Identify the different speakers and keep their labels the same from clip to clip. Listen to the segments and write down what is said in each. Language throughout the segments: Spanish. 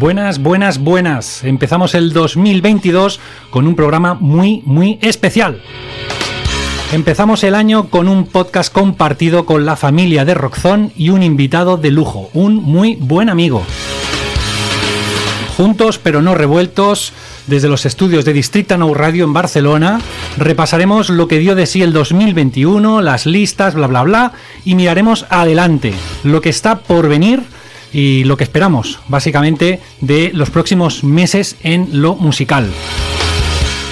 Speaker 1: Buenas, buenas, buenas. Empezamos el 2022 con un programa muy, muy especial. Empezamos el año con un podcast compartido con la familia de Rockzone y un invitado de lujo, un muy buen amigo. Juntos pero no revueltos, desde los estudios de Districta Nou Radio en Barcelona, repasaremos lo que dio de sí el 2021, las listas, bla bla bla, y miraremos adelante, lo que está por venir y lo que esperamos, básicamente, de los próximos meses en lo musical.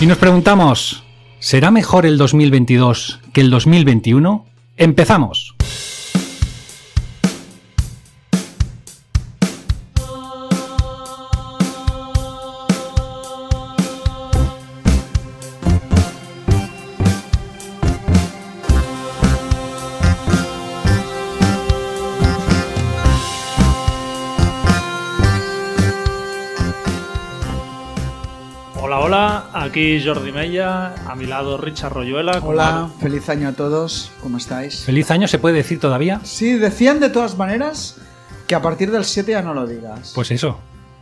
Speaker 1: Y nos preguntamos, ¿será mejor el 2022 que el 2021? ¡Empezamos!
Speaker 2: Aquí Jordi Mella, a mi lado Richard Royuela.
Speaker 3: Hola, feliz año a todos, ¿cómo estáis?
Speaker 1: ¿Feliz año se puede decir todavía?
Speaker 3: Sí, decían de todas maneras que a partir del 7 ya no lo digas.
Speaker 1: Pues eso.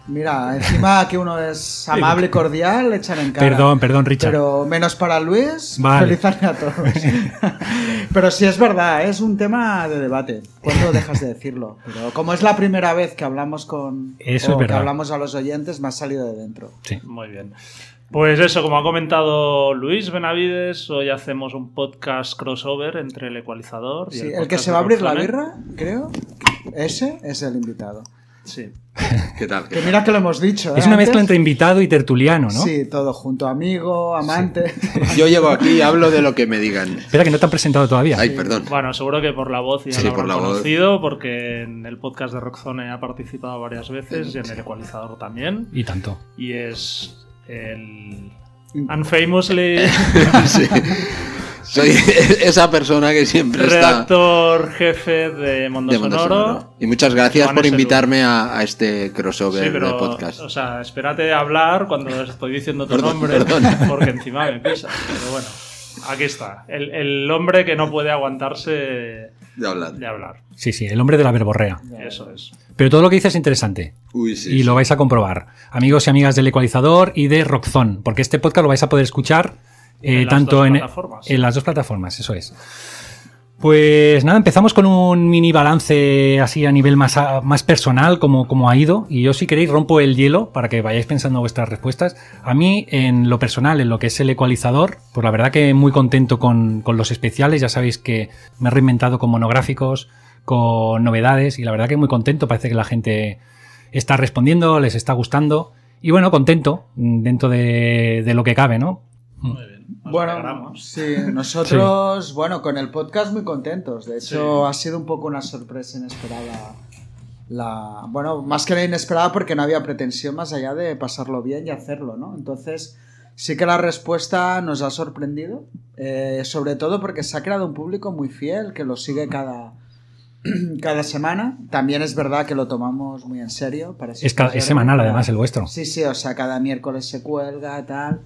Speaker 3: Mira, encima que uno es amable y cordial, le echan en cara.
Speaker 1: Perdón, perdón, Richard.
Speaker 3: Pero menos para Luis,
Speaker 1: Vale.
Speaker 3: feliz año a todos. Pero sí es verdad, es un tema de debate. ¿Cuándo dejas de decirlo? Pero como es la primera vez que hablamos con
Speaker 1: Eso
Speaker 3: o
Speaker 1: es
Speaker 3: que hablamos a los oyentes, me ha salido de dentro.
Speaker 1: Sí.
Speaker 2: Muy bien. Pues eso, como ha comentado Luis Benavides, hoy hacemos un podcast crossover entre el ecualizador y
Speaker 3: Sí,
Speaker 2: el,
Speaker 3: el que se va a abrir la birra, creo, ese es el invitado.
Speaker 2: Sí.
Speaker 4: ¿Qué tal?
Speaker 3: Que mira que lo hemos dicho.
Speaker 1: Es
Speaker 3: ¿eh?
Speaker 1: una mezcla entre invitado y tertuliano, ¿no?
Speaker 3: Sí, todo junto, amigo, amante.
Speaker 4: Yo llego aquí y hablo de lo que me digan.
Speaker 1: Espera, que no te han presentado todavía.
Speaker 4: Ay, perdón.
Speaker 2: Bueno, seguro que por la voz ya
Speaker 4: Sí,
Speaker 2: lo
Speaker 4: por la voz.
Speaker 2: conocido, porque en el podcast de Rockzone ha participado varias veces y en el ecualizador también.
Speaker 1: Y tanto.
Speaker 2: Y es el unfamously
Speaker 4: Sí. Soy esa persona que siempre está
Speaker 2: redactor jefe de Mondo,
Speaker 4: de Mundo
Speaker 2: Sonoro.
Speaker 4: Sonoro. Y muchas gracias
Speaker 2: Juan
Speaker 4: por invitarme a, a este crossover
Speaker 2: Sí, pero,
Speaker 4: de podcast.
Speaker 2: o sea, espérate a hablar cuando estoy diciendo tu
Speaker 4: Perdón,
Speaker 2: nombre,
Speaker 4: perdón.
Speaker 2: porque encima me pisas. Pero bueno, aquí está. El, el hombre que no puede aguantarse
Speaker 4: De hablar.
Speaker 2: de hablar.
Speaker 1: Sí, sí, el hombre de la verborrea.
Speaker 2: Eso es.
Speaker 1: Pero todo lo que dice es interesante.
Speaker 4: Uy, sí.
Speaker 1: y lo vais a comprobar. Amigos y amigas del ecualizador y de Rockzone. Porque este podcast lo vais a poder escuchar eh,
Speaker 2: En
Speaker 1: tanto en, en las dos plataformas, eso es. Pues nada, empezamos con un mini balance así a nivel más, más personal, como, como ha ido. Y yo, si queréis, rompo el hielo para que vayáis pensando vuestras respuestas. A mí, en lo personal, en lo que es el ecualizador, pues la verdad que muy contento con, con los especiales. Ya sabéis que me he reinventado con monográficos, con novedades, y la verdad que muy contento. Parece que la gente está respondiendo, les está gustando. Y bueno, contento mm, dentro de, de lo que cabe, ¿no?
Speaker 2: Nos
Speaker 3: Bueno,
Speaker 2: alegramos.
Speaker 3: sí, nosotros, bueno, con el podcast muy contentos. De hecho, ha sido un poco una sorpresa inesperada. La, bueno, más que la inesperada porque no había pretensión más allá de pasarlo bien y hacerlo, ¿no? Entonces, sí que la respuesta nos ha sorprendido, eh, sobre todo porque se ha creado un público muy fiel que lo sigue cada, cada semana. También es verdad que lo tomamos muy en serio. Para
Speaker 1: Es, es semanal, además, el vuestro.
Speaker 3: Sí, sí, o sea, cada miércoles se cuelga, tal.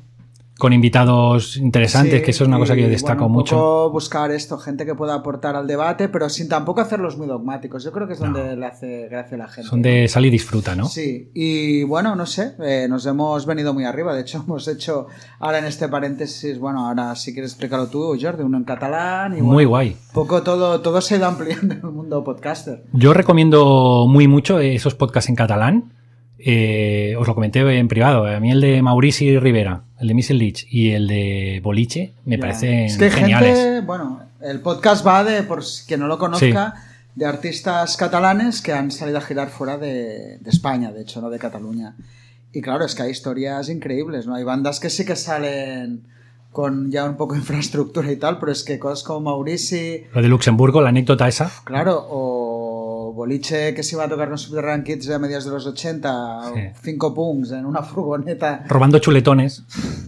Speaker 1: Con invitados interesantes,
Speaker 3: Sí,
Speaker 1: que eso es una cosa que yo destaco
Speaker 3: bueno, un
Speaker 1: mucho.
Speaker 3: poco buscar esto, gente que pueda aportar al debate, pero sin tampoco hacerlos muy dogmáticos. Yo creo que es donde
Speaker 1: No.
Speaker 3: le hace gracia a la gente.
Speaker 1: Son de sal y disfruta, ¿no?
Speaker 3: Sí, y bueno, no sé, eh, nos hemos venido muy arriba. De hecho, hemos hecho ahora en este paréntesis, bueno, ahora si quieres explicarlo tú, Jordi, uno en catalán. Y
Speaker 1: Muy
Speaker 3: bueno,
Speaker 1: guay.
Speaker 3: Un poco todo, todo se ha ido ampliando en el mundo podcaster.
Speaker 1: Yo recomiendo muy mucho esos podcasts en catalán. Eh, os lo comenté en privado. A mí el de Maurici Rivera, el de Missile Leach y el de Boliche me
Speaker 3: Ya.
Speaker 1: parecen
Speaker 3: Es que
Speaker 1: geniales.
Speaker 3: gente, bueno, el podcast va de, por quien no lo conozca, de artistas catalanes que han salido a girar fuera de, de España, de hecho, no de Cataluña. Y claro, es que hay historias increíbles, ¿no? Hay bandas que sí que salen con ya un poco de infraestructura y tal, pero es que cosas como Maurici,
Speaker 1: Lo de Luxemburgo, la anécdota esa.
Speaker 3: claro, o Boliche que se iba a tocar con Subterranean Kids a mediados de los 80,
Speaker 1: Sí.
Speaker 3: cinco punks en una furgoneta
Speaker 1: Robando chuletones.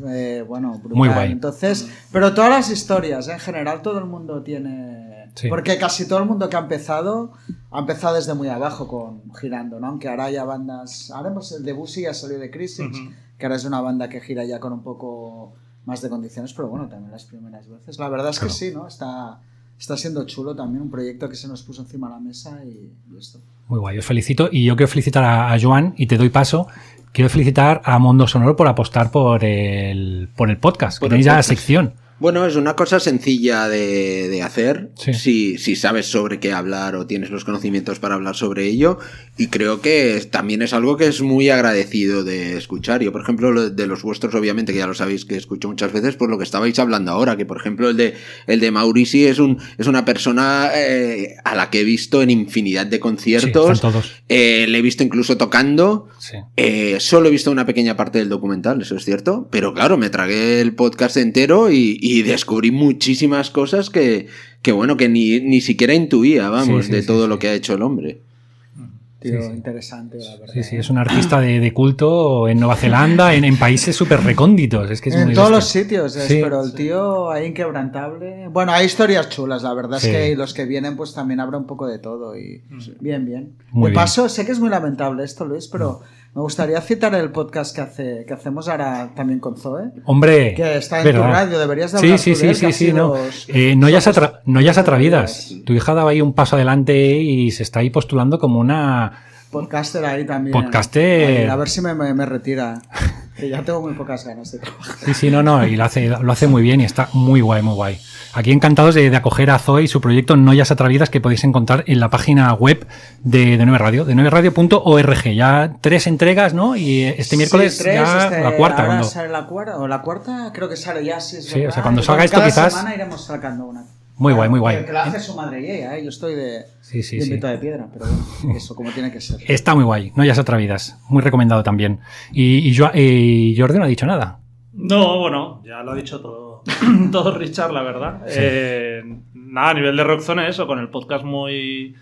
Speaker 3: eh, bueno, brutal.
Speaker 1: Muy guay.
Speaker 3: Entonces, pero todas las historias, en general, todo el mundo tiene.
Speaker 1: Sí.
Speaker 3: Porque casi todo el mundo que ha empezado, ha empezado desde muy abajo con girando, ¿no? Aunque ahora haya bandas. Ahora hemos- el de Busi ya salió de Crisis,
Speaker 2: Ujú.
Speaker 3: que ahora es una banda que gira ya con un poco más de condiciones, pero bueno, también las primeras veces. La verdad es
Speaker 1: Claro.
Speaker 3: que sí, ¿no? Está. Está siendo chulo también, un proyecto que se nos puso encima de la mesa y, y esto.
Speaker 1: Muy guay, os felicito. Y yo quiero felicitar a, a Joan y te doy paso. Quiero felicitar a Mundo Sonoro por apostar por el, por el podcast.
Speaker 4: Por
Speaker 1: que
Speaker 4: el
Speaker 1: tenéis ya la sección.
Speaker 4: Bueno, es una cosa sencilla de, de hacer
Speaker 1: Sí.
Speaker 4: si, si sabes sobre qué hablar o tienes los conocimientos para hablar sobre ello. Y creo que es- también es algo que es muy agradecido de escuchar. Yo, por ejemplo, lo de los vuestros, obviamente, que ya lo sabéis que escucho muchas veces, por lo que estabais hablando ahora, que por ejemplo el de, el de Maurici es, un, es una persona eh, a la que he visto en infinidad de
Speaker 1: Sí,
Speaker 4: conciertos.
Speaker 1: están todos.
Speaker 4: Eh, le he visto incluso tocando.
Speaker 1: Sí.
Speaker 4: Eh, solo he visto una pequeña parte del documental, eso es cierto, pero claro, me tragué el podcast entero y, y descubrí muchísimas cosas que, que bueno, que ni, ni siquiera intuía, vamos,
Speaker 1: Sí, sí,
Speaker 4: de
Speaker 1: sí,
Speaker 4: todo
Speaker 1: sí.
Speaker 4: lo que ha hecho el hombre.
Speaker 3: Tío,
Speaker 1: Sí, sí.
Speaker 3: interesante, la verdad.
Speaker 1: Sí, sí, es un artista de, de culto en Nueva Zelanda, en, en países súper recónditos. Es que es
Speaker 3: en
Speaker 1: muy
Speaker 3: todos los
Speaker 1: bestia.
Speaker 3: sitios, es,
Speaker 1: Sí.
Speaker 3: pero el tío ahí inquebrantable. Bueno, hay historias chulas, la verdad
Speaker 1: Sí.
Speaker 3: es que los que vienen pues también habrá un poco de todo y bien, bien.
Speaker 1: Muy
Speaker 3: de
Speaker 1: bien.
Speaker 3: paso, sé que es muy lamentable esto, Luis, pero me gustaría citar el podcast que hace que hacemos ahora también con Zoe.
Speaker 1: Hombre,
Speaker 3: Que está en
Speaker 1: ¿verdad?
Speaker 3: tu radio, deberías de
Speaker 1: Sí,
Speaker 3: hablar
Speaker 1: sí, sí,
Speaker 3: él,
Speaker 1: sí, sí,
Speaker 3: sido
Speaker 1: no.
Speaker 3: los-
Speaker 1: Eh, no atra- no.
Speaker 3: Sí.
Speaker 1: Tu hija daba ahí un paso adelante y se está ahí postulando como una...
Speaker 3: Podcaster ahí también.
Speaker 1: Podcaster.
Speaker 3: Ahí, a ver si me, me- me retira. Que ya tengo muy pocas ganas de trabajar.
Speaker 1: Sí, sí, no, no, y lo hace, lo hace muy bien y está muy guay, muy guay. Aquí encantados de, de acoger a Zoe y su proyecto Noyas Atravidas que podéis encontrar en la página web de, de 9 Radio, de 9radio.org. Ya tres entregas, ¿no? Y este miércoles
Speaker 3: Sí, tres,
Speaker 1: ya
Speaker 3: este,
Speaker 1: la cuarta.
Speaker 3: Ahora
Speaker 1: cuando-
Speaker 3: sale la cuarta, o la cuarta creo que sale ya, sí, es
Speaker 1: Sí, o sea, cuando salga esto, quizás-
Speaker 3: semana iremos sacando una.
Speaker 1: Muy guay, muy guay.
Speaker 3: Que la hace su madre y ella, ¿eh? yo estoy de,
Speaker 1: Sí, sí,
Speaker 3: de
Speaker 1: sí.
Speaker 3: de piedra, pero bueno, eso como tiene que ser.
Speaker 1: Está muy guay, Noyas Atravidas. Muy recomendado también. Y, y, Jo- y Jordi no ha dicho nada.
Speaker 2: No, bueno, ya lo ha dicho todo, todo Richard, la verdad. Eh, nada, a nivel de Rockzone, eso, con el podcast muy,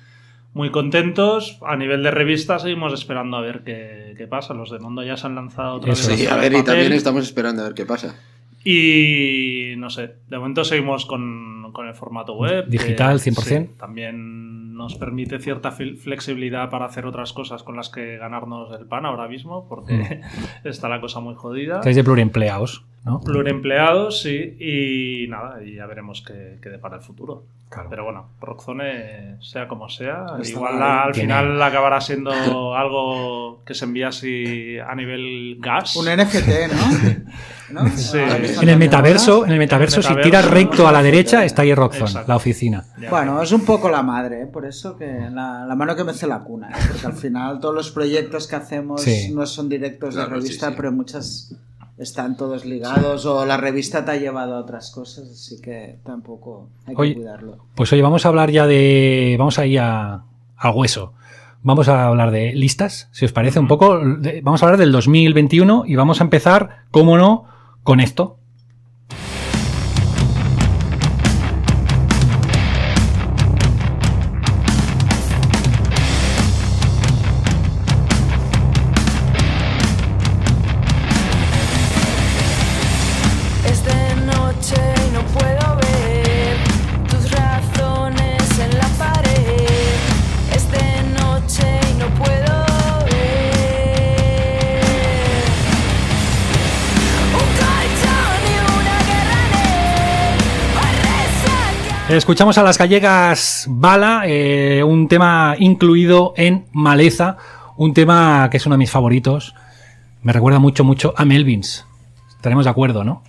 Speaker 2: muy contentos. A nivel de revista, seguimos esperando a ver qué, qué pasa. Los de Mundo ya se han lanzado otra
Speaker 1: Eso
Speaker 2: vez.
Speaker 4: Sí, a ver,
Speaker 2: el
Speaker 4: y también estamos esperando a ver qué pasa.
Speaker 2: Y no sé, de momento seguimos con, con el formato web.
Speaker 1: Digital, 100%.
Speaker 2: sí, también nos permite cierta flexibilidad para hacer otras cosas con las que ganarnos el pan ahora mismo, porque está la cosa muy jodida.
Speaker 1: Estáis de pluriempleados, ¿no?
Speaker 2: Pluriempleados, sí, y nada, y ya veremos qué, qué depara el futuro.
Speaker 1: Claro.
Speaker 2: Pero bueno, Rockzone, sea como sea,
Speaker 3: Está
Speaker 2: igual la- al
Speaker 1: Tiene-
Speaker 2: final acabará siendo algo que se envía así a nivel gas.
Speaker 3: Un NFT, ¿no? ¿No?
Speaker 2: Sí.
Speaker 1: En el metaverso, en el metaverso,
Speaker 2: el
Speaker 1: si
Speaker 2: metaverso,
Speaker 1: tiras recto a la derecha, está ahí Rockzone,
Speaker 2: Exacto.
Speaker 1: la oficina.
Speaker 3: Bueno, es un poco la madre, ¿eh? por eso que la, la mano que mece la cuna, ¿eh? porque al final todos los proyectos que hacemos
Speaker 1: Sí.
Speaker 3: no son directos de
Speaker 4: Claro, sí,
Speaker 3: revista,
Speaker 4: sí.
Speaker 3: pero muchas están todos ligados o la revista te ha llevado a otras cosas, así que tampoco hay que
Speaker 1: Oye,
Speaker 3: cuidarlo.
Speaker 1: Pues oye, vamos a hablar ya de. Vamos ahí a, al hueso. Vamos a hablar de listas, si os parece un poco. de- vamos a hablar del 2021 y vamos a empezar, cómo no, con esto. Escuchamos a las gallegas Bala, eh, un tema incluido en Maleza, un tema que es uno de mis favoritos. Me recuerda mucho, mucho a Melvins. Estaremos de acuerdo, ¿no?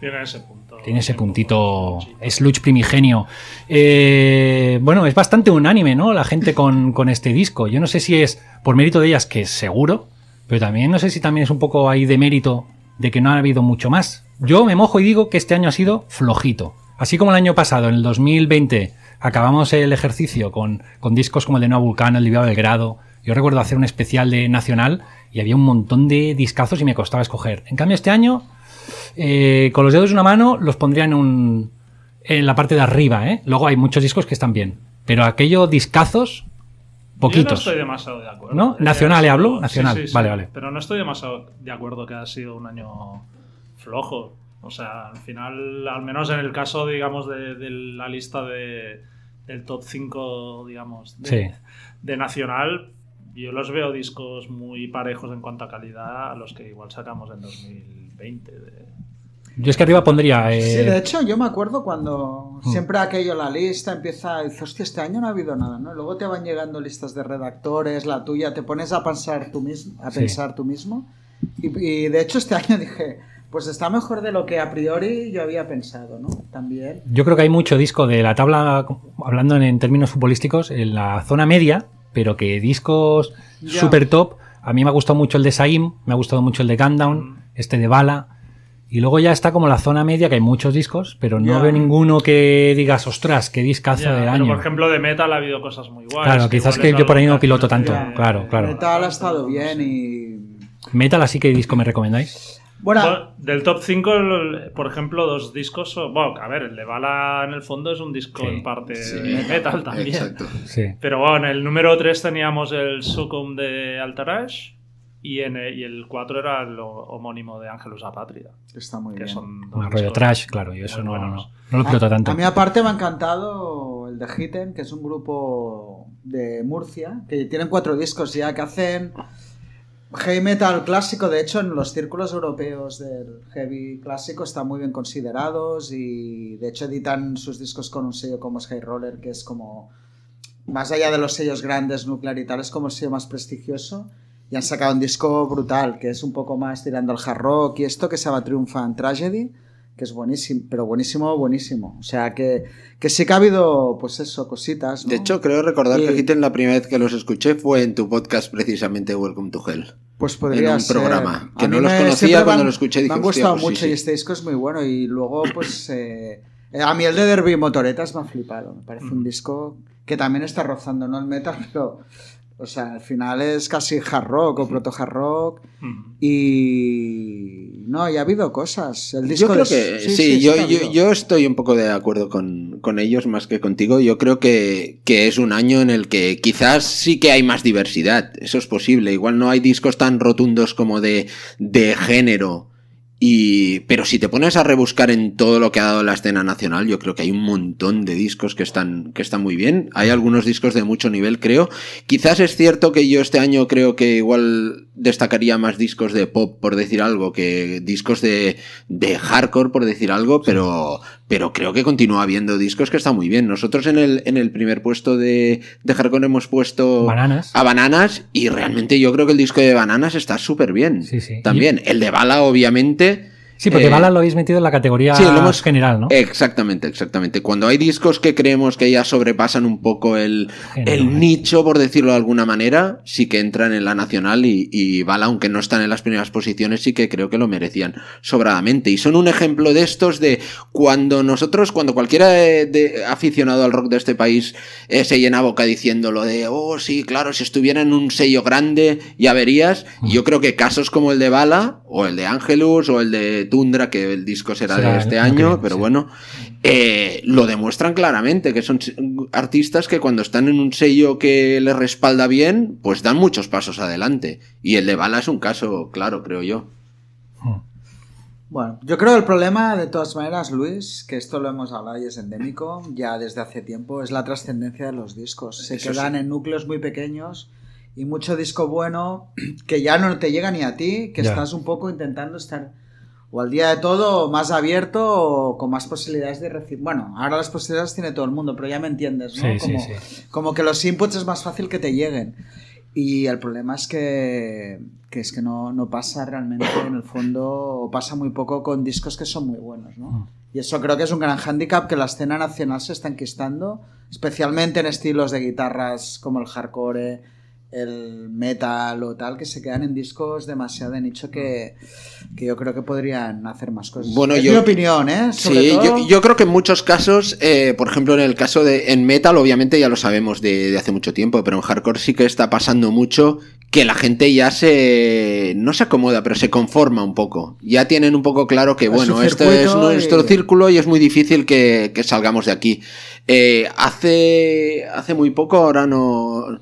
Speaker 2: Tiene ese punto.
Speaker 1: Tiene ese puntito sludge primigenio. Eh, bueno, es bastante unánime, ¿no? La gente con, con este disco. Yo no sé si es por mérito de ellas, que es seguro, pero también no sé si también es un poco ahí de mérito de que no ha habido mucho más. Yo me mojo y digo que este año ha sido flojito. Así como el año pasado, en el 2020, acabamos el ejercicio con, con discos como el de Nueva Vulcano, el de Viva Belgrado. Yo recuerdo hacer un especial de Nacional y había un montón de discazos y me costaba escoger. En cambio, este año eh, con los dedos de una mano los pondría en, un, en la parte de arriba, ¿eh? Luego hay muchos discos que están bien. Pero aquellos discazos,
Speaker 2: Yo no
Speaker 1: poquitos.
Speaker 2: estoy demasiado de acuerdo. Que
Speaker 1: Nacional, ¿eh? hablo? Nacional. Vale, vale.
Speaker 2: Pero no estoy demasiado de acuerdo que ha sido un año flojo. O sea, al final, al menos en el caso, digamos, de, de la lista de, del top 5, digamos, de,
Speaker 1: Sí.
Speaker 2: de Nacional, yo los veo discos muy parejos en cuanto a calidad a los que igual sacamos en 2020. de-
Speaker 1: Yo es que arriba pondría. eh,
Speaker 3: Sí, de hecho, yo me acuerdo cuando
Speaker 1: Mm.
Speaker 3: siempre aquello, la lista empieza, y dices, hostia, este año no ha habido nada, ¿no? Luego te van llegando listas de redactores, la tuya, te pones a pensar tú mismo, a
Speaker 1: Sí.
Speaker 3: pensar tú mismo. Y, y de hecho este año dije, pues está mejor de lo que a priori yo había pensado, ¿no? También.
Speaker 1: Yo creo que hay mucho disco de la tabla, hablando en, términos futbolísticos, en la zona media, pero que discos
Speaker 3: Ya.
Speaker 1: super top. A mí me ha gustado mucho el de Saim, me ha gustado mucho el de Gundown, este de Bala. Y luego ya está como la zona media, que hay muchos discos, pero no veo ninguno que digas, ostras, qué discazo
Speaker 2: Ya,
Speaker 1: del
Speaker 2: pero,
Speaker 1: año.
Speaker 2: por ejemplo, de metal ha habido cosas muy guays.
Speaker 1: Claro, quizás que yo por ahí no piloto tanto, claro, claro.
Speaker 3: Metal ha estado bien y...
Speaker 1: Metal, así que disco me recomendáis.
Speaker 3: Bueno,
Speaker 2: Bueno, del top 5, el- por ejemplo, dos discos. son- Bueno, a ver, el de Bala en el fondo es un disco
Speaker 1: Sí.
Speaker 2: en parte
Speaker 4: Sí.
Speaker 2: metal también.
Speaker 4: Exacto.
Speaker 1: Sí.
Speaker 2: Pero bueno, en el número 3 teníamos el Succumb de Altarash y, en el, y el 4 era el homónimo de Angelus Apátrida.
Speaker 3: está muy
Speaker 2: Que
Speaker 3: bien.
Speaker 2: son dos
Speaker 1: Un rollo trash, claro, yo eso no, no,
Speaker 2: buenos.
Speaker 1: no lo
Speaker 3: A-
Speaker 1: tanto.
Speaker 3: A mí aparte me ha encantado el de Hitten, que es un grupo de Murcia, que tienen cuatro discos ya, que hacen heavy metal clásico. De hecho, en los círculos europeos del heavy clásico están muy bien considerados y de hecho editan sus discos con un sello como High Roller, que es como, más allá de los sellos grandes, nuclear y tal, es como el sello más prestigioso. Y han sacado un disco brutal, que es un poco más tirando al hard rock y esto, que se llama Triumphant Tragedy que es buenísimo, pero buenísimo, buenísimo. O sea, que, que sí que ha habido, pues eso, cositas. ¿no?
Speaker 4: De hecho, creo recordar
Speaker 3: Y-
Speaker 4: que Hitten la primera vez que los escuché fue en tu podcast precisamente Welcome to Hell.
Speaker 3: pues podría
Speaker 4: en un
Speaker 3: ser.
Speaker 4: programa, que
Speaker 3: A
Speaker 4: no los conocía, cuando lo escuché dije,
Speaker 3: Me han
Speaker 4: "Hostia,
Speaker 3: gustado
Speaker 4: pues
Speaker 3: mucho
Speaker 4: sí".
Speaker 3: y este disco es muy bueno. Y luego, pues, eh, eh, a mí el de Derby Motoretas me ha flipado. Me parece un disco que también está rozando, no el metal, pero, o sea, al final es casi hard rock o proto hard rock. Y no, y ha habido cosas. El disco
Speaker 4: Yo creo
Speaker 3: de-
Speaker 4: que sí, yo, yo estoy un poco de acuerdo con, con ellos más que contigo. Yo creo que, que es un año en el que quizás sí que hay más diversidad. Eso es posible. Igual no hay discos tan rotundos como de, de género. Y, pero si te pones a rebuscar en todo lo que ha dado la escena nacional, yo creo que hay un montón de discos que están, que están muy bien. Hay algunos discos de mucho nivel, creo. Quizás es cierto que yo este año creo que igual destacaría más discos de pop, por decir algo, que discos de, de hardcore, por decir algo, pero, pero creo que continúa habiendo discos que están muy bien. Nosotros en el, en el primer puesto de, de hardcore hemos puesto
Speaker 1: Bananas.
Speaker 4: a Bananas y realmente yo creo que el disco de Bananas está súper bien.
Speaker 1: Sí, sí.
Speaker 4: También. El de Bala, obviamente.
Speaker 1: Sí, porque
Speaker 4: eh,
Speaker 1: Bala lo habéis metido en la categoría
Speaker 4: sí, lo hemos-
Speaker 1: general, ¿no?
Speaker 4: Exactamente, exactamente. Cuando hay discos que creemos que ya sobrepasan un poco el, el nicho, por decirlo de alguna manera, sí que entran en la nacional y, y Bala, aunque no están en las primeras posiciones, sí que creo que lo merecían sobradamente. Y son un ejemplo de estos de cuando nosotros, cuando cualquiera de, de- aficionado al rock de este país eh, se llena boca diciendo lo de, oh sí, claro, si estuviera en un sello grande ya verías. Y yo creo que casos como el de Bala, o el de Angelus, o el de Tundra, que el disco será,
Speaker 1: Será
Speaker 4: de este año, pero
Speaker 1: sí.
Speaker 4: bueno, eh, lo demuestran claramente, que son artistas que cuando están en un sello que les respalda bien, pues dan muchos pasos adelante. Y el de Bala es un caso claro, creo yo.
Speaker 3: Bueno, yo creo que el problema, de todas maneras, Luis, que esto lo hemos hablado y es endémico ya desde hace tiempo, es la trascendencia de los discos. Se
Speaker 4: Eso
Speaker 3: quedan
Speaker 4: sí.
Speaker 3: en núcleos muy pequeños y mucho disco bueno que ya no te llega ni a ti, que
Speaker 1: Ya.
Speaker 3: estás un poco intentando estar o al día de todo, más abierto o con más posibilidades de recibir. Bueno, ahora las posibilidades tiene todo el mundo, pero ya me entiendes, ¿no?
Speaker 1: Sí, sí,
Speaker 3: como,
Speaker 1: sí.
Speaker 3: como que los inputs es más fácil que te lleguen. Y el problema es que, que es que no, no pasa realmente en el fondo, o pasa muy poco con discos que son muy buenos, ¿no? Y eso creo que es un gran hándicap que la escena nacional se está enquistando, especialmente en estilos de guitarras como el hardcore, el metal o tal, que se quedan en discos demasiado de nicho que, que yo creo que podrían hacer más cosas.
Speaker 4: Bueno,
Speaker 3: es
Speaker 4: yo-
Speaker 3: mi opinión, ¿eh? Sobre
Speaker 4: Sí,
Speaker 3: todo-
Speaker 4: yo, yo creo que en muchos casos, eh, por ejemplo, en el caso de en metal, obviamente ya lo sabemos de, de hace mucho tiempo, pero en hardcore sí que está pasando mucho que la gente ya se no se acomoda, pero se conforma un poco. Ya tienen un poco claro que bueno,
Speaker 3: su
Speaker 4: este es nuestro
Speaker 3: y-
Speaker 4: círculo y es muy difícil que, que salgamos de aquí. Eh, hace hace muy poco, ahora no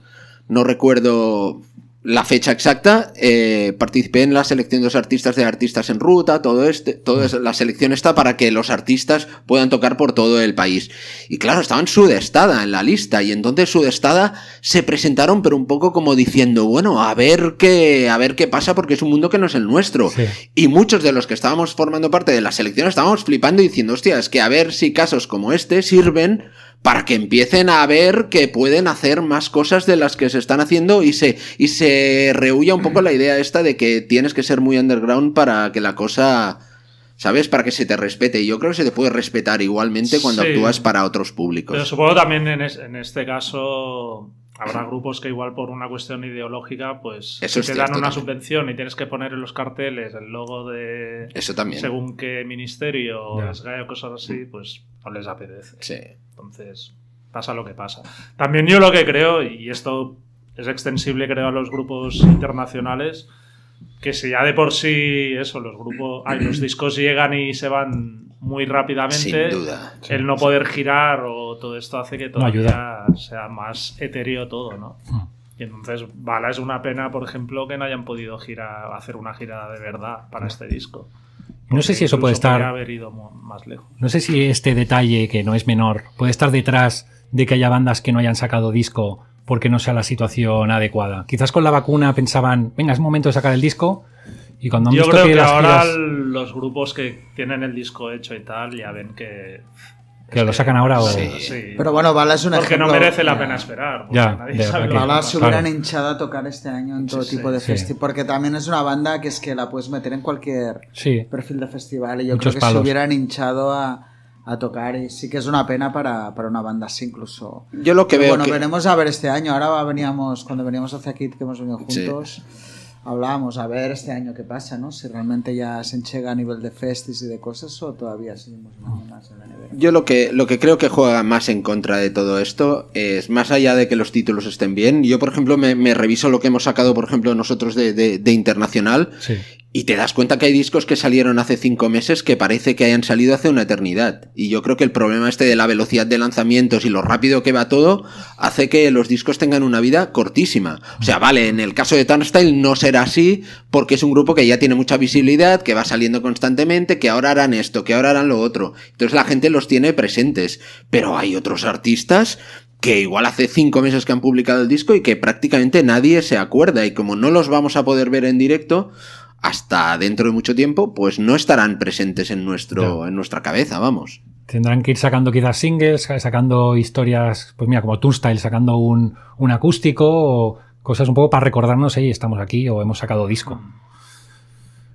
Speaker 4: no recuerdo la fecha exacta, eh, participé en la selección de los artistas de artistas en ruta, todo este, toda la selección está para que los artistas puedan tocar por todo el país. Y claro, estaban Sudestada en la lista, y entonces Sudestada se presentaron, pero un poco como diciendo, bueno, a ver qué, a ver qué pasa, porque es un mundo que no es el nuestro.
Speaker 1: Sí.
Speaker 4: Y muchos de los que estábamos formando parte de la selección estábamos flipando y diciendo, hostia, es que a ver si casos como este sirven para que empiecen a ver que pueden hacer más cosas de las que se están haciendo y se, y se rehuya un poco la idea esta de que tienes que ser muy underground para que la cosa, ¿sabes? Para que se te respete. Y yo creo que se te puede respetar igualmente cuando
Speaker 2: Sí.
Speaker 4: actúas para otros públicos.
Speaker 2: Pero supongo también en, es- en este caso habrá grupos que igual por una cuestión ideológica, pues
Speaker 4: Eso
Speaker 2: te dan una
Speaker 4: también.
Speaker 2: subvención y tienes que poner en los carteles el logo de
Speaker 4: Eso también.
Speaker 2: según qué ministerio o cosas así, pues no les apetece.
Speaker 4: Sí.
Speaker 2: Entonces, pasa lo que pasa. También yo lo que creo, y esto es extensible creo a los grupos internacionales, que si ya de por sí eso, los grupos, ay, los discos llegan y se van muy rápidamente,
Speaker 4: Sin duda.
Speaker 2: el no poder girar o todo esto hace que
Speaker 1: No
Speaker 2: todavía sea más etéreo todo, ¿no?
Speaker 1: Mm.
Speaker 2: Y entonces, Bala es una pena, por ejemplo, que no hayan podido girar, hacer una gira de verdad para este disco.
Speaker 1: No sé si eso puede estar.
Speaker 2: haber ido más lejos.
Speaker 1: No sé si este detalle, que no es menor, puede estar detrás de que haya bandas que no hayan sacado disco porque no sea la situación adecuada. Quizás con la vacuna pensaban, venga, es momento de sacar el disco. Y cuando han
Speaker 2: Yo
Speaker 1: visto
Speaker 2: creo que,
Speaker 1: las
Speaker 2: ahora
Speaker 1: giras-
Speaker 2: los grupos que tienen el disco hecho y tal ya ven que.
Speaker 1: Que lo sacan ahora o-
Speaker 4: Sí.
Speaker 3: Pero bueno, Bala es un
Speaker 2: Porque
Speaker 3: ejemplo.
Speaker 2: no merece la pena esperar. porque
Speaker 1: Ya,
Speaker 2: nadie
Speaker 1: de
Speaker 2: sabe
Speaker 1: verdad
Speaker 2: lo
Speaker 1: que-
Speaker 2: que
Speaker 3: Ojalá
Speaker 2: va a
Speaker 3: se hubieran hinchado a tocar este año en todo
Speaker 2: Sí,
Speaker 3: tipo de
Speaker 1: sí.
Speaker 3: festivales. Porque también es una banda que es que la puedes meter en cualquier
Speaker 1: Sí,
Speaker 3: perfil de festival. Y yo
Speaker 1: Muchos
Speaker 3: creo que se hubieran hinchado a, a tocar. Y sí que es una pena para, para una banda así, incluso.
Speaker 4: Yo lo que
Speaker 3: Pero
Speaker 4: veo
Speaker 3: bueno,
Speaker 4: que-
Speaker 3: veremos a ver este año. Ahora veníamos, cuando veníamos hacia aquí, que hemos venido
Speaker 4: Sí.
Speaker 3: juntos, hablábamos a ver este año qué pasa, ¿no? Si realmente ya se enchega a nivel de festis y de cosas o todavía seguimos más en la nevera.
Speaker 4: Yo lo que, lo que creo que juega más en contra de todo esto es, más allá de que los títulos estén bien, yo por ejemplo me, me reviso lo que hemos sacado, por ejemplo, nosotros de, de- de Internacional,
Speaker 1: sí.
Speaker 4: Y te das cuenta que hay discos que salieron hace cinco meses que parece que hayan salido hace una eternidad. Y yo creo que el problema este de la velocidad de lanzamientos y lo rápido que va todo hace que los discos tengan una vida cortísima. O sea, vale, en el caso de Turnstile no será así porque es un grupo que ya tiene mucha visibilidad, que va saliendo constantemente, que ahora harán esto, que ahora harán lo otro. Entonces la gente los tiene presentes. Pero hay otros artistas que igual hace cinco meses que han publicado el disco y que prácticamente nadie se acuerda. Y como no los vamos a poder ver en directo, hasta dentro de mucho tiempo, pues no estarán presentes en, nuestro, en nuestra cabeza, vamos.
Speaker 1: Tendrán que ir sacando quizás singles, sa- sacando historias, pues mira, como Turnstile, sacando un, un acústico o cosas un poco para recordarnos, hey, estamos aquí o hemos sacado disco.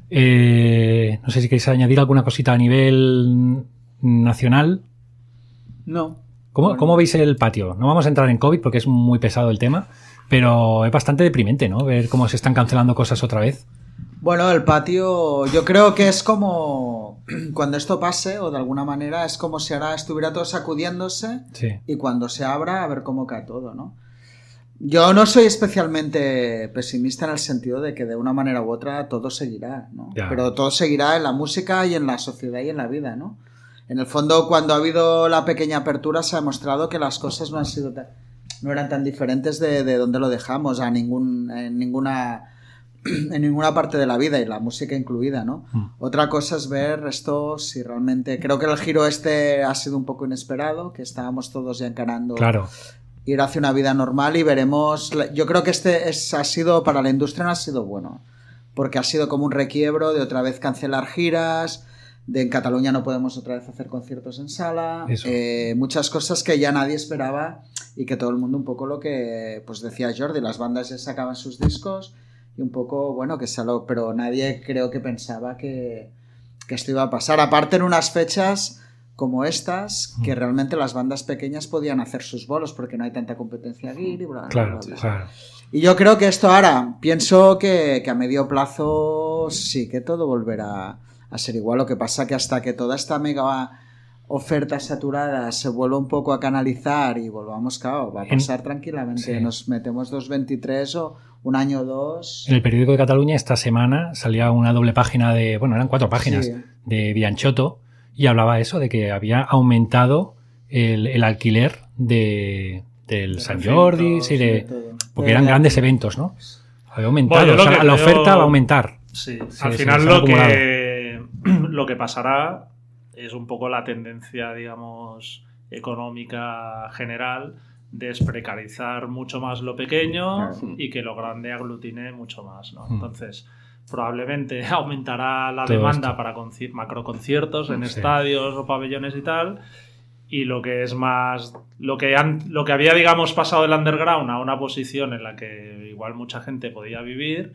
Speaker 1: Eh, no sé si queréis añadir alguna cosita a nivel nacional.
Speaker 3: No.
Speaker 1: ¿Cómo,
Speaker 3: Bueno.
Speaker 1: cómo veis el patio? No vamos a entrar en COVID porque es muy pesado el tema, pero es bastante deprimente, ¿no? Ver cómo se están cancelando cosas otra vez.
Speaker 3: Bueno, el patio, yo creo que es como cuando esto pase, o de alguna manera, es como si ahora estuviera todo sacudiéndose
Speaker 1: Sí.
Speaker 3: y cuando se abra, a ver cómo cae todo, ¿no? Yo no soy especialmente pesimista en el sentido de que de una manera u otra todo seguirá, ¿no?
Speaker 1: Ya.
Speaker 3: Pero todo seguirá en la música y en la sociedad y en la vida, ¿no? En el fondo, cuando ha habido la pequeña apertura, se ha demostrado que las cosas no han sido tan- no eran tan diferentes de, de donde lo dejamos a ningún, en ninguna en ninguna parte de la vida y la música incluida, ¿no?
Speaker 1: Mm.
Speaker 3: Otra cosa es ver esto si realmente creo que el giro este ha sido un poco inesperado, que estábamos todos ya encarando
Speaker 1: Claro.
Speaker 3: ir hacia una vida normal y veremos. Yo creo que este es, ha sido para la industria no ha sido bueno, porque ha sido como un requiebro de otra vez cancelar giras, de en Cataluña no podemos otra vez hacer conciertos en sala, eh, muchas cosas que ya nadie esperaba y que todo el mundo un poco lo que pues decía Jordi, las bandas ya sacaban sus discos y un poco bueno que salió, pero nadie creo que pensaba que, que esto iba a pasar. Aparte en unas fechas como estas, que
Speaker 1: Mm.
Speaker 3: realmente las bandas pequeñas podían hacer sus bolos porque no hay tanta competencia aquí y bla, bla,
Speaker 1: Claro,
Speaker 3: bla, bla.
Speaker 1: claro.
Speaker 3: Y yo creo que esto ahora, pienso que, que a medio plazo sí que todo volverá a ser igual. Lo que pasa que hasta que toda esta mega oferta saturada se vuelva un poco a canalizar y volvamos, claro, va a pasar tranquilamente.
Speaker 1: Sí.
Speaker 3: Nos metemos 2.23 o un año o dos.
Speaker 1: En el periódico de Cataluña esta semana salía una doble página de, bueno, eran cuatro páginas
Speaker 3: Sí.
Speaker 1: de Bianchotto y hablaba eso de que había aumentado el, el alquiler de, del
Speaker 2: De
Speaker 1: San Jordi, sí,
Speaker 3: de
Speaker 1: porque eran grandes eventos, ¿no? Ha aumentado.
Speaker 2: Bueno,
Speaker 1: o sea, la oferta va a aumentar.
Speaker 2: Sí,
Speaker 1: Sí,
Speaker 2: al
Speaker 1: sí,
Speaker 2: final lo que, lo que pasará es un poco la tendencia, digamos, económica general de precarizar mucho más lo pequeño y que lo grande aglutine mucho más. ¿no?
Speaker 1: Mm.
Speaker 2: Entonces, probablemente aumentará la
Speaker 1: Todo
Speaker 2: demanda
Speaker 1: esto.
Speaker 2: para conci- macroconciertos en
Speaker 1: Sí.
Speaker 2: estadios o pabellones y tal. Y lo que es más. Lo que, han, lo que había, digamos, pasado del underground a una posición en la que igual mucha gente podía vivir,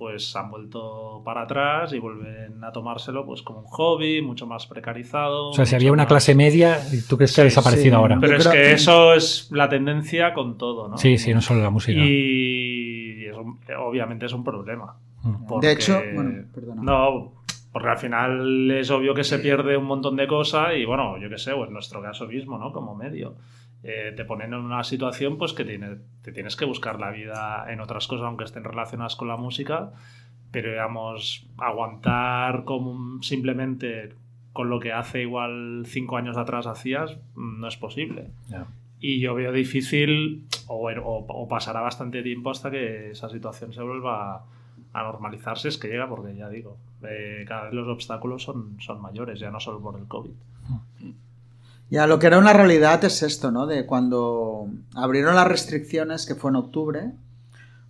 Speaker 2: pues han vuelto para atrás y vuelven a tomárselo pues como un hobby, mucho más precarizado.
Speaker 1: O sea, si había una
Speaker 2: más-
Speaker 1: clase media, ¿tú crees que ha desaparecido
Speaker 3: sí.
Speaker 1: ahora?
Speaker 2: Pero
Speaker 3: Yo
Speaker 2: es que
Speaker 3: que-
Speaker 2: eso es la tendencia con todo, ¿no?
Speaker 1: Sí, sí, no solo la música.
Speaker 2: Y es un- obviamente es un problema.
Speaker 1: Mm.
Speaker 2: porque-
Speaker 3: De hecho, bueno, perdona.
Speaker 2: No, porque al final es obvio que se pierde un montón de cosas y bueno, yo qué sé, o en nuestro caso mismo, ¿no? Como medio. Eh, te ponen en una situación pues que tiene- te tienes que buscar la vida en otras cosas, aunque estén relacionadas con la música, pero digamos, aguantar como simplemente con lo que hace igual cinco años atrás hacías, mm, no es posible.
Speaker 1: Ya.
Speaker 2: Y yo veo difícil, o, o- o pasará bastante tiempo hasta que esa situación se vuelva a normalizarse, es que llega, porque ya digo, eh, cada vez los obstáculos son, son mayores, ya no solo por el COVID.
Speaker 3: Ya, lo que era una realidad es esto, ¿no? De cuando abrieron las restricciones, que fue en octubre.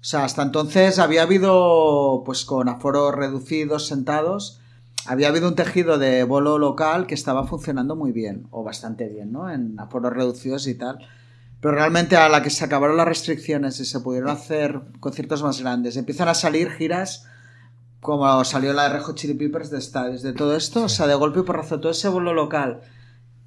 Speaker 3: O sea, hasta entonces había habido, pues con aforos reducidos, sentados, había habido un tejido de bolo local que estaba funcionando muy bien, o bastante bien, ¿no? En aforos reducidos y tal. Pero realmente a la que se acabaron las restricciones y se pudieron hacer conciertos más grandes, empiezan a salir giras como salió la de Red Hot Chili Peppers de estadios, de todo esto, o sea, de golpe y porrazo, todo ese bolo local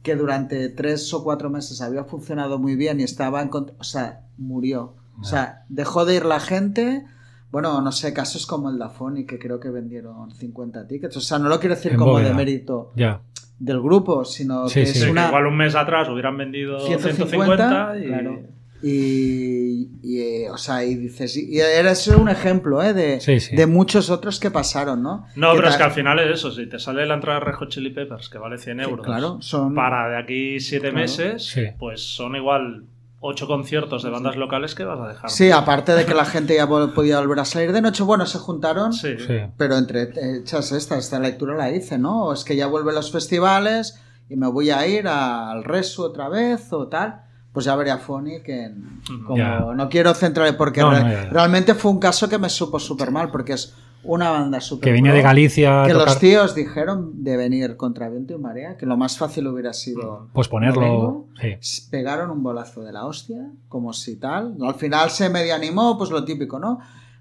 Speaker 3: que durante tres o cuatro meses había funcionado muy bien y estaba en... cont- O sea, murió. O sea, dejó de ir la gente. Bueno, no sé, casos como el Dafoni, que creo que vendieron 50 tickets. O sea, no lo quiero decir
Speaker 1: En
Speaker 3: como
Speaker 1: bóveda.
Speaker 3: de mérito
Speaker 1: Ya.
Speaker 3: del grupo, sino
Speaker 1: Sí,
Speaker 3: que
Speaker 1: sí.
Speaker 3: es
Speaker 2: que
Speaker 3: una...
Speaker 2: igual un mes atrás hubieran vendido
Speaker 3: 150,
Speaker 2: 150, y...
Speaker 3: claro. Y, y, eh, o sea, y dices, y era eso un ejemplo, ¿eh? De,
Speaker 1: Sí, sí.
Speaker 3: de muchos otros que pasaron, ¿no?
Speaker 2: No, pero es que al final es eso, si te sale la entrada de Red Hot Chili Peppers, que vale 100
Speaker 3: Sí,
Speaker 2: euros,
Speaker 3: claro, son-
Speaker 2: para de aquí 7
Speaker 3: Claro.
Speaker 2: meses,
Speaker 1: Sí.
Speaker 2: pues son igual 8 conciertos de bandas locales que vas a dejar.
Speaker 3: Sí, aparte de que la gente ya vol- podía volver a salir de noche, bueno, se juntaron,
Speaker 2: Sí.
Speaker 1: Sí.
Speaker 3: pero entre hechas esta, esta lectura la hice, ¿no? O es que ya vuelven los festivales y me voy a ir al Resu otra vez o tal. Pues ya veré a Phonic en... Como,
Speaker 1: Ya.
Speaker 3: No quiero centrar porque
Speaker 1: No, no, ya.
Speaker 3: realmente fue un caso que me supo súper mal porque es una banda súper
Speaker 1: Que venía
Speaker 3: pro,
Speaker 1: de Galicia
Speaker 3: Que
Speaker 1: tocar-
Speaker 3: los tíos dijeron de venir contra viento y marea, que lo más fácil hubiera sido...
Speaker 1: posponerlo.
Speaker 3: no vengo.
Speaker 1: Sí.
Speaker 3: pegaron un bolazo de la hostia, como si tal. Al final se medio animó, pues lo típico, ¿no?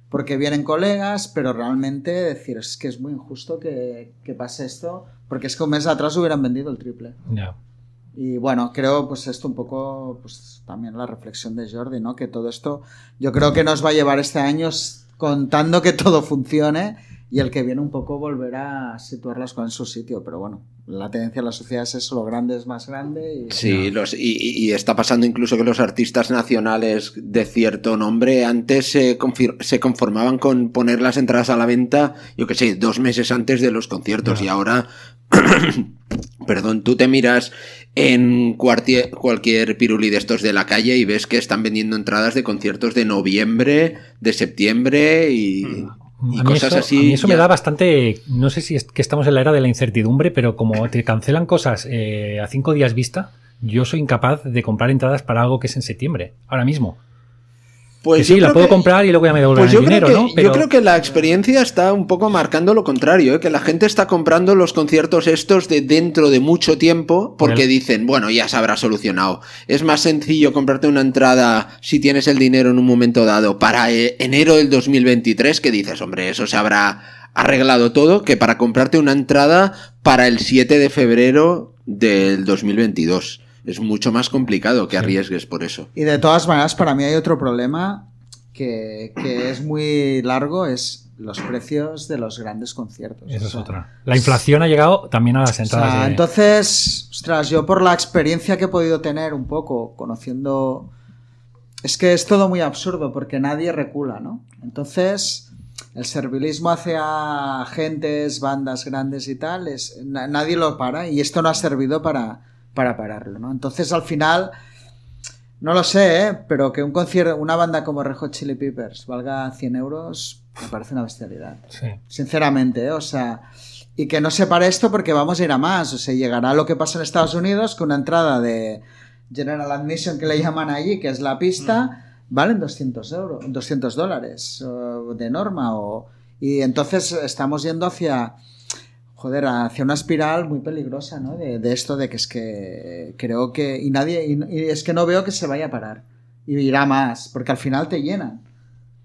Speaker 3: Porque vienen colegas, pero realmente decir, es que es muy injusto que, que pase esto, porque es que un mes atrás hubieran vendido el triple.
Speaker 1: Ya.
Speaker 3: Y bueno, creo pues esto un poco, pues también la reflexión de Jordi, ¿no? Que todo esto yo creo que nos va a llevar este año contando que todo funcione y el que viene un poco volverá a situar las cosas en su sitio. Pero bueno, la tendencia de la sociedad es eso, lo grande es más grande y...
Speaker 4: Sí, los, y, está pasando incluso que los artistas nacionales de cierto nombre antes se, confir- se conformaban con poner las entradas a la venta, yo que sé, dos meses antes de los conciertos y ahora, perdón, tú te miras en cualquier piruli de estos de la calle y ves que están vendiendo entradas de conciertos de noviembre, de septiembre y,
Speaker 1: Mm.
Speaker 4: Cosas
Speaker 1: eso,
Speaker 4: así.
Speaker 1: a mí eso me da bastante. No sé si es que estamos en la era de la incertidumbre, pero como te cancelan cosas eh, a cinco días vista, yo soy incapaz de comprar entradas para algo que es en septiembre, ahora mismo.
Speaker 4: Pues
Speaker 1: que sí, la
Speaker 4: creo
Speaker 1: puedo
Speaker 4: que-
Speaker 1: comprar y luego ya me devuelven
Speaker 4: Pues yo
Speaker 1: el
Speaker 4: creo,
Speaker 1: dinero,
Speaker 4: que,
Speaker 1: ¿no?
Speaker 4: yo creo que la experiencia está un poco marcando lo contrario, ¿eh? que la gente está comprando los conciertos estos de dentro de mucho tiempo porque dicen, bueno, ya se habrá solucionado. Es más sencillo comprarte una entrada si tienes el dinero en un momento dado para eh, enero del 2023 que dices, hombre, eso se habrá arreglado todo, que para comprarte una entrada para el 7 de febrero del 2022. Es mucho más complicado que arriesgues por eso.
Speaker 3: Y de todas maneras, para mí hay otro problema que, que es muy largo, es los precios de los grandes conciertos.
Speaker 1: Eso
Speaker 3: O
Speaker 1: es otra. La inflación ha llegado también a las
Speaker 3: o sea,
Speaker 1: entradas. de-
Speaker 3: entonces, ostras, yo por la experiencia que he podido tener un poco conociendo... Es que es todo muy absurdo porque nadie recula, ¿no? Entonces, el servilismo hacia agentes, bandas grandes y tal, es, na- nadie lo para y esto no ha servido para, para pararlo, ¿no? Entonces, al final, No lo sé, ¿eh? pero que un concierto, una banda como Red Hot Chili Peppers valga 100 euros, me parece una bestialidad.
Speaker 1: Sí.
Speaker 3: Sinceramente, ¿eh? o sea, y que no se pare esto porque vamos a ir a más. O sea, llegará lo que pasa en Estados Unidos, que una entrada de General Admission que le llaman allí, que es la pista, valen 200 euros, 200 dólares de norma. O, y entonces estamos yendo hacia, joder, hacia una espiral muy peligrosa, ¿no? De, de esto de que es que creo que, y nadie, y, y es que no veo que se vaya a parar. Y irá más, porque al final te llenan.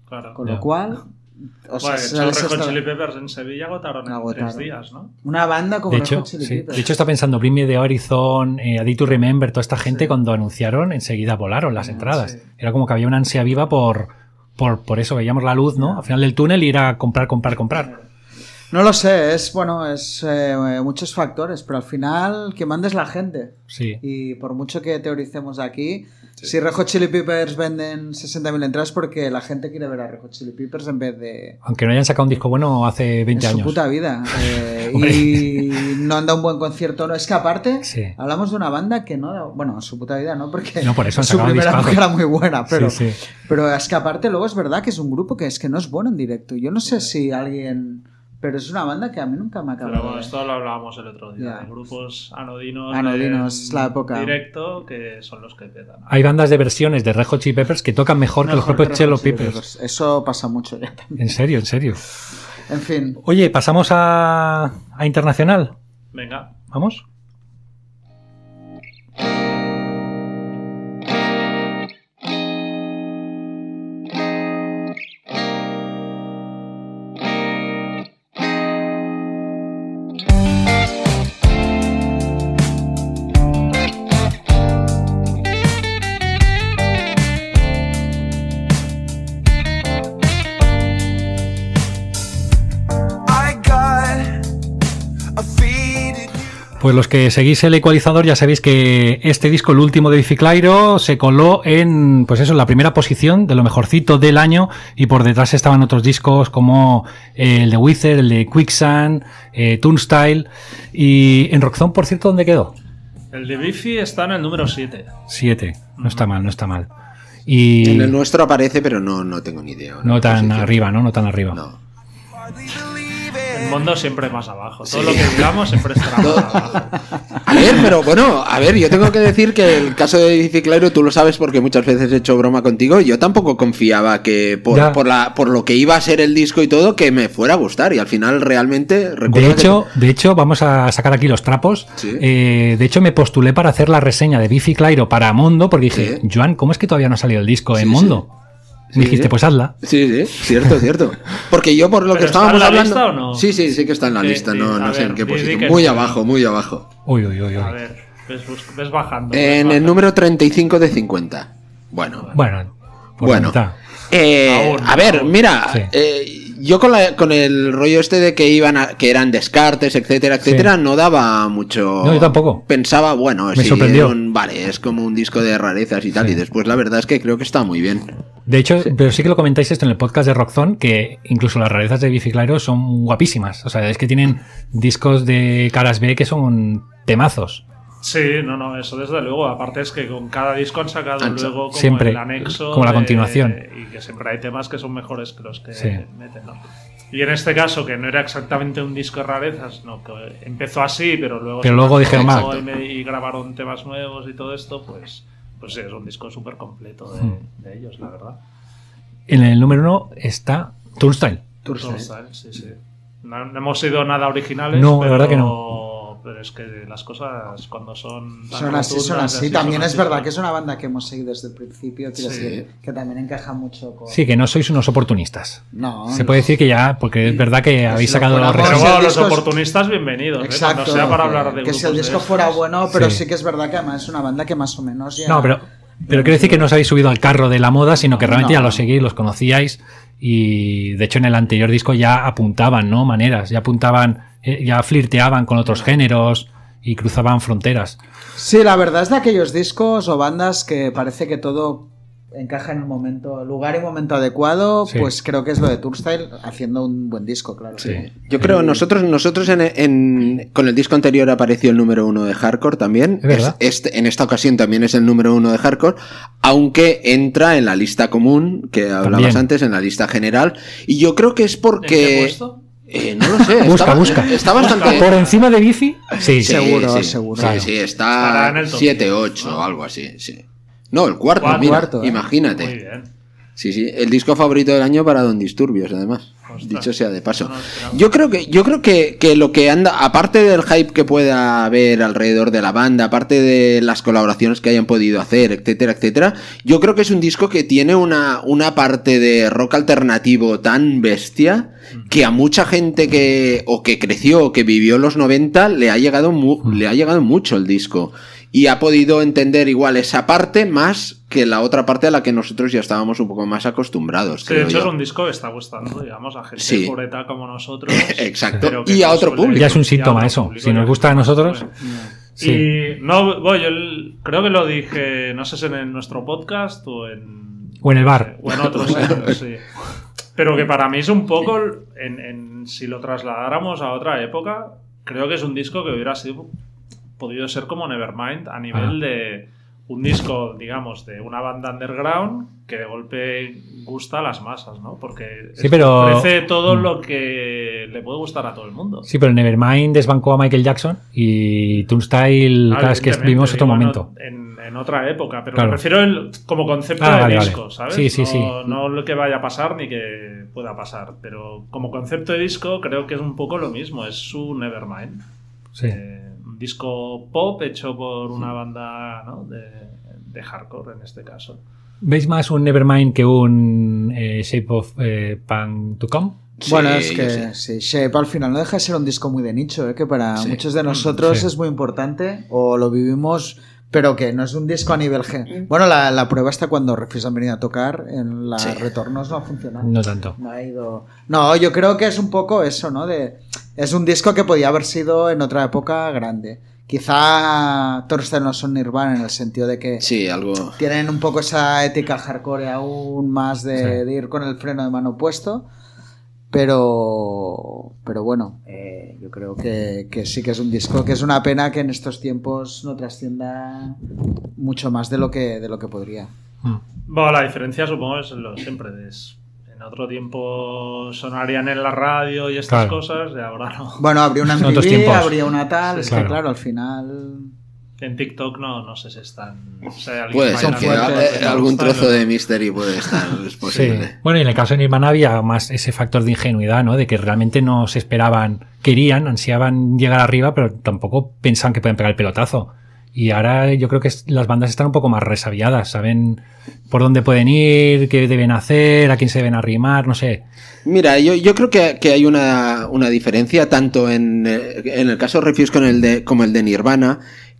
Speaker 2: Claro.
Speaker 3: Con
Speaker 1: Ya.
Speaker 3: lo cual, o sea,
Speaker 2: Bueno, hecho, Red Chili Peppers en Sevilla agotaron en
Speaker 3: Agotaron.
Speaker 2: tres días, ¿no?
Speaker 3: una banda como
Speaker 1: De hecho,
Speaker 3: Chili
Speaker 1: sí.
Speaker 3: Peppers.
Speaker 1: de hecho, está pensando Bring Me the Horizon, eh, to Remember, toda esta gente cuando anunciaron enseguida volaron las entradas.
Speaker 2: sí.
Speaker 1: Era como que había una ansia viva por, por, por eso, veíamos la luz, ¿no? Al final del túnel y ir a comprar, comprar, comprar.
Speaker 3: No lo sé, es bueno, es eh, muchos factores, pero al final que mandes la gente.
Speaker 1: Sí.
Speaker 3: Y por mucho que teoricemos aquí, si Red Hot Chili Peppers venden 60.000 entradas porque la gente quiere ver a Red Hot Chili Peppers en vez de
Speaker 1: Aunque no hayan sacado un disco bueno hace 20
Speaker 3: en su
Speaker 1: años.
Speaker 3: puta vida. Eh, y no han dado un buen concierto. No, es que aparte,
Speaker 1: Sí.
Speaker 3: hablamos de una banda que no, bueno, en su puta vida no, porque
Speaker 1: No, por eso han
Speaker 3: su primera era muy buena, pero,
Speaker 1: Sí, sí.
Speaker 3: pero es que aparte luego es verdad que es un grupo que es que no es bueno en directo. Yo no sé si alguien, pero es una banda que a mí nunca me ha
Speaker 2: Pero
Speaker 3: acabado.
Speaker 2: bueno,
Speaker 3: de-
Speaker 2: esto lo hablábamos el otro día. De grupos anodinos.
Speaker 3: Anodinos,
Speaker 2: en
Speaker 3: es la época.
Speaker 2: Directo que son los que petan.
Speaker 1: Hay bandas de versiones de Red Hot Chili Peppers que tocan mejor, que los propios Peppers.
Speaker 3: Peppers. Eso pasa mucho ya también.
Speaker 1: En serio, en serio.
Speaker 3: En fin,
Speaker 1: Oye, pasamos a, a internacional.
Speaker 2: Venga.
Speaker 1: ¿Vamos? Pues los que seguís el ecualizador ya sabéis que este disco, el último de Biffy Clyro, se coló en, pues eso, en la primera posición de lo mejorcito del año y por detrás estaban otros discos como eh, el de Wither, el de Quicksand, eh, Turnstile y en Rockzone, por cierto, ¿dónde quedó?
Speaker 2: El de Biffy está en el número 7.
Speaker 1: Siete. No está mal, no está mal. Y
Speaker 4: En el nuestro aparece, pero no, no tengo ni idea.
Speaker 1: no tan
Speaker 4: Posición.
Speaker 1: arriba, ¿no? No tan arriba.
Speaker 4: No.
Speaker 2: El mundo siempre más abajo. Todo
Speaker 4: Sí.
Speaker 2: lo que digamos siempre estará más abajo.
Speaker 4: A ver, pero bueno, a ver, yo tengo que decir que el caso de Biffy Clyro, tú lo sabes porque muchas veces he hecho broma contigo, yo tampoco confiaba que por,
Speaker 1: Ya.
Speaker 4: por, la, por lo que iba a ser el disco y todo, que me fuera a gustar. Y al final realmente recuerdo
Speaker 1: De
Speaker 4: que-
Speaker 1: hecho, de hecho, vamos a sacar aquí los trapos.
Speaker 4: Sí.
Speaker 1: Eh, de hecho, me postulé para hacer la reseña de Biffy Clyro para Mondo, porque dije,
Speaker 4: Sí.
Speaker 1: Joan, ¿cómo es que todavía no ha salido el disco
Speaker 4: Sí,
Speaker 1: en
Speaker 4: sí.
Speaker 1: Mondo?
Speaker 4: Sí,
Speaker 1: dijiste,
Speaker 4: sí.
Speaker 1: pues hazla.
Speaker 4: Sí, sí, cierto, cierto. Porque yo por lo
Speaker 2: ¿Pero
Speaker 4: que
Speaker 2: está en
Speaker 4: estábamos
Speaker 2: la
Speaker 4: hablando...
Speaker 2: lista o no?
Speaker 4: Sí, sí, sí que está en la
Speaker 2: Sí,
Speaker 4: lista,
Speaker 2: sí,
Speaker 4: no, no sé
Speaker 2: ver,
Speaker 4: en qué posición.
Speaker 2: que
Speaker 4: Muy abajo, muy abajo.
Speaker 1: Uy, uy, uy, uy.
Speaker 2: A ver, ves, bajando. ves
Speaker 4: En el número 35 de 50. Bueno,
Speaker 1: Bueno, por
Speaker 4: Bueno. Eh, a ver, mira,
Speaker 1: Sí.
Speaker 4: eh, yo con, la- con el rollo este de que iban a- que eran descartes, etcétera, etcétera, no daba mucho.
Speaker 1: No, yo tampoco.
Speaker 4: Pensaba, bueno,
Speaker 1: Me
Speaker 4: sí,
Speaker 1: sorprendió.
Speaker 4: un- vale, es como un disco de rarezas y tal,
Speaker 1: Sí.
Speaker 4: y después la verdad es que creo que está muy bien.
Speaker 1: De hecho, pero sí que lo comentáis esto en el podcast de Rockzone, que incluso las rarezas de Biffy Clyro son guapísimas. O sea, es que tienen discos de caras B que son temazos.
Speaker 2: Sí, no, no, eso desde luego. Aparte es que con cada disco han sacado
Speaker 4: Ancho.
Speaker 2: luego como
Speaker 1: Siempre,
Speaker 2: el anexo.
Speaker 1: como la
Speaker 2: de-
Speaker 1: continuación.
Speaker 2: Y que siempre hay temas que son mejores que los que
Speaker 1: Sí.
Speaker 2: meten, ¿no? Y en este caso, que no era exactamente un disco de rarezas, no, que empezó así, pero luego.
Speaker 1: Pero
Speaker 2: se
Speaker 1: luego dijeron, "Va".
Speaker 2: y, me- y grabaron temas nuevos y todo esto, pues. Pues sí, es un disco súper completo de,
Speaker 1: Hmm.
Speaker 2: de ellos, la verdad.
Speaker 1: En el número uno está Turnstile.
Speaker 2: Turnstile, sí, sí. No, no hemos sido nada originales.
Speaker 1: No, la
Speaker 2: pero,
Speaker 1: verdad que no.
Speaker 2: Pero es que las cosas cuando son. tan
Speaker 3: son así, son así. También
Speaker 2: son
Speaker 3: es
Speaker 2: así,
Speaker 3: verdad que es una banda que hemos seguido desde el principio,
Speaker 4: Sí.
Speaker 3: decir, que también encaja mucho con...
Speaker 1: Sí, que no sois unos oportunistas.
Speaker 3: No,
Speaker 1: Se
Speaker 3: no.
Speaker 1: puede decir que ya, porque es verdad que habéis
Speaker 3: si
Speaker 1: sacado
Speaker 3: fuéramos-
Speaker 2: Pero bueno, los oportunistas, bienvenidos. ¿eh?
Speaker 3: Exacto.
Speaker 2: Cuando sea para hablar de
Speaker 3: que si el disco fuera bueno, pero
Speaker 1: Sí.
Speaker 3: sí. que es verdad que además es una banda que más o menos ya...
Speaker 1: No, pero, pero quiero decir que no os habéis subido al carro de la moda, sino que realmente
Speaker 3: No.
Speaker 1: ya los seguís, los conocíais y de hecho en el anterior disco ya apuntaban, ¿no? Maneras, ya apuntaban, eh, ya flirteaban con otros géneros y cruzaban fronteras.
Speaker 3: Sí, la verdad es de aquellos discos o bandas que parece que todo encaja en el momento, lugar y momento adecuado,
Speaker 1: Sí.
Speaker 3: pues creo que es lo de Turnstile haciendo un buen disco, claro.
Speaker 4: Yo creo, nosotros, nosotros en, en- con el disco anterior apareció el número uno de Hardcore también.
Speaker 1: Es verdad.
Speaker 4: este, en esta ocasión también es el número uno de Hardcore, aunque entra en la lista común que hablabas
Speaker 1: También.
Speaker 4: antes, en la lista general. Y yo creo que es
Speaker 2: ¿En qué
Speaker 4: porque...
Speaker 2: puesto?
Speaker 4: Eh, no lo sé.
Speaker 1: Busca,
Speaker 4: está,
Speaker 1: busca.
Speaker 4: Está bastante...
Speaker 1: ¿Por encima de bici? Sí,
Speaker 4: Sí,
Speaker 3: Seguro,
Speaker 4: sí,
Speaker 3: seguro.
Speaker 4: Sí, sí, está
Speaker 2: en el top
Speaker 4: 7,
Speaker 2: 10,
Speaker 4: 8
Speaker 2: ¿no?
Speaker 4: o algo así, sí. No, el cuarto,
Speaker 2: Cuarto.
Speaker 4: mira,
Speaker 3: Cuarto, ¿eh?
Speaker 4: imagínate.
Speaker 2: Muy bien.
Speaker 4: Sí, sí, el disco favorito del año para Don Disturbios, además.
Speaker 2: Ostras.
Speaker 4: Dicho sea de paso.
Speaker 2: No.
Speaker 4: Yo creo que, yo creo que, que lo que anda, aparte del hype que pueda haber alrededor de la banda, aparte de las colaboraciones que hayan podido hacer, etcétera, etcétera, yo creo que es un disco que tiene una, una parte de rock alternativo tan bestia que a mucha gente que, o que creció, o que vivió los 90, le ha llegado, mu- le ha llegado mucho el disco. Y ha podido entender igual esa parte más que la otra parte a la que nosotros ya estábamos un poco más acostumbrados.
Speaker 2: Sí, de
Speaker 4: creo
Speaker 2: hecho,
Speaker 4: yo.
Speaker 2: es un disco que está gustando, digamos, a gente
Speaker 4: Sí.
Speaker 2: pureta como nosotros.
Speaker 4: Exacto.
Speaker 2: pero que
Speaker 4: Y a otro público.
Speaker 1: Ya es un síntoma eso.
Speaker 2: público,
Speaker 1: Si nos gusta a nosotros. Sí.
Speaker 2: Y no, bueno, yo creo que lo dije, no sé si en nuestro podcast o en.
Speaker 1: O en el bar.
Speaker 2: O en otros sitios, sí. Pero que para mí es un poco, en, en- si lo trasladáramos a otra época, creo que es un disco que hubiera sido podido ser como Nevermind a nivel
Speaker 1: Ah.
Speaker 2: de un disco, digamos, de una banda underground que de golpe gusta a las masas, ¿no? Porque
Speaker 1: Sí, pero-
Speaker 2: ofrece todo
Speaker 1: Mm.
Speaker 2: lo que le puede gustar a todo el mundo.
Speaker 1: Sí, pero Nevermind desbancó a Michael Jackson y Turnstile,
Speaker 2: Ah,
Speaker 1: claro, es que vivimos otro momento.
Speaker 2: En, en otra época, pero
Speaker 1: Claro.
Speaker 2: me refiero el- como concepto
Speaker 1: Ah,
Speaker 2: de
Speaker 1: vale, vale.
Speaker 2: disco, ¿sabes?
Speaker 1: Sí, sí,
Speaker 2: no,
Speaker 1: sí.
Speaker 2: no lo que vaya a pasar ni que pueda pasar, pero como concepto de disco creo que es un poco lo mismo, es su Nevermind.
Speaker 1: Sí.
Speaker 2: Eh, disco pop hecho por una banda ¿no? de, de hardcore en este caso.
Speaker 1: ¿Veis más un Nevermind que un eh, Shape of eh, Punk to Come?
Speaker 3: Bueno, es que sí, Shape al final no deja de ser un disco muy de nicho, ¿eh? que para
Speaker 4: Sí.
Speaker 3: muchos de nosotros
Speaker 1: Sí.
Speaker 3: es muy importante o lo vivimos, pero que no es un disco a nivel G. Bueno, la, la prueba está cuando Refuse han venido a tocar, en la
Speaker 4: Sí.
Speaker 3: retornos no ha funcionado.
Speaker 1: No tanto.
Speaker 3: No ha ido. No, yo creo que es un poco eso, ¿no? De, es un disco que podía haber sido en otra época grande. Quizá Thorsten no son Nirvana en el sentido de que
Speaker 4: Sí, algo.
Speaker 3: tienen un poco esa ética hardcore aún más de,
Speaker 1: Sí.
Speaker 3: de ir con el freno de mano puesto. Pero, pero bueno, eh, yo creo que, que sí que es un disco que es una pena que en estos tiempos no trascienda mucho más de lo que, de lo que podría.
Speaker 1: Mm.
Speaker 2: Bueno, la diferencia supongo es lo siempre. Es, en otro tiempo sonarían en la radio y estas
Speaker 1: Claro.
Speaker 2: cosas, y ahora no.
Speaker 3: Bueno, habría una MTV, habría una tal, es
Speaker 1: Claro.
Speaker 3: que claro, al final...
Speaker 2: En TikTok no, no sé si están. o sea,
Speaker 4: Puede ser que eh, algún trozo de Mystery puede estar, es
Speaker 1: Sí.
Speaker 4: posible.
Speaker 1: Bueno, y en el caso de Nirvana había más ese factor de ingenuidad, ¿no? De que realmente no se esperaban, querían, ansiaban llegar arriba, pero tampoco pensaban que pueden pegar el pelotazo. Y ahora yo creo que las bandas están un poco más resabiadas, saben por dónde pueden ir, qué deben hacer, a quién se deben arrimar, no sé.
Speaker 4: Mira, yo, yo creo que, que hay una, una diferencia tanto en, eh, en el caso de Refuse con el de, como el de Nirvana,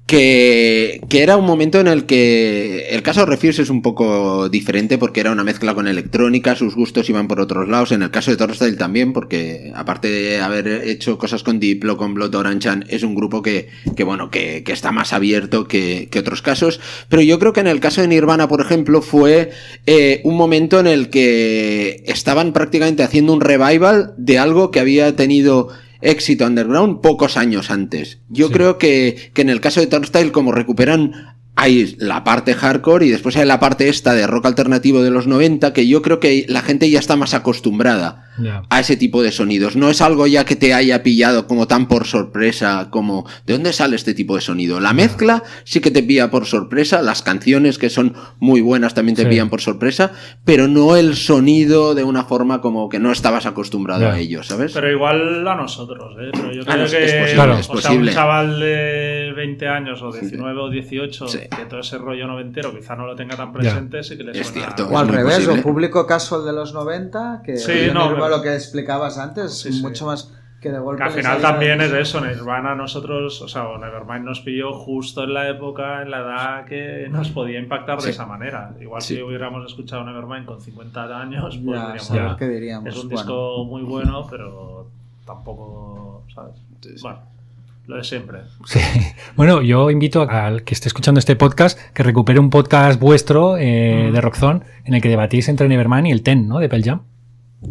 Speaker 4: que, que era un momento en el que el caso de Refuse es un poco diferente porque era una mezcla con electrónica, sus gustos iban por otros lados, en el caso de Torstyle también, porque aparte de haber hecho cosas con Diplo, con Blood Orange, es un grupo que, que bueno, que, que está más abierto que, que otros casos, pero yo creo que en el caso de Nirvana, por ejemplo, fue eh, un momento en el que estaban prácticamente haciendo un revival de algo que había tenido éxito underground pocos años antes. Yo
Speaker 1: Sí.
Speaker 4: creo que, que en el caso de Turnstile, como recuperan, hay la parte hardcore y después hay la parte esta de rock alternativo de los 90, que yo creo que la gente ya está más acostumbrada a ese tipo de sonidos. No es algo ya que te haya pillado como tan por sorpresa, como ¿de dónde sale este tipo de sonido? La mezcla sí que te pilla por sorpresa, las canciones que son muy buenas también te
Speaker 1: Sí.
Speaker 4: pillan por sorpresa, pero no el sonido de una forma como que no estabas acostumbrado a ello, ¿sabes?
Speaker 2: Pero igual a nosotros, ¿eh? Pero yo
Speaker 4: Ah,
Speaker 2: creo
Speaker 4: no, es
Speaker 2: que
Speaker 4: posible,
Speaker 1: Claro.
Speaker 2: o
Speaker 4: es
Speaker 2: sea,
Speaker 4: posible.
Speaker 2: un chaval de 20 años o 19 o 18
Speaker 4: Sí.
Speaker 2: Que todo ese rollo noventero quizá no lo tenga tan presente, sí que le
Speaker 4: Es
Speaker 2: suena...
Speaker 4: cierto.
Speaker 3: O al revés,
Speaker 4: posible.
Speaker 3: o público casual de los 90, que
Speaker 2: Sí, no, pero-
Speaker 3: lo que explicabas antes,
Speaker 2: Sí, sí.
Speaker 3: mucho más que de golpe.
Speaker 2: Que al
Speaker 3: les
Speaker 2: final también es eso, Nirvana nosotros, o sea, o Nevermind nos pilló justo en la época, en la edad que nos podía impactar
Speaker 4: Sí.
Speaker 2: de esa manera. Igual
Speaker 4: Sí.
Speaker 2: si hubiéramos escuchado Nevermind con 50 años, pues
Speaker 3: Ya,
Speaker 2: diríamos,
Speaker 3: saber
Speaker 1: Ya.
Speaker 3: qué diríamos.
Speaker 2: es un
Speaker 3: Bueno.
Speaker 2: disco muy bueno, pero tampoco, ¿sabes?
Speaker 4: Sí, sí.
Speaker 2: Bueno, Lo de siempre.
Speaker 1: Sí. Bueno, yo invito al que esté escuchando este podcast que recupere un podcast vuestro eh,
Speaker 2: Mm.
Speaker 1: de Rockzone en el que debatís entre Nevermind y el Ten, ¿no? De Pearl Jam.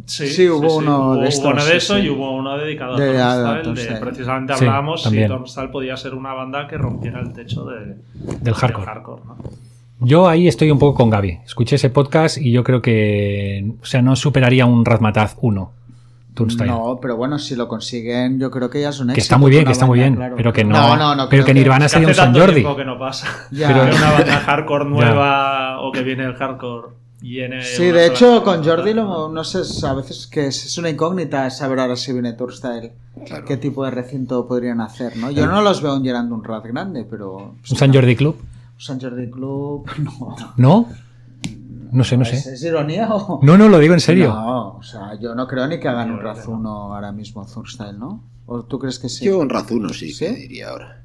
Speaker 2: Sí,
Speaker 3: Sí, hubo uno de
Speaker 2: Hubo
Speaker 3: estos,
Speaker 2: uno de eso
Speaker 3: sí.
Speaker 2: y hubo uno dedicado
Speaker 3: De-
Speaker 2: a
Speaker 3: a
Speaker 2: Turnstile. de-
Speaker 3: Turnstile.
Speaker 2: precisamente
Speaker 1: Sí,
Speaker 2: hablábamos si
Speaker 1: también.
Speaker 2: Turnstile podía ser una banda que rompiera el techo de-
Speaker 1: Del hardcore.
Speaker 2: ¿no?
Speaker 1: Yo ahí estoy un poco con Gaby. Escuché ese podcast y yo creo que, o sea, no superaría un Razmataz 1, Turnstile.
Speaker 3: No, pero bueno, si lo consiguen, yo creo que ya es un éxito.
Speaker 1: que está muy bien, que está muy bien,
Speaker 3: claro.
Speaker 1: pero que no,
Speaker 3: No, no, no
Speaker 1: pero
Speaker 3: creo
Speaker 1: que
Speaker 3: que-
Speaker 1: Nirvana
Speaker 2: que
Speaker 1: sería un San Jordi.
Speaker 2: que no pasa.
Speaker 3: Ya.
Speaker 2: Que una banda hardcore nueva o que viene el hardcore llene.
Speaker 3: Sí, de hecho, con Jordi, lo- no sé, a veces que es, es una incógnita saber ahora si viene Turnstile.
Speaker 4: Claro.
Speaker 3: ¿Qué tipo de recinto podrían hacer, no? Yo no los veo llenando un rat grande, pero...
Speaker 1: Un San Jordi Club.
Speaker 3: Un San Jordi Club, no.
Speaker 1: ¿No? No sé, no
Speaker 3: ¿Es,
Speaker 1: sé.
Speaker 3: ¿Es ironía o...?
Speaker 1: No, no, lo digo en serio.
Speaker 3: No, o sea, yo no creo ni que hagan un Razuno ahora mismo Turnstile, ¿no? ¿O tú crees que sí?
Speaker 4: Yo en Razuno sí,
Speaker 3: ¿Sí?
Speaker 4: que diría ahora.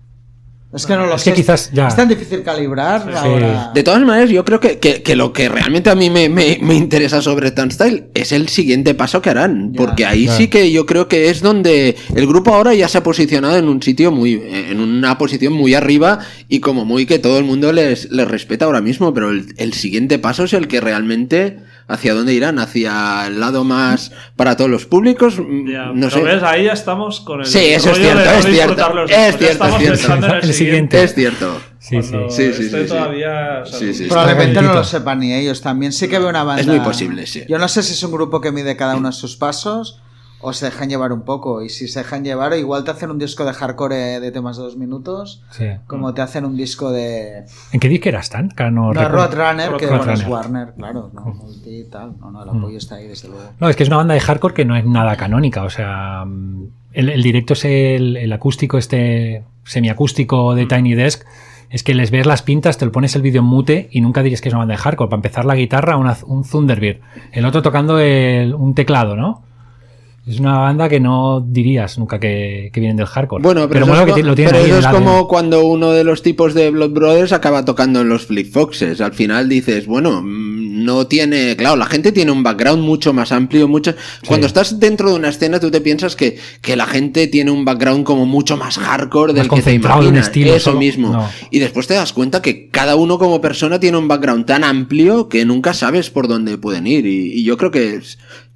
Speaker 3: Es que no lo
Speaker 1: Es
Speaker 3: sé.
Speaker 1: que quizás ya-
Speaker 3: Es tan difícil calibrar ahora.
Speaker 4: De todas maneras, yo creo que, que- que lo que realmente a mí me, me- me interesa sobre Turnstile es el siguiente paso que harán.
Speaker 3: Ya.
Speaker 4: Porque ahí sí que yo creo que es donde el grupo ahora ya se ha posicionado en un sitio muy, en una posición muy arriba y como muy que todo el mundo les, les respeta ahora mismo. Pero el, el siguiente paso es el que realmente, ¿hacia dónde irán? ¿Hacia el lado más para todos los públicos? Mm,
Speaker 2: Ya,
Speaker 4: no sé.
Speaker 2: ves, ahí ya estamos con el.
Speaker 4: Sí, eso es cierto, es cierto. Es cierto,
Speaker 2: estamos
Speaker 4: es cierto.
Speaker 2: pensando en el,
Speaker 1: El
Speaker 2: siguiente.
Speaker 4: Es cierto.
Speaker 1: Sí, sí.
Speaker 2: Cuando
Speaker 4: Sí,
Speaker 2: todavía. o sea,
Speaker 4: Sí, sí, sí.
Speaker 3: Probablemente no lo sepan ni ellos también. Sí que veo una banda.
Speaker 4: Es muy posible, sí.
Speaker 3: Yo no sé si es un grupo que mide cada uno de sus pasos o se dejan llevar un poco. Y si se dejan llevar, igual te hacen un disco de hardcore de temas de dos minutos,
Speaker 1: Sí.
Speaker 3: como te hacen un disco de.
Speaker 1: ¿En qué disquera están? Que no.
Speaker 3: Roadrunner, que bueno, es Warner, claro. No, multi y tal. No, no, el apoyo está ahí, desde luego.
Speaker 1: No, es que es una banda de hardcore que no es nada canónica. O sea, mm, el, el directo es el, el acústico, este semiacústico de Tiny Desk. Es que les ves las pintas, te lo pones el vídeo en mute y nunca dirías que es una banda de hardcore. Para empezar, la guitarra, una- un Thunderbird. El otro tocando el- un teclado, ¿no? Es una banda que no dirías nunca que, que vienen del hardcore.
Speaker 4: Bueno, pero, eso
Speaker 1: mola
Speaker 4: es,
Speaker 1: que lo
Speaker 4: pero eso es como cuando uno de los tipos de Blood Brothers acaba tocando en los Flip Foxes. Al final dices, bueno, mm, no tiene. Claro, la gente tiene un background mucho más amplio. mucho Cuando estás dentro de una escena, tú te piensas que, que la gente tiene un background como mucho más hardcore del que te
Speaker 1: un
Speaker 4: imaginas.
Speaker 1: estilo
Speaker 4: Eso
Speaker 1: solo.
Speaker 4: mismo.
Speaker 1: No.
Speaker 4: Y después te das cuenta que cada uno como persona tiene un background tan amplio que nunca sabes por dónde pueden ir. Y, y yo creo que,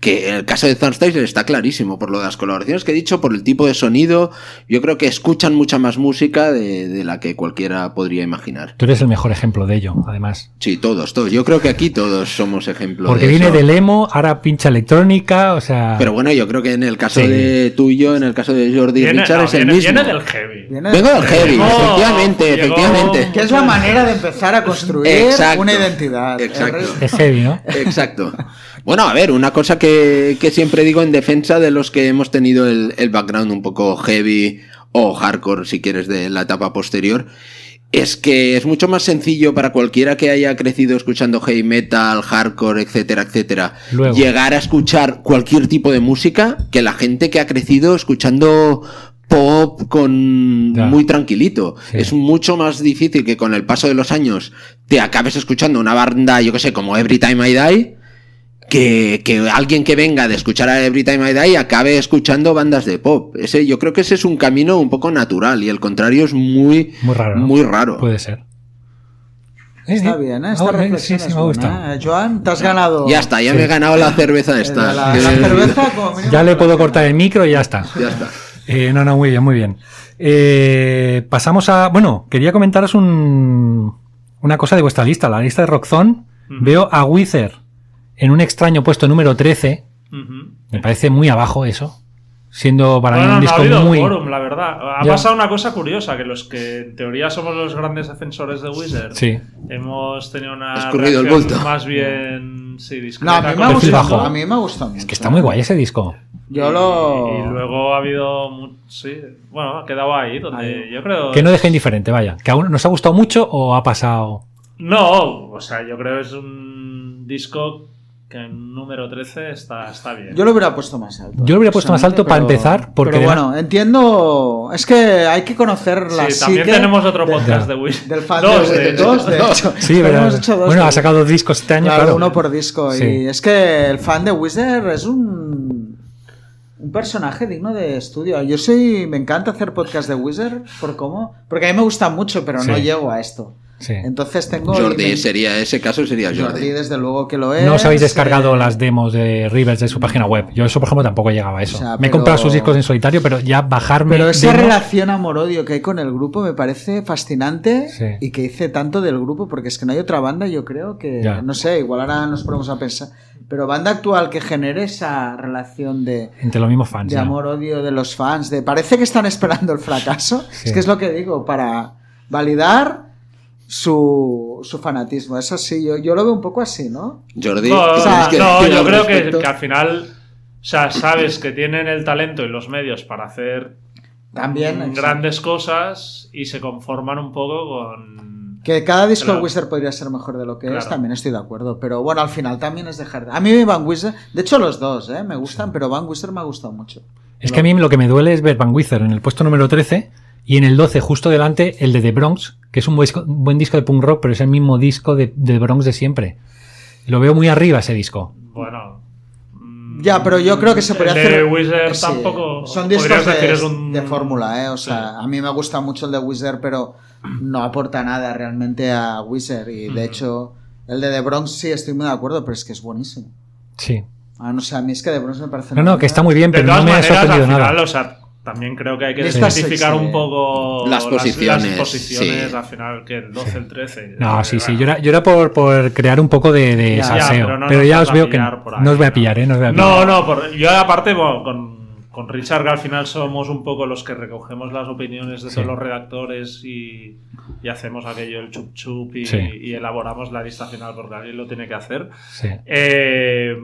Speaker 4: que el caso de Thunstyle está clarísimo por lo de las colaboraciones que he dicho, por el tipo de sonido. Yo creo que escuchan mucha más música de, de la que cualquiera podría imaginar.
Speaker 1: Tú eres el mejor ejemplo de ello, además.
Speaker 4: Sí, todos, todos. Yo creo que aquí todos somos ejemplos.
Speaker 1: Porque
Speaker 4: de
Speaker 1: viene
Speaker 4: eso.
Speaker 1: del emo, ahora pincha electrónica, o sea...
Speaker 4: Pero bueno, yo creo que en el caso
Speaker 1: Sí.
Speaker 4: de tuyo, en el caso de Jordi
Speaker 2: Viene,
Speaker 4: Richard,
Speaker 2: no,
Speaker 4: es el
Speaker 2: viene-
Speaker 4: mismo.
Speaker 2: viene del heavy.
Speaker 3: Viene-
Speaker 4: Vengo del heavy,
Speaker 2: Llegó-
Speaker 4: efectivamente,
Speaker 2: llegó-
Speaker 4: efectivamente.
Speaker 3: Que es la manera de empezar a construir
Speaker 4: Exacto,
Speaker 3: una identidad.
Speaker 4: exacto.
Speaker 3: El
Speaker 1: es heavy, ¿no?
Speaker 4: Exacto. Bueno, a ver, una cosa que, que siempre digo en defensa de los que hemos tenido el, el background un poco heavy o hardcore, si quieres, de la etapa posterior, es que es mucho más sencillo para cualquiera que haya crecido escuchando heavy metal, hardcore, etcétera, etcétera,
Speaker 1: Luego.
Speaker 4: llegar a escuchar cualquier tipo de música que la gente que ha crecido escuchando pop con
Speaker 1: Ya.
Speaker 4: muy tranquilito.
Speaker 1: Sí.
Speaker 4: Es mucho más difícil que con el paso de los años te acabes escuchando una banda, yo que sé, como Every Time I Die, que, que alguien que venga de escuchar a Every Time I Die acabe escuchando bandas de pop. Ese, yo creo que ese es un camino un poco natural y el contrario es muy,
Speaker 1: Muy raro. ¿no?
Speaker 4: muy raro.
Speaker 1: Puede ser.
Speaker 3: Está bien, ¿eh? Esta
Speaker 1: ah, eh,
Speaker 3: reflexión
Speaker 1: sí, sí,
Speaker 3: es
Speaker 1: me
Speaker 3: buena,
Speaker 1: gusta.
Speaker 3: ¿eh? Joan, te has ganado.
Speaker 4: Ya está, ya me he ganado la cerveza esta.
Speaker 3: La, la cerveza, como.
Speaker 1: Ya le puedo cortar el micro y ya está.
Speaker 4: Ya está.
Speaker 1: Eh, no, no, muy bien, muy bien. Eh, pasamos a. Bueno, quería comentaros un, una cosa de vuestra lista, la lista de Rockzone. Veo a Wither en un extraño puesto número 13.
Speaker 2: Ujú.
Speaker 1: Me parece muy abajo eso. Siendo para
Speaker 2: Bueno,
Speaker 1: mí un
Speaker 2: no ha
Speaker 1: disco
Speaker 2: habido
Speaker 1: muy.
Speaker 2: quórum, la verdad. Ha
Speaker 1: Ya.
Speaker 2: pasado una cosa curiosa, que los que en teoría somos los grandes defensores de Wizard,
Speaker 1: Sí.
Speaker 2: hemos tenido una
Speaker 4: el bulto.
Speaker 2: más bien sí,
Speaker 3: No,
Speaker 2: discreta
Speaker 3: a mí me ha
Speaker 1: bajo.
Speaker 3: A mí me ha gustado mucho.
Speaker 1: Es que está muy guay ese disco.
Speaker 3: Yo lo.
Speaker 2: Y, y luego ha habido... Sí, bueno, ha quedado ahí, donde
Speaker 3: Ahí.
Speaker 2: yo creo...
Speaker 1: Que no deje indiferente, vaya. ¿Que aún nos ha gustado mucho o ha pasado?
Speaker 2: No, o sea, yo creo que es un disco que en número 13 está, está bien.
Speaker 3: Yo lo hubiera puesto más alto.
Speaker 1: Yo lo hubiera puesto más alto para empezar, porque
Speaker 3: Pero
Speaker 1: de
Speaker 3: bueno, entiendo. Es que hay que conocer la
Speaker 2: sí, también tenemos otro
Speaker 3: de-
Speaker 2: podcast de Wizard.
Speaker 3: Del fan
Speaker 2: Dos,
Speaker 3: de,
Speaker 2: de
Speaker 3: dos, de hecho.
Speaker 1: Sí,
Speaker 3: Pero
Speaker 1: pero-
Speaker 3: hemos hecho dos
Speaker 1: bueno,
Speaker 3: de-
Speaker 1: ha sacado dos discos este año,
Speaker 3: Claro,
Speaker 1: claro.
Speaker 3: uno por disco.
Speaker 1: Sí.
Speaker 3: Y es que el fan de Wizard es un. Un personaje digno de estudio. Yo soy. Me encanta hacer podcast de Wizard por cómo. Porque a mí me gusta mucho, pero no llego a esto.
Speaker 1: Sí.
Speaker 3: Entonces tengo.
Speaker 4: Jordi
Speaker 3: me-
Speaker 4: sería, ese caso sería
Speaker 3: Jordi,
Speaker 4: Jordi.
Speaker 3: desde luego que lo es.
Speaker 1: No os habéis descargado
Speaker 3: eh,
Speaker 1: las demos de Rivers de su página web. Yo eso, por ejemplo, tampoco llegaba a eso.
Speaker 3: O sea,
Speaker 1: Me he comprado sus discos en solitario, pero ya bajarme
Speaker 3: Pero esa
Speaker 1: demos-
Speaker 3: relación amor-odio que hay con el grupo me parece fascinante
Speaker 1: Sí.
Speaker 3: y que hice tanto del grupo, porque es que no hay otra banda, yo creo que,
Speaker 1: Ya.
Speaker 3: no sé, igual ahora nos ponemos a pensar, pero banda actual que genere esa relación de,
Speaker 1: entre los mismos fans.
Speaker 3: de amor-odio de los fans, de parece que están esperando el fracaso,
Speaker 1: Sí.
Speaker 3: es que es lo que digo, para validar su, su fanatismo, eso sí, yo, yo lo veo un poco así, ¿no?
Speaker 4: Jordi,
Speaker 2: No,
Speaker 4: ¿qué
Speaker 3: o sea,
Speaker 4: tienes que
Speaker 2: no, yo creo que, que al final, o sea, sabes que tienen el talento y los medios para hacer
Speaker 3: También, exacto.
Speaker 2: grandes cosas y se conforman un poco con...
Speaker 3: Que cada disco
Speaker 2: Claro.
Speaker 3: de Wizard podría ser mejor de lo que es, también estoy de acuerdo. Pero bueno, al final también es dejar. A mí Van Wizard, de hecho los dos, ¿eh? me gustan, pero Van Wizard me ha gustado mucho.
Speaker 1: Es que a mí lo que me duele es ver Van Wither en el puesto número 13 y en el 12, justo delante, el de The Bronx, que es un buen disco, un buen disco de punk rock, pero es el mismo disco de, de Bronx de siempre. Lo veo muy arriba ese disco.
Speaker 2: Bueno... mm,
Speaker 3: Ya, pero yo creo que se podría
Speaker 2: el
Speaker 3: hacer.
Speaker 2: De Wizard
Speaker 3: Sí,
Speaker 2: tampoco...
Speaker 3: Son discos de,
Speaker 2: es un-
Speaker 3: de fórmula, ¿eh? O
Speaker 2: Sí.
Speaker 3: sea, a mí me gusta mucho el de Wizard, pero no aporta nada realmente a Wizard. Y de hecho, el de The Bronx sí estoy muy de acuerdo, pero es que es buenísimo.
Speaker 1: Sí.
Speaker 3: Ah, no sé, a mí es que The Bronx me parece.
Speaker 1: No, no, que está muy bien, pero no me ha
Speaker 2: maneras, al
Speaker 1: sorprendido
Speaker 2: final,
Speaker 1: nada.
Speaker 2: o sea, también creo que hay que especificar
Speaker 3: sí.
Speaker 2: un poco
Speaker 4: Las posiciones,
Speaker 2: las, posiciones
Speaker 4: sí.
Speaker 2: al final, que el 12, el 13.
Speaker 1: No,
Speaker 2: eh,
Speaker 1: sí, sí. Yo era, yo era por, por crear un poco de, de
Speaker 3: Ya,
Speaker 1: salseo.
Speaker 2: pero
Speaker 1: pero
Speaker 2: no nos
Speaker 1: ya os veo que
Speaker 2: ahí,
Speaker 1: no os voy a
Speaker 2: ¿no?
Speaker 1: pillar, ¿eh? No os voy a pillar.
Speaker 2: No, no, por- yo aparte bueno, con, con Richard que al final somos un poco los que recogemos las opiniones de
Speaker 1: Sí.
Speaker 2: todos los redactores y, y hacemos aquello, el chup chup y,
Speaker 1: Sí.
Speaker 2: y elaboramos la lista final porque alguien lo tiene que hacer.
Speaker 1: Sí.
Speaker 2: Eh,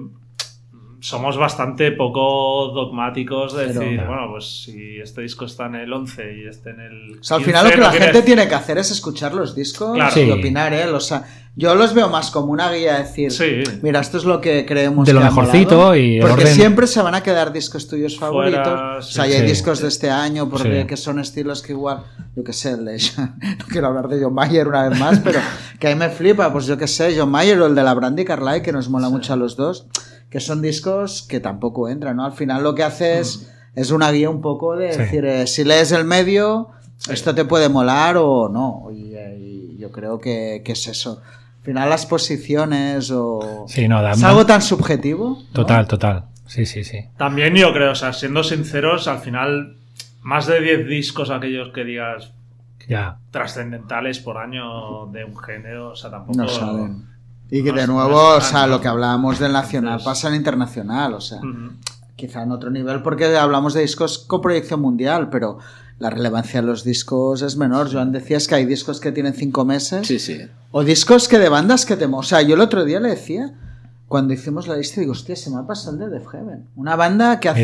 Speaker 2: somos bastante poco dogmáticos de
Speaker 3: Pero-
Speaker 2: decir, bueno, pues si este disco está en el 11 y este en el.
Speaker 3: O sea, al
Speaker 2: 15,
Speaker 3: final lo que la gente tiene que hacer es escuchar los discos
Speaker 2: Claro.
Speaker 3: y
Speaker 1: Sí.
Speaker 3: opinar, ¿eh? Sea, yo los veo más como una guía, decir,
Speaker 2: Sí.
Speaker 3: mira, esto es lo que creemos
Speaker 1: De lo
Speaker 3: que ha
Speaker 1: mejorcito
Speaker 3: molado",
Speaker 1: y el
Speaker 3: Porque
Speaker 1: orden-
Speaker 3: siempre se van a quedar discos tuyos favoritos.
Speaker 2: Fuera,
Speaker 3: o sea,
Speaker 2: sí,
Speaker 3: y hay
Speaker 1: sí.
Speaker 3: discos de este año porque
Speaker 1: Sí.
Speaker 3: que son estilos que igual, yo qué sé, el de- no quiero hablar de John Mayer una vez más, pero que a mí me flipa, pues yo qué sé, John Mayer o el de la Brandy Carlyle, que nos mola mucho a los dos, que son discos que tampoco entran, ¿no? Al final lo que hace es, es una guía un poco de
Speaker 1: Sí.
Speaker 3: decir, eh, si lees el medio, esto te puede molar o no. Y, eh, y yo creo que, que es eso. Al final las posiciones o...
Speaker 1: Sí, no,
Speaker 3: es algo tan subjetivo. ¿no?
Speaker 1: Total, total. Sí, sí, sí.
Speaker 2: También yo creo, o sea, siendo sinceros, al final, más de 10 discos aquellos que digas
Speaker 1: Ya.
Speaker 2: trascendentales por año de un género, o sea, tampoco.
Speaker 3: No saben. Y que de nuevo, o sea, lo que hablábamos del nacional pasa en internacional, o sea,
Speaker 2: Ujú.
Speaker 3: quizá en otro nivel porque hablamos de discos con proyección mundial, pero la relevancia de los discos es menor. Joan decías que hay discos que tienen cinco meses
Speaker 4: Sí, sí.
Speaker 3: o discos que de bandas que te... O sea, yo el otro día le decía, cuando hicimos la lista, digo, hostia, se me ha pasado el de Def Heaven. Una banda que hace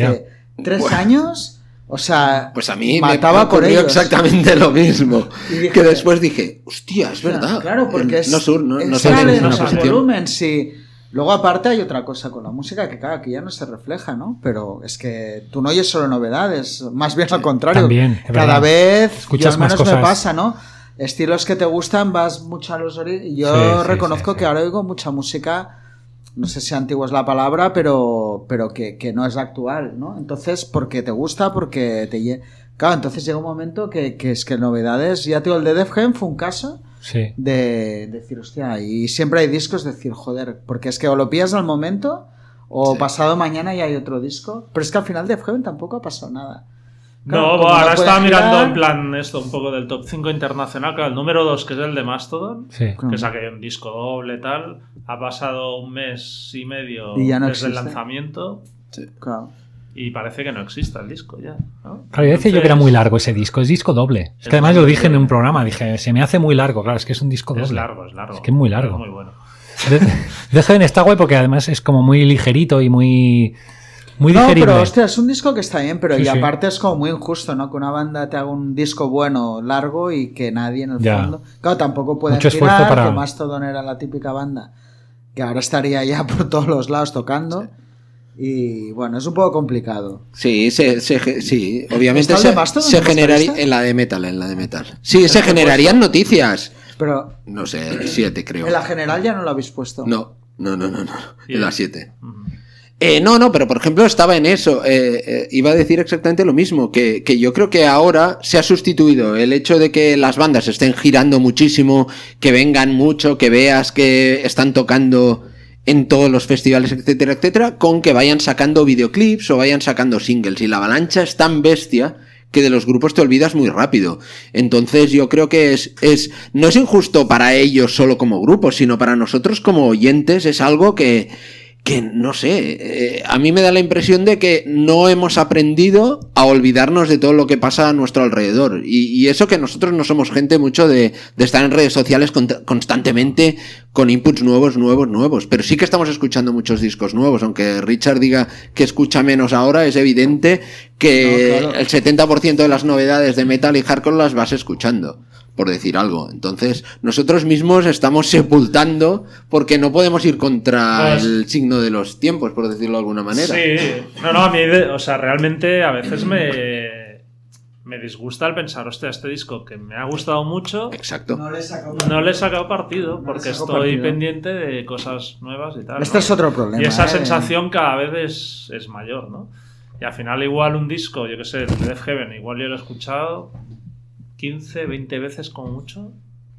Speaker 1: Mira.
Speaker 3: tres
Speaker 4: Bueno.
Speaker 3: años, o sea,
Speaker 4: Pues a mí
Speaker 3: mataba
Speaker 4: me
Speaker 3: por ellos.
Speaker 4: exactamente lo mismo.
Speaker 3: Dije-
Speaker 4: que después dije, hostia, es
Speaker 3: Claro,
Speaker 4: verdad.
Speaker 3: Claro, porque
Speaker 4: El-
Speaker 3: es,
Speaker 4: no sur, no,
Speaker 3: es
Speaker 4: no
Speaker 3: sale
Speaker 4: posición.
Speaker 3: volumen, sí. Luego aparte hay otra cosa con la música que claro, aquí ya no se refleja, ¿no? Pero es que tú no oyes solo novedades, más bien al contrario.
Speaker 1: También, es
Speaker 3: Cada vez,
Speaker 1: Escuchas
Speaker 3: yo al
Speaker 1: más
Speaker 3: menos me
Speaker 1: cosas.
Speaker 3: pasa, ¿no? Estilos que te gustan, vas mucho a los ori- Yo
Speaker 1: Sí, sí,
Speaker 3: reconozco
Speaker 1: sí, sí.
Speaker 3: que ahora oigo mucha música, no sé si antigua es la palabra, pero, pero que, que no es actual, ¿no? Entonces, porque te gusta, porque te... Claro, entonces llega un momento que, que es que novedades, ya te digo, el de Def Jam fue un caso
Speaker 1: Sí.
Speaker 3: de decir, hostia, y siempre hay discos de decir, joder, porque es que o lo pillas al momento o
Speaker 4: Sí.
Speaker 3: pasado mañana y hay otro disco, pero es que al final de Heaven tampoco ha pasado nada. Claro,
Speaker 2: No, bueno, ahora estaba
Speaker 3: girar-
Speaker 2: mirando en plan esto, un poco del top 5 internacional, claro, el número 2, que es el de Mastodon,
Speaker 1: Sí.
Speaker 2: Que saqué un disco doble tal, ha pasado un mes y medio
Speaker 3: Y ya no
Speaker 2: desde el lanzamiento
Speaker 3: Claro.
Speaker 2: y parece que no exista el disco ya. ¿no?
Speaker 1: Claro, yo decía yo que era muy largo ese disco, es disco doble. Es
Speaker 2: Es
Speaker 1: que además lo dije en un programa, dije, se me hace muy largo, claro, es que es un disco doble.
Speaker 2: Es largo, es largo.
Speaker 1: Es que es muy largo.
Speaker 2: Es muy bueno.
Speaker 1: De, de Heaven está guay porque además es como muy ligerito y muy, muy
Speaker 3: No,
Speaker 1: digerible.
Speaker 3: pero hostia, es un disco que está bien, pero
Speaker 1: Sí,
Speaker 3: y
Speaker 1: sí.
Speaker 3: aparte es como muy injusto, ¿no? Que una banda te haga un disco bueno, largo y que nadie en el
Speaker 1: Ya.
Speaker 3: fondo. Claro, tampoco
Speaker 1: esfuerzo
Speaker 3: girar,
Speaker 1: para-
Speaker 3: que Mastodon era la típica banda que ahora estaría ya por todos los lados tocando. Y bueno, es un poco complicado.
Speaker 4: Sí, se, se sí, obviamente
Speaker 3: ¿Está el
Speaker 4: se, se generaría en la de metal, en la de metal. Sí, se generarían noticias.
Speaker 3: Pero
Speaker 4: No sé, siete creo.
Speaker 3: en la general ya no lo habéis puesto.
Speaker 4: No, no, no, no, no. En la 7.
Speaker 2: Ujú.
Speaker 4: Eh, no, no, pero por ejemplo estaba en eso. Eh, eh, iba a decir exactamente lo mismo, que, que yo creo que ahora se ha sustituido el hecho de que las bandas estén girando muchísimo, que vengan mucho, que veas que están tocando en todos los festivales, etcétera, etcétera, con que vayan sacando videoclips o vayan sacando singles. Y la avalancha es tan bestia que de los grupos te olvidas muy rápido. Entonces yo creo que es, es, no es injusto para ellos solo como grupo, sino para nosotros como oyentes es algo que, que no sé, eh, a mí me da la impresión de que no hemos aprendido a olvidarnos de todo lo que pasa a nuestro alrededor. Y, y eso que nosotros no somos gente mucho de, de estar en redes sociales con- constantemente con inputs nuevos, nuevos, nuevos. Pero sí que estamos escuchando muchos discos nuevos. Aunque Richard diga que escucha menos ahora, es evidente que
Speaker 3: No, claro.
Speaker 4: el 70% de las novedades de metal y hardcore las vas escuchando por decir algo. Entonces, nosotros mismos estamos sepultando porque no podemos ir contra
Speaker 2: Pues-
Speaker 4: el signo de los tiempos, por decirlo de alguna manera.
Speaker 2: Sí, no, no, a mí, o sea, realmente a veces me, me disgusta el pensar, hostia, este disco que me ha gustado mucho,
Speaker 4: Exacto.
Speaker 3: No le he sacado
Speaker 2: no le he sacado partido
Speaker 3: No
Speaker 2: porque
Speaker 3: saco
Speaker 2: estoy
Speaker 3: partido.
Speaker 2: pendiente de cosas nuevas y tal.
Speaker 3: Este
Speaker 2: ¿no?
Speaker 3: es otro problema.
Speaker 2: Y esa
Speaker 3: ¿eh?
Speaker 2: sensación cada vez es, es mayor, ¿no? Y al final igual un disco, yo que sé, de Death Heaven, igual yo lo he escuchado 15, 20 veces como mucho,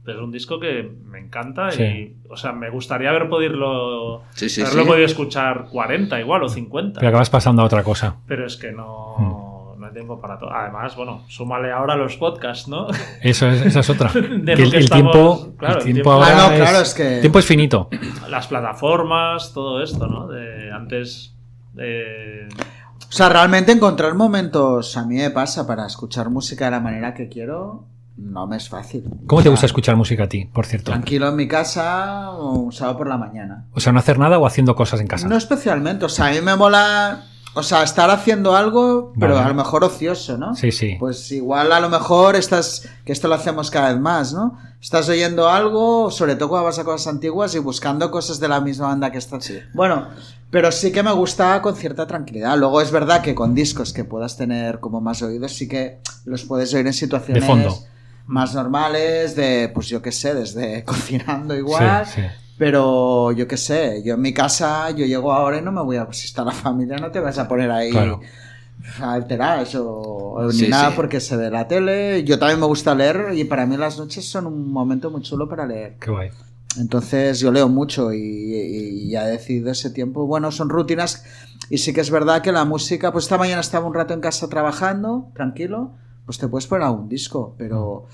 Speaker 2: pero es un disco que me encanta
Speaker 1: Sí.
Speaker 2: y, o sea, me gustaría haber podido,
Speaker 4: Sí, sí,
Speaker 2: haberlo
Speaker 4: sí.
Speaker 2: podido escuchar 40 igual o 50.
Speaker 1: Pero acabas pasando a otra cosa.
Speaker 2: Pero es que no,
Speaker 1: Hmm.
Speaker 2: no hay tiempo para todo. Además, bueno, súmale ahora los podcasts, ¿no?
Speaker 1: Eso es, esa es otra.
Speaker 2: De
Speaker 1: Que
Speaker 2: lo
Speaker 1: el,
Speaker 2: que
Speaker 1: el
Speaker 2: estamos-
Speaker 1: tiempo,
Speaker 2: claro,
Speaker 1: el tiempo
Speaker 2: tiempo-
Speaker 1: ahora
Speaker 3: Ah, no,
Speaker 1: es,
Speaker 3: claro, es que-
Speaker 1: el tiempo es finito.
Speaker 2: Las plataformas, todo esto, ¿no? De antes. eh,
Speaker 3: O sea, realmente encontrar momentos, a mí me pasa, para escuchar música de la manera que quiero, no me es fácil.
Speaker 1: ¿Cómo te gusta escuchar música a ti, por cierto?
Speaker 3: Tranquilo en mi casa o un sábado por la mañana.
Speaker 1: O sea, no hacer nada o haciendo cosas en casa.
Speaker 3: No especialmente, o sea, a mí me mola, o sea, estar haciendo algo, pero
Speaker 1: Vale.
Speaker 3: a lo mejor ocioso, ¿no?
Speaker 1: Sí, sí.
Speaker 3: Pues igual a lo mejor estás, que esto lo hacemos cada vez más, ¿no? Estás oyendo algo, sobre todo cuando vas a cosas antiguas y buscando cosas de la misma banda que estás. Bueno, pero sí que me gusta con cierta tranquilidad. Luego es verdad que con discos que puedas tener como más oídos, sí que los puedes oír en situaciones
Speaker 1: De fondo.
Speaker 3: más normales, de, pues yo qué sé, desde cocinando igual.
Speaker 1: Sí, sí.
Speaker 3: Pero yo qué sé, yo en mi casa, yo llego ahora y no me voy a. Si está la familia, no te vas a poner ahí
Speaker 1: Claro.
Speaker 3: a alterar eso o
Speaker 4: Sí,
Speaker 3: ni nada
Speaker 4: sí.
Speaker 3: porque se ve la tele. Yo también me gusta leer y para mí las noches son un momento muy chulo para leer.
Speaker 1: Qué guay.
Speaker 3: Entonces yo leo mucho y, y- y ya he decidido ese tiempo. Bueno, son rutinas y sí que es verdad que la música, pues esta mañana estaba un rato en casa trabajando, tranquilo, pues te puedes poner algún disco, pero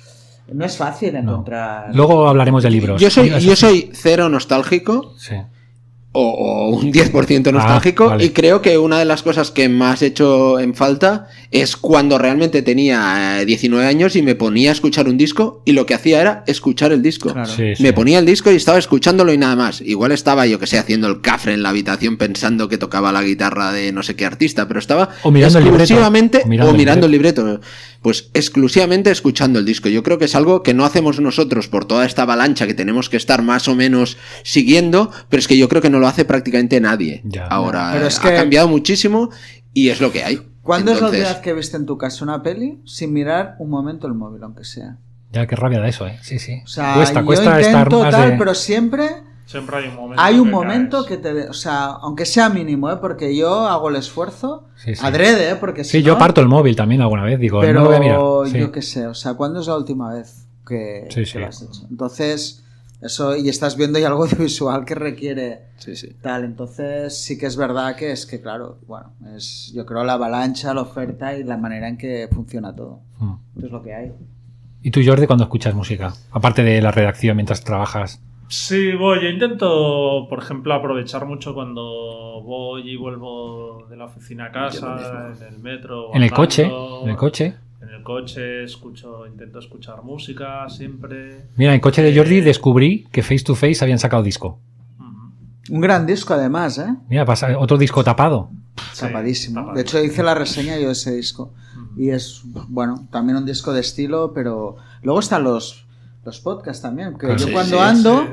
Speaker 3: no es fácil
Speaker 1: No.
Speaker 3: encontrar.
Speaker 1: Luego hablaremos de libros.
Speaker 4: Yo soy, yo soy cero nostálgico
Speaker 1: Sí.
Speaker 4: o, o un 10% nostálgico
Speaker 1: Ah, vale.
Speaker 4: y creo que una de las cosas que más he hecho en falta es cuando realmente tenía eh, 19 años y me ponía a escuchar un disco y lo que hacía era escuchar el disco.
Speaker 3: Claro.
Speaker 1: Sí, sí.
Speaker 4: Me ponía el disco y estaba escuchándolo y nada más. Igual estaba, yo que sé, haciendo el cafre en la habitación pensando que tocaba la guitarra de no sé qué artista, pero estaba
Speaker 1: O mirando el libreto.
Speaker 4: exclusivamente
Speaker 1: O mirando
Speaker 4: o
Speaker 1: el
Speaker 4: mirando el libreto. Pues exclusivamente escuchando el disco. Yo creo que es algo que no hacemos nosotros por toda esta avalancha que tenemos que estar más o menos siguiendo, pero es que yo creo que no lo hace prácticamente nadie.
Speaker 1: Ya.
Speaker 4: Ahora
Speaker 3: Pero es
Speaker 4: eh,
Speaker 3: que-
Speaker 4: ha cambiado muchísimo y es lo que hay.
Speaker 3: ¿Cuándo es la última vez que viste en tu casa una peli sin mirar un momento el móvil, aunque sea?
Speaker 1: Ya, qué rabia da eso, ¿eh? Sí, sí.
Speaker 3: O sea,
Speaker 1: cuesta,
Speaker 3: yo
Speaker 1: cuesta estar más
Speaker 3: tal,
Speaker 1: de...
Speaker 3: pero siempre
Speaker 2: siempre hay un momento.
Speaker 3: hay un
Speaker 2: que
Speaker 3: momento
Speaker 2: caes.
Speaker 3: que te... de- O sea, aunque sea mínimo, ¿eh? Porque yo hago el esfuerzo
Speaker 1: Sí, sí.
Speaker 3: adrede, ¿eh? Porque si
Speaker 1: Sí, yo
Speaker 3: no-
Speaker 1: parto el móvil también alguna vez. Digo,
Speaker 3: Pero
Speaker 1: no lo voy a mirar. Sí.
Speaker 3: yo qué sé, o sea, ¿cuándo es la última vez que,
Speaker 1: Sí,
Speaker 3: que
Speaker 1: sí.
Speaker 3: lo has hecho? Entonces, eso, y estás viendo ya algo audiovisual que requiere
Speaker 4: sí, sí.
Speaker 3: tal, entonces sí que es verdad que es que, claro, bueno, es yo creo la avalancha, la oferta y la manera en que funciona todo.
Speaker 1: Mm.
Speaker 3: Es lo que hay.
Speaker 1: ¿Y tú, Jordi, cuando escuchas música? Aparte de la redacción mientras trabajas.
Speaker 2: Sí, voy. Yo intento, por ejemplo, aprovechar mucho cuando voy y vuelvo de la oficina a casa, en el metro.
Speaker 1: En el coche. En el coche.
Speaker 2: En el coche escucho, intento escuchar música siempre.
Speaker 1: Mira, en el coche de Jordi descubrí que Face to Face habían sacado disco.
Speaker 3: Un gran disco además, ¿eh?
Speaker 1: Mira, pasa otro disco tapado.
Speaker 2: Sí,
Speaker 3: Tapadísimo.
Speaker 2: tapadísimo.
Speaker 3: De hecho, hice la reseña yo de ese disco. Y es, bueno, también un disco de estilo, pero luego están los, los podcasts también. Que
Speaker 1: Claro.
Speaker 3: yo
Speaker 4: Sí,
Speaker 3: cuando
Speaker 4: sí,
Speaker 3: ando,
Speaker 2: Sí.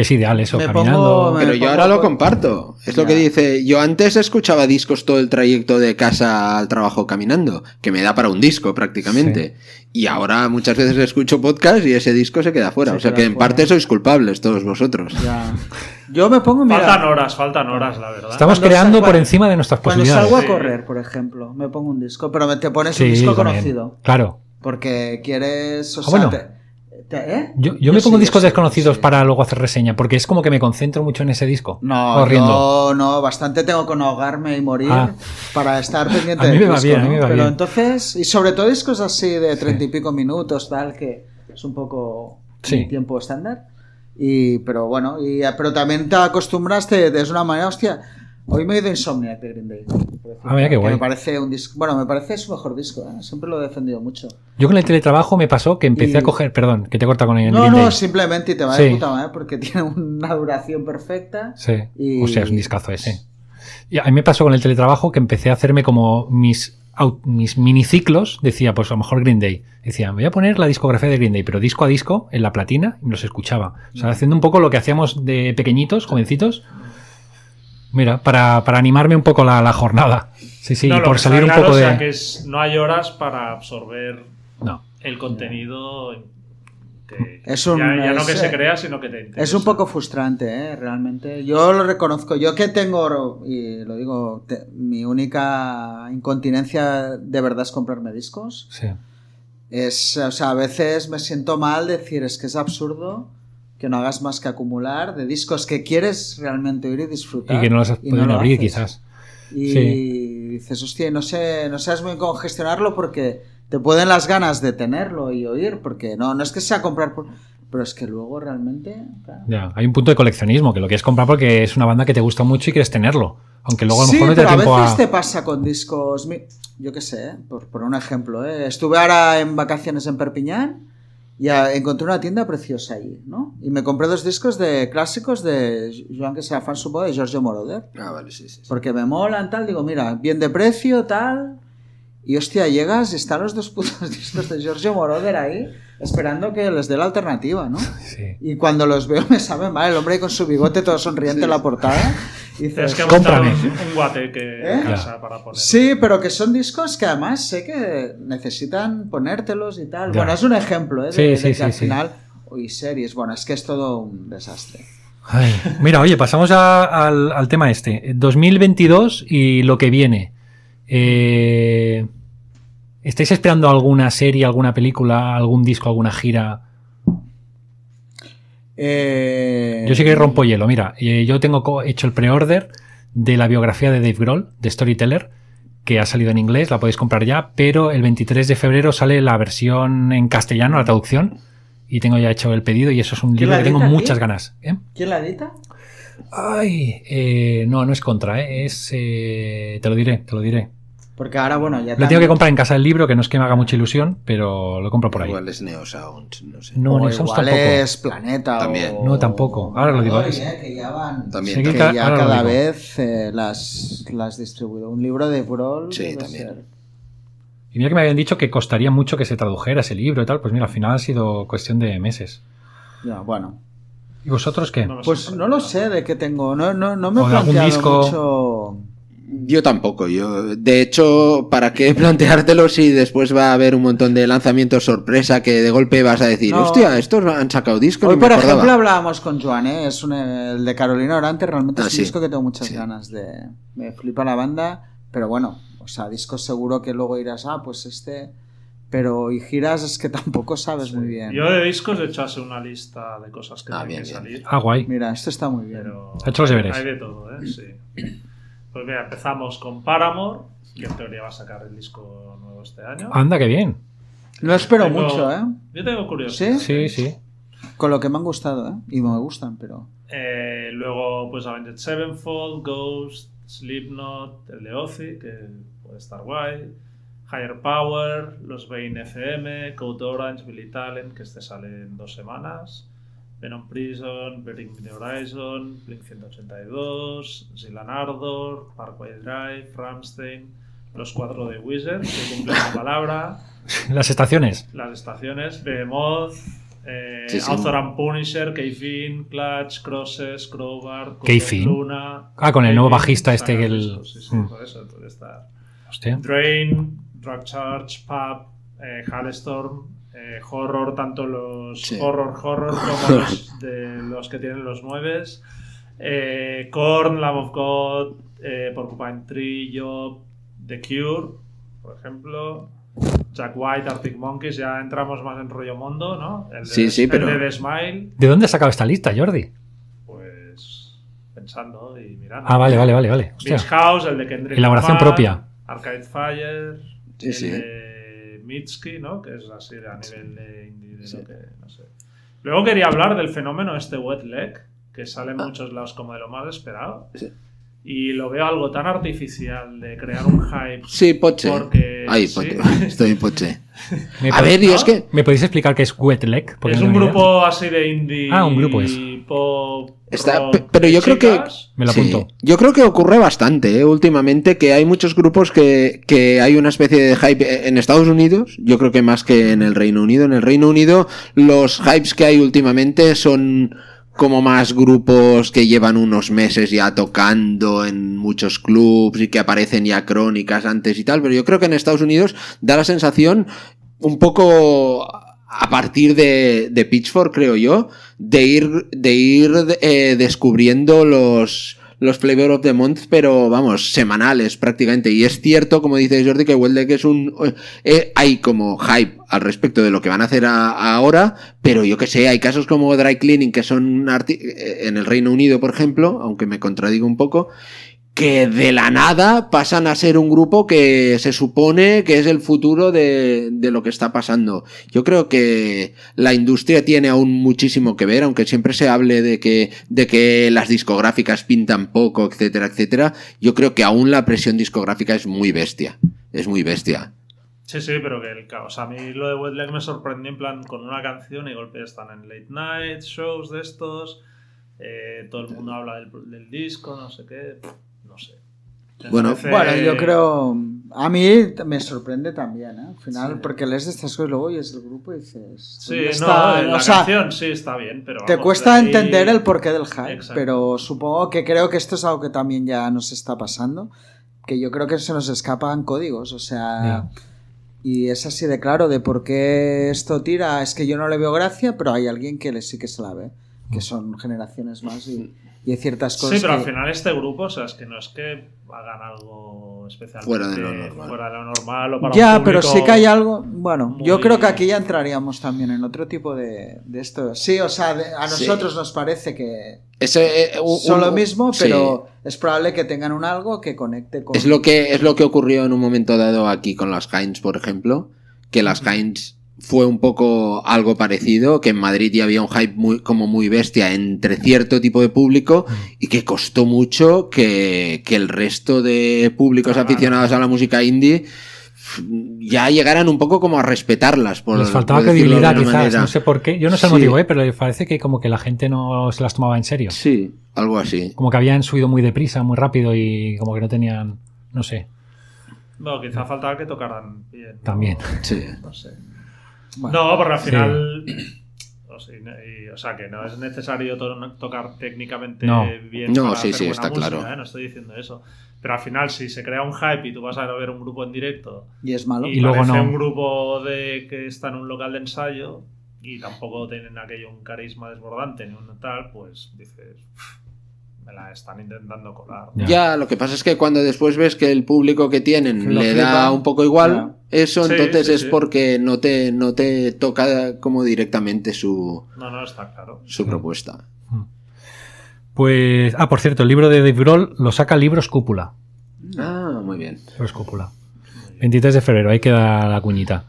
Speaker 1: Que es ideal eso,
Speaker 3: Me
Speaker 1: caminando.
Speaker 3: pongo-
Speaker 4: Pero yo ahora lo comparto. Es lo que dice. Yo antes escuchaba discos todo el trayecto de casa al trabajo caminando, que me da para un disco prácticamente. Y ahora muchas veces escucho podcast y ese disco se queda fuera.
Speaker 3: Se
Speaker 4: o sea que en
Speaker 3: fuera.
Speaker 4: parte sois culpables todos vosotros.
Speaker 3: ya. Yo me pongo, mira,
Speaker 2: Faltan horas, faltan horas, la verdad.
Speaker 1: Estamos
Speaker 3: Cuando
Speaker 1: creando por encima de nuestras
Speaker 3: cuando
Speaker 1: posibilidades.
Speaker 3: salgo a correr, por ejemplo, me pongo un disco, pero me te pones
Speaker 1: Sí,
Speaker 3: un disco
Speaker 1: también.
Speaker 3: conocido.
Speaker 1: Claro.
Speaker 3: Porque quieres, o
Speaker 1: Ah,
Speaker 3: sea,
Speaker 1: bueno.
Speaker 3: te- ¿eh?
Speaker 1: Yo, yo me pongo
Speaker 3: sí,
Speaker 1: discos
Speaker 3: sí,
Speaker 1: desconocidos
Speaker 3: sí.
Speaker 1: para luego hacer reseña, porque es como que me concentro mucho en ese disco.
Speaker 3: No,
Speaker 1: corriendo.
Speaker 3: yo no, bastante tengo que no ahogarme y morir
Speaker 1: Ah.
Speaker 3: para estar pendiente
Speaker 1: A mí
Speaker 3: del
Speaker 1: me va
Speaker 3: disco,
Speaker 1: bien, a
Speaker 3: ¿no?
Speaker 1: mí me va
Speaker 3: Pero
Speaker 1: bien.
Speaker 3: entonces, y sobre todo discos así de treinta y pico minutos, tal, que es un poco mi tiempo estándar. Y, pero bueno, y, pero también te acostumbraste de una manera, hostia. Hoy me he ido Insomniac de Green Day.
Speaker 1: Ah, mira qué guay.
Speaker 3: Me parece un disco, bueno, me parece su mejor disco, ¿eh? siempre lo he defendido mucho.
Speaker 1: Yo con el teletrabajo me pasó que empecé
Speaker 3: Y-
Speaker 1: a coger, perdón, que te corta con el
Speaker 3: No,
Speaker 1: Green
Speaker 3: no,
Speaker 1: Day.
Speaker 3: simplemente te va
Speaker 1: Sí.
Speaker 3: de puta madre porque tiene una duración perfecta.
Speaker 1: Sí,
Speaker 3: Y-
Speaker 1: o sea, es un discazo ese. Y a mí me pasó con el teletrabajo que empecé a hacerme como mis, mis miniciclos. Decía, pues a lo mejor Green Day. Decía, me voy a poner la discografía de Green Day, pero disco a disco, en la platina, y me los escuchaba. O sea, haciendo un poco lo que hacíamos de pequeñitos, jovencitos. Mira, para, para animarme un poco la, la jornada. Sí, sí,
Speaker 2: No,
Speaker 1: y por salir un poco
Speaker 2: o sea,
Speaker 1: de.
Speaker 2: que es- no hay horas para absorber
Speaker 1: No.
Speaker 2: el contenido que
Speaker 3: Es un-
Speaker 2: ya, ya no
Speaker 3: es,
Speaker 2: que se
Speaker 3: eh,
Speaker 2: crea, sino que te interesa.
Speaker 3: Es un poco frustrante, ¿eh? realmente. Yo lo reconozco. Yo que tengo, y lo digo, te- mi única incontinencia de verdad es comprarme discos.
Speaker 1: Sí.
Speaker 3: Es, o sea, a veces me siento mal decir, es que es absurdo que no hagas más que acumular de discos que quieres realmente oír y disfrutar.
Speaker 1: Y que no los has podido
Speaker 3: lo
Speaker 1: abrir, quizás.
Speaker 3: Y
Speaker 1: Sí.
Speaker 3: dices, hostia, no sé, no sabes muy cómo gestionarlo porque te pueden las ganas de tenerlo y oír, porque no, no es que sea comprar, por- pero es que luego realmente... claro.
Speaker 1: Ya, hay un punto de coleccionismo, que lo quieres comprar porque es una banda que te gusta mucho y quieres tenerlo. Aunque luego a lo
Speaker 3: sí,
Speaker 1: mejor no te
Speaker 3: pero
Speaker 1: da
Speaker 3: a
Speaker 1: tiempo
Speaker 3: veces
Speaker 1: a.
Speaker 3: te pasa con discos. Yo qué sé, por, por un ejemplo. ¿eh? Estuve ahora en vacaciones en Perpiñán y encontré una tienda preciosa allí, ¿no? Y me compré dos discos de clásicos de Joan que sea fan supongo de Giorgio Moroder.
Speaker 4: Ah, vale, sí, sí. sí.
Speaker 3: Porque me molan, tal. Digo, mira, bien de precio, tal. Y hostia, llegas y están los dos putos discos de Giorgio Moroder ahí, esperando que les dé la alternativa, ¿no?
Speaker 1: Sí.
Speaker 3: Y cuando los veo me sabe mal, el hombre ahí con su bigote todo sonriente en la portada. Y dices,
Speaker 2: Es que
Speaker 1: Cómprame.
Speaker 2: hemos un, un guateque
Speaker 3: ¿Eh?
Speaker 2: en casa para poner.
Speaker 3: Sí, pero que son discos que además sé que necesitan ponértelos y tal.
Speaker 1: Ya.
Speaker 3: Bueno, es un ejemplo, ¿eh? De,
Speaker 1: Sí,
Speaker 3: de
Speaker 1: sí,
Speaker 3: que
Speaker 1: sí,
Speaker 3: al
Speaker 1: sí.
Speaker 3: final. Uy, series. Bueno, es que es todo un desastre.
Speaker 1: Ay, mira, oye, pasamos a- al, al tema este. 2022 y lo que viene. Eh, ¿Estáis esperando alguna serie, alguna película, algún disco, alguna gira?
Speaker 3: Eh,
Speaker 1: Yo sí que rompo hielo. Mira, eh, yo tengo hecho el pre-order de la biografía de Dave Grohl, de Storyteller, que ha salido en inglés, la podéis comprar ya, pero el 23 de febrero sale la versión en castellano, la traducción, y tengo ya hecho el pedido y eso es un
Speaker 3: ¿Quién
Speaker 1: libro que tengo
Speaker 3: edita,
Speaker 1: muchas ganas. ¿eh?
Speaker 3: ¿Quién la edita?
Speaker 1: Ay, eh, no, no es contra, ¿eh? es... eh, te lo diré, te lo diré.
Speaker 3: Porque ahora, bueno, ya
Speaker 1: Lo tengo
Speaker 3: también-
Speaker 1: que comprar en casa del libro, que no es que me haga mucha ilusión, pero lo compro por ahí.
Speaker 4: Igual es Neo Sound, no sé.
Speaker 1: No,
Speaker 3: o
Speaker 1: Neo Sounds
Speaker 3: igual
Speaker 1: tampoco.
Speaker 3: es Planeta.
Speaker 4: También.
Speaker 3: o-
Speaker 1: No, tampoco. Ahora lo digo,
Speaker 3: Oye,
Speaker 1: es-
Speaker 3: que ya van.
Speaker 4: También,
Speaker 1: Sí,
Speaker 3: que ya cada vez eh, las, las distribuido. Un libro de Brawl.
Speaker 4: Sí, también.
Speaker 3: ser.
Speaker 1: Y mira que me habían dicho que costaría mucho que se tradujera ese libro y tal, pues mira, al final ha sido cuestión de meses.
Speaker 3: Ya, bueno.
Speaker 1: ¿Y vosotros qué?
Speaker 2: No.
Speaker 3: Pues no lo sé de qué tengo. No, no, no me he planteado
Speaker 1: disco.
Speaker 3: mucho.
Speaker 4: Yo tampoco, yo de hecho, ¿para qué planteártelo si después va a haber un montón de lanzamientos sorpresa que de golpe vas a decir,
Speaker 3: No.
Speaker 4: hostia, estos han sacado discos?
Speaker 3: Hoy, por
Speaker 4: acordaba"?
Speaker 3: ejemplo, hablábamos con Joan, ¿eh? es un, el de Carolina Orante, realmente
Speaker 4: Ah,
Speaker 3: es un
Speaker 4: sí.
Speaker 3: disco que tengo muchas
Speaker 4: Sí.
Speaker 3: ganas de... Me flipa la banda, pero bueno, o sea, discos seguro que luego irás, ah, pues este... Pero y giras es que tampoco sabes muy bien.
Speaker 2: Yo de discos he hecho así una lista de cosas que
Speaker 4: Ah,
Speaker 2: tienen
Speaker 4: bien,
Speaker 2: que
Speaker 4: bien.
Speaker 2: salir.
Speaker 1: Ah, guay.
Speaker 3: Mira, esto está muy bien.
Speaker 2: Pero
Speaker 1: Ha hecho los deberes.
Speaker 2: Hay de todo, ¿eh? Sí. Pues mira, empezamos con Paramore, que en teoría va a sacar el disco nuevo este año.
Speaker 1: Anda, qué bien.
Speaker 3: No espero
Speaker 2: Tengo-
Speaker 3: mucho, ¿eh?
Speaker 2: Yo tengo curiosidad.
Speaker 3: ¿Sí?
Speaker 1: Sí, sí.
Speaker 3: Con lo que me han gustado, ¿eh? Y me gustan, pero...
Speaker 2: Eh, luego, pues Avenged Sevenfold, Ghost, Slipknot, el de Ozzy, que puede estar guay. Higher Power, los Bane FM, Code Orange, Billy Talent, que este sale en dos semanas. Venom Prison, Bering the Horizon, Blink 182, Zilan Ardor, Parkway Drive, Ramstein, los cuatro de Wizard, que cumplen la palabra.
Speaker 1: Las estaciones.
Speaker 2: las estaciones, Behemoth, eh,
Speaker 4: Sí, sí.
Speaker 2: Author and Punisher, K-Fin, Clutch, Crosses, Crowbar, of Luna.
Speaker 1: Ah, con el nuevo bajista este que el-
Speaker 2: Sí, sí,
Speaker 1: Mm.
Speaker 2: por eso, entonces está.
Speaker 1: Hostia.
Speaker 2: Drain, Drug Charge, Pub, eh, Halestorm, eh, Horror, tanto los
Speaker 4: Sí.
Speaker 2: Horror Horror como los, de los que tienen los nueves. Eh, Korn, Lamb of God, eh, Porcupine Tree, Job, The Cure, por ejemplo. Jack White, Arctic Monkeys, ya entramos más en rollo mundo, ¿no? El de,
Speaker 4: Sí, sí,
Speaker 2: el
Speaker 4: pero-
Speaker 2: de The Smile,
Speaker 1: ¿De dónde has sacado esta lista, Jordi?
Speaker 2: pues pensando y mirando.
Speaker 1: Ah, vale, vale, vale, vale.
Speaker 2: Beach House, el de Kendrick
Speaker 1: Elaboración
Speaker 2: Lamar,
Speaker 1: propia.
Speaker 2: Arcade Fire,
Speaker 4: Sí,
Speaker 2: el
Speaker 4: sí.
Speaker 2: de Mitski, ¿no? Que es así a nivel de indie, de lo que, no sé. Luego quería hablar del fenómeno este wet leg, que sale en muchos lados como de lo más esperado.
Speaker 4: Ah. Sí.
Speaker 2: Y lo veo algo tan artificial de crear un hype.
Speaker 4: Sí, Poche.
Speaker 2: Porque-
Speaker 4: Ahí,
Speaker 2: sí.
Speaker 4: Poche. Estoy Poche.
Speaker 1: ¿Me,
Speaker 4: A ver, yo es que.
Speaker 1: ¿Me podéis explicar qué es Wet Leg? Porque
Speaker 2: es
Speaker 1: no
Speaker 2: un grupo así de indie.
Speaker 1: Ah, un grupo es.
Speaker 2: Pop.
Speaker 4: Está-
Speaker 2: rock
Speaker 4: pero yo creo que-.
Speaker 1: Me lo
Speaker 4: Sí,
Speaker 1: apunto.
Speaker 4: Yo creo que ocurre bastante ¿eh? últimamente que hay muchos grupos que, que hay una especie de hype en Estados Unidos, yo creo que más que en el Reino Unido. En el Reino Unido los hypes que hay últimamente son como más grupos que llevan unos meses ya tocando en muchos clubs y que aparecen ya crónicas antes y tal, pero yo creo que en Estados Unidos da la sensación un poco a partir de, de Pitchfork, creo yo, de ir, de ir eh, descubriendo los, los Flavor of the Month, pero vamos, semanales prácticamente. Y es cierto, como dice Jordi, que Weldeck es un. eh, hay como hype al respecto de lo que van a hacer ahora, pero yo que sé, hay casos como Dry Cleaning que son eh, en el Reino Unido, por ejemplo, aunque me contradigo un poco, que de la nada pasan a ser un grupo que se supone que es el futuro de, de lo que está pasando. Yo creo que la industria tiene aún muchísimo que ver, aunque siempre se hable de que, de que las discográficas pintan poco, etcétera, etcétera. Yo creo que aún la presión discográfica es muy bestia. Es muy bestia.
Speaker 2: Sí, sí, pero que el caos. A mí lo de Wet Leg me sorprendió en plan con una canción y golpe están en late night, shows de estos. eh, todo el mundo habla del disco, no sé qué.
Speaker 4: Bueno,
Speaker 2: parece-
Speaker 3: Bueno, yo creo. A mí me sorprende también, ¿eh? Al final,
Speaker 2: Sí.
Speaker 3: porque lees de estas cosas y luego oyes el grupo y dices.
Speaker 2: Sí,
Speaker 3: ¿dónde
Speaker 2: no,
Speaker 3: está?
Speaker 2: la
Speaker 3: o sea,
Speaker 2: canción sí está bien, pero.
Speaker 3: te
Speaker 2: vamos,
Speaker 3: cuesta
Speaker 2: de ahí-
Speaker 3: entender el porqué del hype,
Speaker 2: Exacto.
Speaker 3: pero supongo que creo que esto es algo que también ya nos está pasando. Que yo creo que se nos escapan códigos, o sea. Y es así de claro de por qué esto tira. Es que yo no le veo gracia, pero hay alguien que le, sí que se la ve. Que son generaciones más y, y hay ciertas cosas.
Speaker 2: Sí, pero al final este grupo, o sea, es que no es que hagan algo especial.
Speaker 4: Fuera de lo normal.
Speaker 2: Fuera de lo normal o para
Speaker 3: Ya,
Speaker 2: un
Speaker 3: pero sí que hay algo. Bueno, yo creo que aquí ya entraríamos también en otro tipo de, de esto. Sí, o sea, de- a
Speaker 4: Sí.
Speaker 3: nosotros nos parece que
Speaker 4: Ese, eh, un-
Speaker 3: son lo mismo,
Speaker 4: sí.
Speaker 3: pero es probable que tengan un algo que conecte con.
Speaker 4: Es lo que es lo que ocurrió en un momento dado aquí con las Heinz, por ejemplo, que las Heinz fue un poco algo parecido, que en Madrid ya había un hype muy, como muy bestia entre cierto tipo de público y que costó mucho que, que el resto de públicos
Speaker 2: Claro.
Speaker 4: aficionados a la música indie ya llegaran un poco como a respetarlas. Por,
Speaker 1: Les faltaba
Speaker 4: por decirlo de
Speaker 1: credibilidad, quizás.
Speaker 4: manera.
Speaker 1: No sé por qué. Yo no sé el
Speaker 4: Sí.
Speaker 1: motivo, ¿eh? pero parece que como que la gente no se las tomaba en serio.
Speaker 4: Sí, algo así.
Speaker 1: Como que habían subido muy deprisa, muy rápido y como que no tenían. No sé.
Speaker 2: No, quizá faltaba que tocaran bien. ¿no?
Speaker 1: También.
Speaker 4: Sí.
Speaker 2: No sé.
Speaker 3: Bueno,
Speaker 2: No, porque al final. no sé, y- o sea, que no es necesario to- tocar técnicamente
Speaker 1: No.
Speaker 2: bien.
Speaker 4: No,
Speaker 2: para
Speaker 4: sí,
Speaker 2: hacer
Speaker 4: sí,
Speaker 2: buena
Speaker 4: está
Speaker 2: música,
Speaker 4: claro.
Speaker 2: ¿eh? No estoy diciendo eso. Pero al final, si se crea un hype y tú vas a ver un grupo en directo
Speaker 3: y es malo.
Speaker 2: y,
Speaker 1: Y luego no.
Speaker 2: un grupo de que está en un local de ensayo y tampoco tienen aquello un carisma desbordante ni un tal, pues dices. "Uf, Me la están intentando colar.
Speaker 1: Ya.
Speaker 4: Ya, lo que pasa es que cuando después ves que el público que tienen
Speaker 3: Lo
Speaker 4: le
Speaker 3: flipa.
Speaker 4: da un poco igual,
Speaker 3: Ya.
Speaker 4: eso
Speaker 2: Sí,
Speaker 4: entonces
Speaker 2: sí,
Speaker 4: es
Speaker 2: sí.
Speaker 4: porque no te, no te toca como directamente su,
Speaker 2: No, no, está claro.
Speaker 4: su propuesta.
Speaker 1: Pues. Ah, por cierto, el libro de Dave Grohl lo saca Libros Cúpula.
Speaker 4: Ah, muy bien.
Speaker 1: Libros Cúpula. 23 de febrero, ahí queda la cuñita.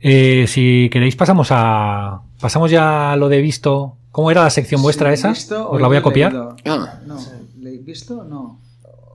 Speaker 1: Eh, si queréis, pasamos a. Pasamos ya a lo de visto. ¿Cómo era la sección vuestra
Speaker 3: Sí,
Speaker 1: esa?
Speaker 3: visto,
Speaker 1: Os la voy a copiar.
Speaker 3: leído.
Speaker 4: Ah,
Speaker 3: No, ¿le- ¿visto? No.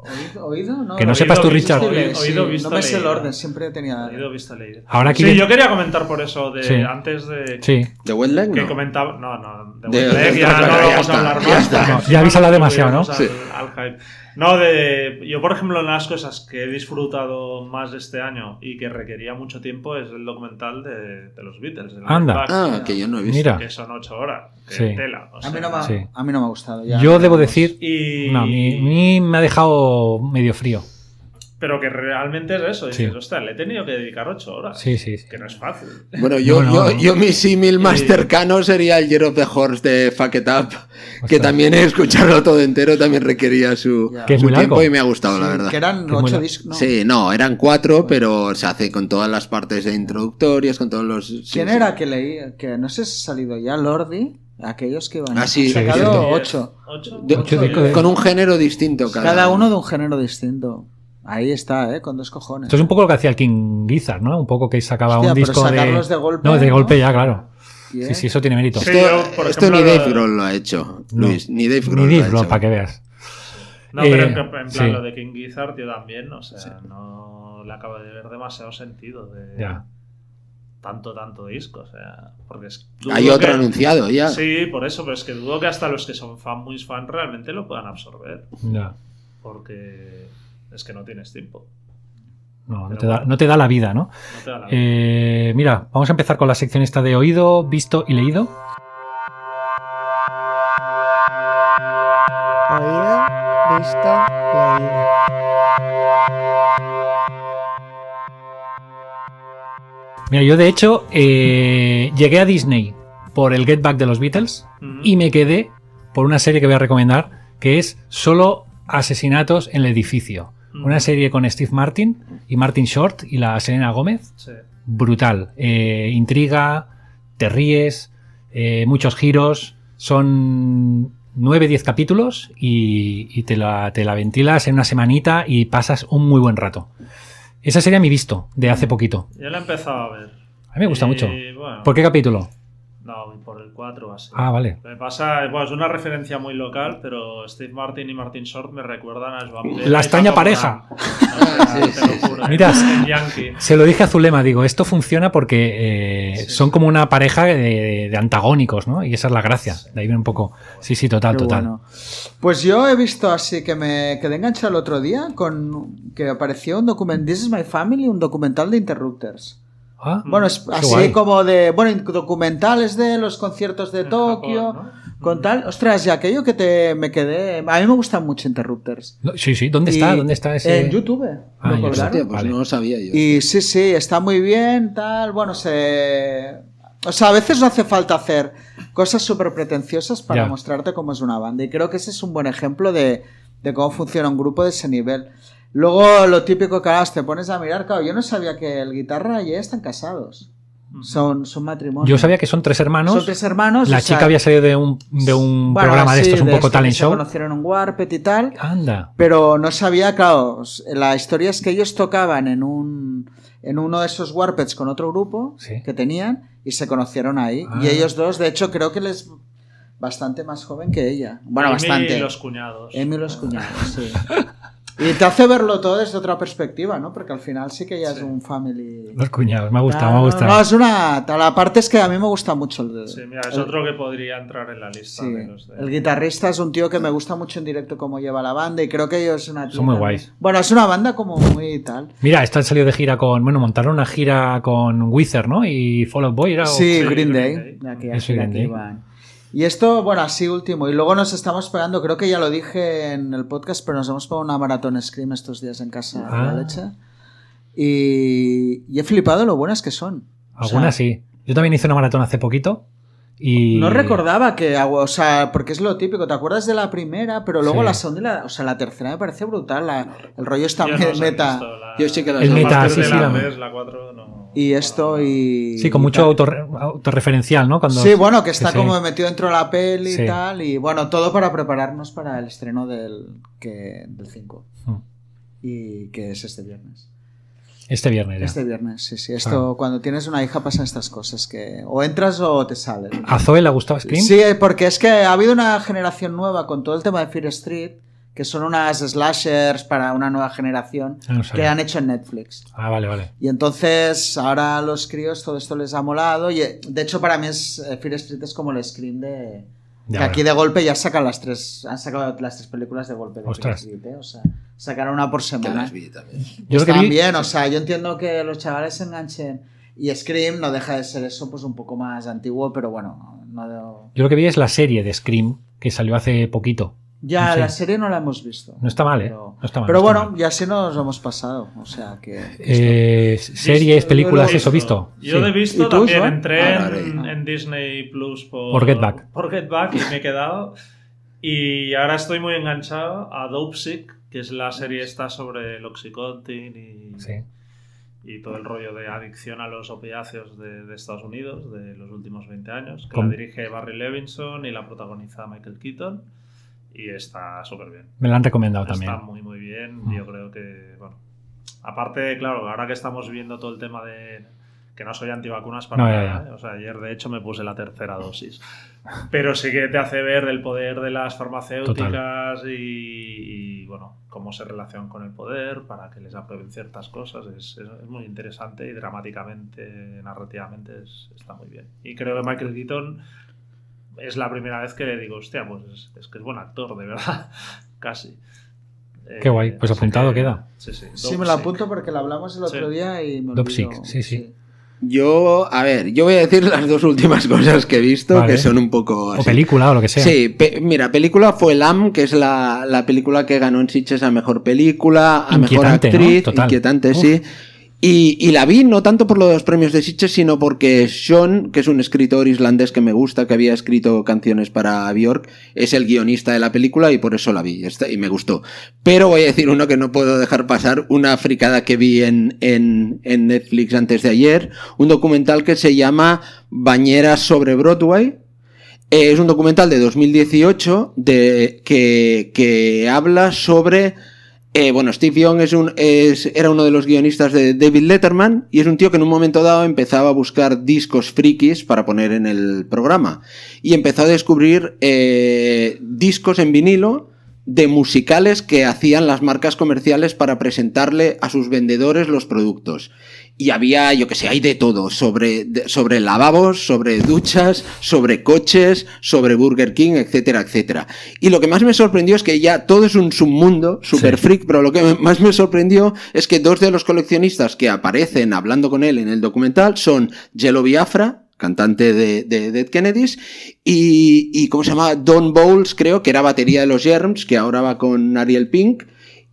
Speaker 3: ¿Oído? ¿Oído? No.
Speaker 1: Que no
Speaker 2: Oído,
Speaker 1: sepas tú,
Speaker 2: visto,
Speaker 1: Richard.
Speaker 2: oído,
Speaker 3: Sí,
Speaker 2: oído, visto,
Speaker 3: no me sé el orden, siempre tenía.
Speaker 2: Oído, visto, leído.
Speaker 1: Ahora aquí
Speaker 2: Sí,
Speaker 1: viene-
Speaker 2: yo quería comentar por eso de
Speaker 1: Sí.
Speaker 2: antes de
Speaker 1: Sí.
Speaker 4: ¿de Wetlag?
Speaker 2: que
Speaker 4: No.
Speaker 2: comentaba. No, no, de,
Speaker 4: De-
Speaker 2: Wetleg ya
Speaker 4: ya
Speaker 2: no vamos
Speaker 4: está,
Speaker 2: a hablar
Speaker 4: ya
Speaker 2: más.
Speaker 1: ya habéis hablado demasiado, ¿no?
Speaker 2: Al, al hype. No, de. Yo, por ejemplo, una de las cosas que he disfrutado más este año y que requería mucho tiempo es el documental de, de los Beatles. del
Speaker 1: Anda.
Speaker 2: Back,
Speaker 4: Ah, que yo no he visto.
Speaker 1: Mira.
Speaker 2: Que son ocho horas. Que
Speaker 1: Sí.
Speaker 2: tela. o
Speaker 3: A mí, no me ha,
Speaker 1: Sí.
Speaker 3: a mí no me ha gustado. ya.
Speaker 1: Yo debo decir.
Speaker 2: Y.
Speaker 1: No, a mí, a mí me ha dejado medio frío.
Speaker 2: Pero que realmente es eso. Dices,
Speaker 1: Sí.
Speaker 2: hostia, le he tenido que dedicar ocho horas.
Speaker 1: Sí, sí, sí.
Speaker 2: Que no es fácil.
Speaker 4: Bueno, yo,
Speaker 1: No, no,
Speaker 4: yo,
Speaker 1: no.
Speaker 4: yo mi símil más cercano sería el Year of the Horse de Fuck It Up, que
Speaker 1: Ostras.
Speaker 4: también escucharlo todo entero también requería su, tiempo y me ha gustado, la verdad.
Speaker 3: Que eran
Speaker 1: Que
Speaker 3: ocho discos. ¿no?
Speaker 4: Sí, no, eran cuatro, pero se hace con todas las partes de introductorias, con todos los... sí,
Speaker 3: ¿Quién
Speaker 4: sí.
Speaker 3: era que leía? Que no sé si ha salido ya, Lordi. Aquellos que iban.
Speaker 4: Ah, sí,
Speaker 3: sacado ocho.
Speaker 2: ¿Ocho?
Speaker 4: De-
Speaker 1: Ocho
Speaker 2: Ocho,
Speaker 1: discos de-
Speaker 4: Con un género distinto cada,
Speaker 3: Cada uno de un género distinto. Ahí está, ¿eh? Con dos cojones.
Speaker 1: Esto es un poco lo que hacía el King Gizzard, ¿no? Un poco que sacaba
Speaker 3: Hostia,
Speaker 1: un
Speaker 3: pero
Speaker 1: disco de...
Speaker 3: sacarlos de golpe,
Speaker 1: No, de
Speaker 3: ¿no?
Speaker 1: golpe ya, claro. Sí, sí, eso tiene mérito.
Speaker 2: Sí.
Speaker 4: Esto,
Speaker 2: yo, por
Speaker 4: esto
Speaker 2: ejemplo,
Speaker 4: ni Dave Grohl lo ha hecho,
Speaker 1: No.
Speaker 4: Luis. Ni Dave Grohl
Speaker 1: Ni
Speaker 4: lo ha
Speaker 1: Dave Grohl, para que veas.
Speaker 2: No, pero
Speaker 1: Eh,
Speaker 2: en, en plan
Speaker 1: sí.
Speaker 2: lo de King Gizzard, yo también, o sea, no le acabo de ver demasiado sentido de
Speaker 1: Ya.
Speaker 2: tanto, tanto disco, o sea, porque es...
Speaker 4: Hay otro
Speaker 2: que-
Speaker 4: anunciado ya.
Speaker 2: Sí, por eso, pero es que dudo que hasta los que son fan, muy fan, realmente lo puedan absorber,
Speaker 1: Ya.
Speaker 2: porque es que no tienes tiempo,
Speaker 1: No, no te, da, no te da la vida, ¿no?
Speaker 2: no te da la
Speaker 1: Eh, mira, vamos a empezar con la sección esta de oído, visto y leído.
Speaker 5: Oído, visto, leído.
Speaker 1: Mira, yo de hecho eh, llegué a Disney por el Get Back de los Beatles y me quedé por una serie que voy a recomendar que es Solo Asesinatos en el Edificio.
Speaker 2: Mm.
Speaker 1: Una serie con Steve Martin y Martin Short y la Selena Gómez.
Speaker 2: Sí.
Speaker 1: Brutal. Eh, intriga, te ríes, eh, muchos giros. Son 9-10 capítulos y, y te, la, te la ventilas en una semanita y pasas un muy buen rato. Esa sería mi visto de hace poquito.
Speaker 2: Yo la he empezado a ver.
Speaker 1: A mí me gusta
Speaker 2: Y,
Speaker 1: mucho.
Speaker 2: bueno,
Speaker 1: ¿Por qué capítulo?
Speaker 2: No, voy por el 4 o así.
Speaker 1: Ah, vale.
Speaker 2: Me pasa, bueno, es una referencia muy local, pero Steve Martin y Martin Short me recuerdan a Joan Pera
Speaker 1: La
Speaker 2: Paco
Speaker 1: pareja.
Speaker 2: Morán. O sea, te lo juro,
Speaker 1: Mira.
Speaker 2: en Yankee.
Speaker 1: Se lo dije a Zulema, digo, esto funciona porque eh, son como una pareja de, de antagónicos, ¿no? Y esa es la gracia. De ahí viene un poco. Sí, sí, total,
Speaker 3: Qué
Speaker 1: total.
Speaker 3: bueno. Pues yo he visto así que me quedé enganchado el otro día con que apareció un documental, This is My Family, un documental de Interrupters.
Speaker 1: Ah,
Speaker 3: Bueno, es así
Speaker 1: guay.
Speaker 3: como de, bueno, documentales de los conciertos de
Speaker 2: En
Speaker 3: Tokio,
Speaker 2: Japón,
Speaker 3: con tal, ostras, y aquello que te me quedé, a mí me gustan mucho Interrupters.
Speaker 1: No, sí, sí. ¿Dónde está? ¿Dónde está ese?
Speaker 3: En YouTube.
Speaker 1: Ah.
Speaker 4: Hostia, pues
Speaker 1: Vale.
Speaker 4: no lo sabía yo.
Speaker 3: Y sí, sí, está muy bien, tal. Bueno, se. O sea, a veces no hace falta hacer cosas súper pretenciosas para
Speaker 1: Ya.
Speaker 3: mostrarte cómo es una banda. Y creo que ese es un buen ejemplo de, de cómo funciona un grupo de ese nivel. Luego, lo típico que ahora te pones a mirar, claro, yo no sabía que el guitarra y ella están casados. Son, son matrimonio.
Speaker 1: Yo sabía que son tres hermanos.
Speaker 3: Son tres hermanos.
Speaker 1: La
Speaker 3: sea,
Speaker 1: chica había salido de un, de un
Speaker 3: bueno,
Speaker 1: programa de estos, un poco
Speaker 3: esto, que
Speaker 1: talent
Speaker 3: Se
Speaker 1: show.
Speaker 3: conocieron en Warped y tal.
Speaker 1: Anda.
Speaker 3: Pero no sabía, claro, la historia es que ellos tocaban en un en uno de esos Warpeds con otro grupo
Speaker 1: Sí.
Speaker 3: que tenían y se conocieron ahí.
Speaker 1: Ah.
Speaker 3: Y ellos dos, de hecho, creo que él es bastante más joven que ella. Bueno,
Speaker 2: Amy
Speaker 3: bastante.
Speaker 2: y los cuñados.
Speaker 3: Emi y los cuñados, sí. Y te hace verlo todo desde otra perspectiva, ¿no? Porque al final sí que ya es un family.
Speaker 1: Los cuñados. Me ha gustado,
Speaker 3: No,
Speaker 1: me ha
Speaker 3: no,
Speaker 1: gustado.
Speaker 3: No, es una. tal- La parte es que a mí me gusta mucho el de.
Speaker 2: Sí, mira, es
Speaker 3: el-
Speaker 2: otro que podría entrar en la lista
Speaker 3: Sí,
Speaker 2: de los de-
Speaker 3: el guitarrista es un tío que me gusta mucho en directo cómo lleva la banda y creo que ellos es una
Speaker 1: Son muy guays.
Speaker 3: Bueno, es una banda como muy tal.
Speaker 1: Mira, esto han salido de gira con. Bueno, montaron una gira con Wizard, ¿no? Y Fall Out Boy era. o-
Speaker 3: Sí,
Speaker 2: Sí,
Speaker 3: Green
Speaker 2: Green
Speaker 3: Day.
Speaker 2: Day.
Speaker 3: de aquí-
Speaker 1: Eso,
Speaker 3: de
Speaker 1: Green
Speaker 3: aquí
Speaker 1: Day.
Speaker 3: van. Y esto, bueno, así último. Y luego nos estamos pegando, creo que ya lo dije en el podcast, pero nos hemos pegado una maratón Scream estos días en casa de
Speaker 1: Ah.
Speaker 3: la leche. Y, y he flipado lo buenas que son. O sea,
Speaker 1: Algunas sí. Yo también hice una maratón hace poquito. Y.
Speaker 3: No recordaba que, o sea, porque es lo típico, te acuerdas de la primera, pero luego
Speaker 1: Sí.
Speaker 3: la segunda y la, o sea, la tercera me parece brutal, la- el rollo está
Speaker 2: Yo no
Speaker 3: meta.
Speaker 2: la-
Speaker 4: Yo sí que las
Speaker 1: El meta, sí,
Speaker 2: de
Speaker 1: sí,
Speaker 2: la
Speaker 1: la-
Speaker 2: 3, la 4 no.
Speaker 3: Y esto y...
Speaker 1: Sí, con mucho autorre- autorreferencial, ¿no? Cuando,
Speaker 3: Sí, bueno, que está como metido dentro de la peli
Speaker 1: Sí.
Speaker 3: y tal, y bueno, todo para prepararnos para el estreno del, que, del 5,
Speaker 1: Mm.
Speaker 3: y que es este viernes.
Speaker 1: Este viernes ya.
Speaker 3: Este viernes, sí, sí. Esto, cuando tienes una hija pasan estas cosas, que o entras o te sales.
Speaker 1: ¿A Zoe le gustaba Scream?
Speaker 3: Sí, porque es que ha habido una generación nueva con todo el tema de Fear Street, que son unas slashers para una nueva generación
Speaker 1: Ah, no
Speaker 3: que han hecho en Netflix.
Speaker 1: Ah, vale, vale.
Speaker 3: Y entonces ahora a los críos todo esto les ha molado y eh, de hecho para mí es, eh, Fear Street es como el Scream de...
Speaker 1: Ya,
Speaker 3: que aquí de golpe ya sacan las tres, han sacado las tres películas de golpe de
Speaker 1: Ostras.
Speaker 3: Fear Street, ¿eh? o sea, sacaron una por semana.
Speaker 4: las vi también.
Speaker 1: Yo lo que
Speaker 3: Están
Speaker 1: vi.
Speaker 3: bien, o sea, yo entiendo que los chavales se enganchen y Scream no deja de ser eso pues un poco más antiguo, pero bueno, no...
Speaker 1: Yo lo que vi es la serie de Scream que salió hace poquito.
Speaker 3: Ya,
Speaker 1: Sí.
Speaker 3: la serie no la hemos visto.
Speaker 1: No está mal, ¿eh?
Speaker 3: Pero,
Speaker 1: No está mal,
Speaker 3: pero
Speaker 1: no está
Speaker 3: bueno,
Speaker 1: mal.
Speaker 3: ya sí nos hemos pasado. O sea que.
Speaker 1: Eh, series, películas, eso visto.
Speaker 2: Yo
Speaker 1: Sí.
Speaker 2: he visto
Speaker 3: ¿Y tú,
Speaker 2: también, entré
Speaker 4: Ah,
Speaker 2: en, en Disney Plus por,
Speaker 1: Por Get Back.
Speaker 2: por Get Back y me he quedado. Y ahora estoy muy enganchado a Dope Sick, que es la serie esta sobre el Oxycontin y,
Speaker 1: Sí.
Speaker 2: y todo el rollo de adicción a los opiáceos de, de Estados Unidos de los últimos 20 años, que
Speaker 1: ¿Cómo?
Speaker 2: la dirige Barry Levinson y la protagoniza Michael Keaton. Y está súper bien.
Speaker 1: Me la han recomendado también.
Speaker 2: Está muy, muy bien.
Speaker 1: Mm.
Speaker 2: Yo creo que, bueno. Aparte, claro, ahora que estamos viendo todo el tema de. Que no soy antivacunas para
Speaker 1: No,
Speaker 2: nada. ¿eh? O sea, ayer de hecho me puse la tercera dosis. Pero sí que te hace ver del poder de las farmacéuticas y, y, bueno, cómo se relacionan con el poder para que les aprueben ciertas cosas. Es, es- es muy interesante y dramáticamente, narrativamente es- está muy bien. Y creo que Michael Keaton es la primera vez que le digo, hostia, pues es, es que es buen actor, de verdad. Casi.
Speaker 1: Qué guay, pues apuntado
Speaker 2: que-
Speaker 1: queda.
Speaker 2: Sí, sí.
Speaker 3: Sí, me lo apunto porque lo hablamos el otro
Speaker 2: Sí.
Speaker 3: día y me olvidó.
Speaker 1: Sick, sí, sí.
Speaker 4: Yo, a ver, yo voy a decir las dos últimas cosas que he visto,
Speaker 1: Vale.
Speaker 4: que son un poco...
Speaker 1: O película o lo que sea.
Speaker 4: Sí, pe- mira, película fue Lam, que es la, la película que ganó en Sitges a mejor película, a mejor actriz,
Speaker 1: Total.
Speaker 4: inquietante,
Speaker 1: Uf.
Speaker 4: sí. Y, y la vi no tanto por los premios de Sitges, sino porque Sean, que es un escritor islandés que me gusta, que había escrito canciones para Björk, es el guionista de la película y por eso la vi y me gustó. Pero voy a decir uno que no puedo dejar pasar, una fricada que vi en, en, en Netflix antes de ayer, un documental que se llama Bañeras sobre Broadway. Eh, es un documental de 2018 de, que, que habla sobre... eh, bueno, Steve Young es un, es- era uno de los guionistas de David Letterman y es un tío que en un momento dado empezaba a buscar discos frikis para poner en el programa. Y empezó a descubrir eh, discos en vinilo de musicales que hacían las marcas comerciales para presentarle a sus vendedores los productos. Y había, yo que sé, hay de todo, sobre, de- sobre lavabos, sobre duchas, sobre coches, sobre Burger King, etcétera, etcétera. Y lo que más me sorprendió es que ya todo es un submundo, super
Speaker 1: Sí.
Speaker 4: freak, pero lo que más me sorprendió es que dos de los coleccionistas que aparecen hablando con él en el documental son Jello Biafra, cantante de, de Dead Kennedys, y, y ¿cómo se llama? Don Bowles, creo, que era batería de los Germs, que ahora va con Ariel Pink.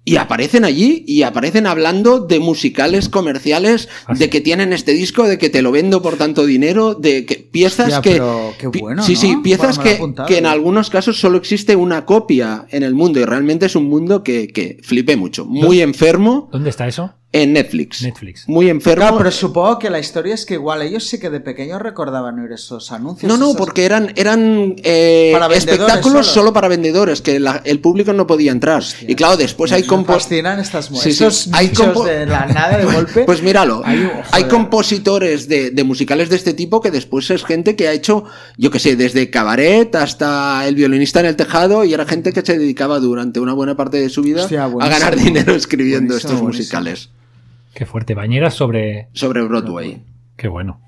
Speaker 4: Y aparecen allí y aparecen hablando de musicales comerciales,
Speaker 1: Ah,
Speaker 4: de que tienen este disco, de que te lo vendo por tanto dinero, de que piezas
Speaker 3: Hostia,
Speaker 4: que...
Speaker 3: pero qué
Speaker 4: pi-
Speaker 3: bueno,
Speaker 4: sí,
Speaker 3: ¿no?
Speaker 4: sí, piezas
Speaker 3: Bueno,
Speaker 4: que,
Speaker 3: apuntado.
Speaker 4: que en algunos casos solo existe una copia en el mundo y realmente es un mundo que, que flipé mucho. Muy enfermo
Speaker 1: ¿Dónde está eso?
Speaker 4: En Netflix.
Speaker 1: Netflix.
Speaker 4: Muy enfermo.
Speaker 3: Claro, pero supongo que la historia es que igual ellos sí que de pequeños recordaban oír esos anuncios.
Speaker 4: No, no, porque eran, eran eh,
Speaker 3: Para vendedores
Speaker 4: espectáculos
Speaker 3: solo.
Speaker 4: solo. para vendedores, que la- el público no podía entrar. y claro, después hay
Speaker 3: me
Speaker 4: compo-
Speaker 3: fascinan estas mu-
Speaker 4: Sí, sí. Hay compo-
Speaker 3: de la nada de golpe.
Speaker 4: Pues míralo,
Speaker 3: Hay un-
Speaker 4: hay compositores de, de musicales de este tipo que después es gente que ha hecho, yo que sé, desde cabaret hasta el violinista en el tejado y era gente que se dedicaba durante una buena parte de su vida
Speaker 3: Hostia,
Speaker 4: a ganar dinero escribiendo
Speaker 3: Buenísimo,
Speaker 4: estos
Speaker 3: buenísimo.
Speaker 4: musicales
Speaker 1: Qué fuerte. Bañeras sobre.
Speaker 4: sobre Broadway.
Speaker 1: Qué bueno.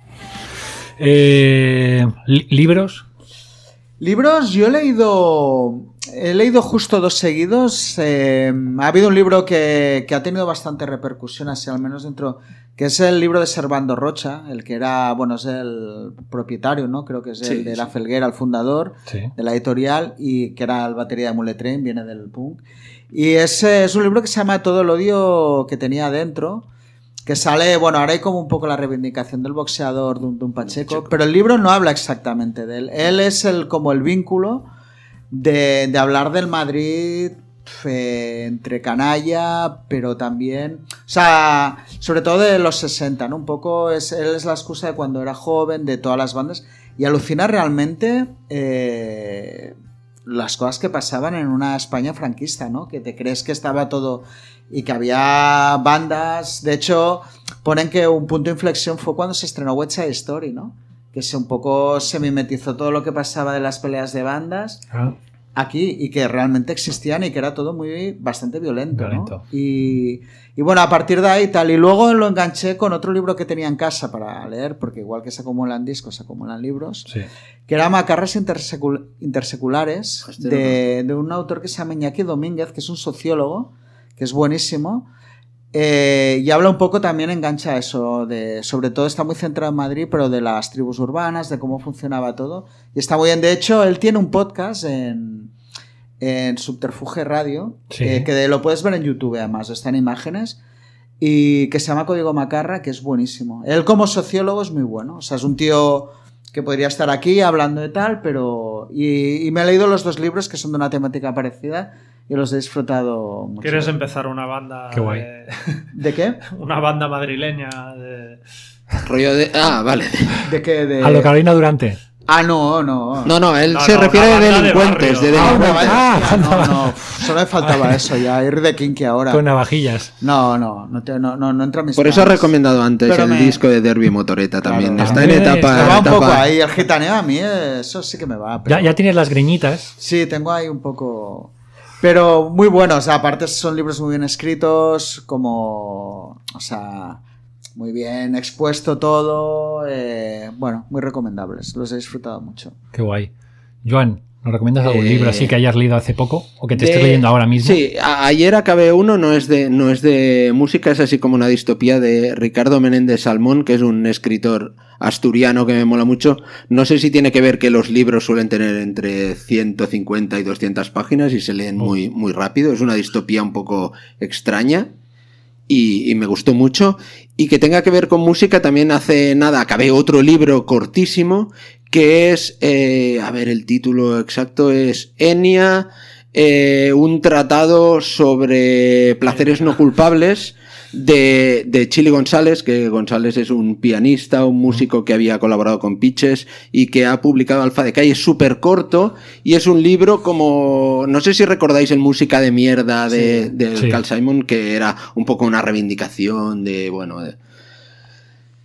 Speaker 1: Eh, li- ¿Libros?
Speaker 3: Libros, yo he leído. He leído justo dos seguidos. eh, ha habido un libro que, que ha tenido bastante repercusión, así al menos dentro. Que es el libro de Servando Rocha, el que era, bueno, es el propietario, ¿no? Creo que es el
Speaker 4: Sí,
Speaker 3: de
Speaker 4: sí.
Speaker 3: la Felguera, el fundador
Speaker 1: Sí.
Speaker 3: de la editorial, y que era el batería de Mulet Train, viene del punk. Y ese es un libro que se llama Todo el odio que tenía dentro. Que sale, bueno, ahora hay como un poco la reivindicación del boxeador de un, de un Pacheco, pero el libro no habla exactamente de él. Él es el, como el vínculo de, de hablar del Madrid eh, entre canalla, pero también, o sea, sobre todo de los 60, ¿no? Un poco es, él es la excusa de cuando era joven, de todas las bandas, y alucina realmente eh, las cosas que pasaban en una España franquista, ¿no? Que te crees que estaba todo y que había bandas, de hecho, ponen que un punto de inflexión fue cuando se estrenó West Side Story, ¿no? Que se un poco se mimetizó todo lo que pasaba de las peleas de bandas
Speaker 1: Ah,
Speaker 3: aquí y que realmente existían y que era todo muy bastante violento, ¿no?
Speaker 1: Violento.
Speaker 3: Y, y bueno, a partir de ahí tal. Y luego lo enganché con otro libro que tenía en casa para leer, porque igual que se acumulan discos, se acumulan libros,
Speaker 1: sí.
Speaker 3: que era Macarras Intersecul- Interseculares, de, de un autor que se llama Iñaki Domínguez, que es un sociólogo, que es buenísimo. Eh, y habla un poco también, engancha eso, de, sobre todo está muy centrado en Madrid, pero de las tribus urbanas, de cómo funcionaba todo. Y está muy bien. De hecho, él tiene un podcast en, en Subterfuge Radio,
Speaker 1: Sí.
Speaker 3: eh, que lo puedes ver en YouTube además, están imágenes, y que se llama Código Macarra, que es buenísimo. Él como sociólogo es muy bueno, o sea, es un tío que podría estar aquí hablando de tal, pero... Y, y me he leído los dos libros que son de una temática parecida y los he disfrutado mucho.
Speaker 2: ¿Quieres empezar una banda?
Speaker 1: Qué guay.
Speaker 2: de-
Speaker 3: ¿De qué?
Speaker 2: una banda madrileña de...
Speaker 4: Rollo de. Ah, vale.
Speaker 3: ¿De qué? De...
Speaker 1: A lo Carolina Durante.
Speaker 3: Ah, no, no.
Speaker 4: No, no, él
Speaker 2: No,
Speaker 4: se
Speaker 2: no,
Speaker 4: refiere a
Speaker 2: de
Speaker 4: delincuentes. de
Speaker 3: Ah,
Speaker 4: delincuentes.
Speaker 3: banda-
Speaker 1: Ah,
Speaker 3: no, no, solo me faltaba eso ya, ir de kinky ahora.
Speaker 1: Con navajillas.
Speaker 3: No, no, no, te- no, no, no entra en mis
Speaker 4: Por eso he recomendado antes
Speaker 3: Pero
Speaker 4: el
Speaker 3: me-
Speaker 4: disco de Derby Motoreta también.
Speaker 3: Claro.
Speaker 4: Está en
Speaker 1: Ah,
Speaker 4: etapa.
Speaker 3: Me va un
Speaker 4: etapa-
Speaker 3: poco ahí, el gitaneo a mí, eso sí que me va. pero-
Speaker 1: Ya, ya tienes las greñitas.
Speaker 3: Sí, tengo ahí un poco... Pero muy buenos, aparte son libros muy bien escritos, como... O sea, muy bien expuesto todo, eh, bueno, muy recomendables, los he disfrutado mucho.
Speaker 1: Qué guay. Joan, ¿nos recomiendas algún
Speaker 4: Eh,
Speaker 1: libro así que hayas leído hace poco o que te
Speaker 4: de-
Speaker 1: estés leyendo ahora mismo?
Speaker 4: Sí, ayer acabé uno, no es, de, no es de música, es así como una distopía de Ricardo Menéndez Salmón, que es un escritor asturiano que me mola mucho. No sé si tiene que ver que los libros suelen tener entre 150 y 200 páginas y se leen muy, muy rápido. Es una distopía un poco extraña. Y, y me gustó mucho. Y que tenga que ver con música, también hace nada acabé otro libro cortísimo que es, eh, a ver, el título exacto es Enya, eh, un tratado sobre placeres no culpables de, de Chili González, que González es un pianista, un músico que había colaborado con Pitches y que ha publicado Alfa de Calle, es súper corto y es un libro como, no sé si recordáis el Música de Mierda de, del
Speaker 1: Sí.
Speaker 4: Carl Simon, que era un poco una reivindicación de, bueno, de,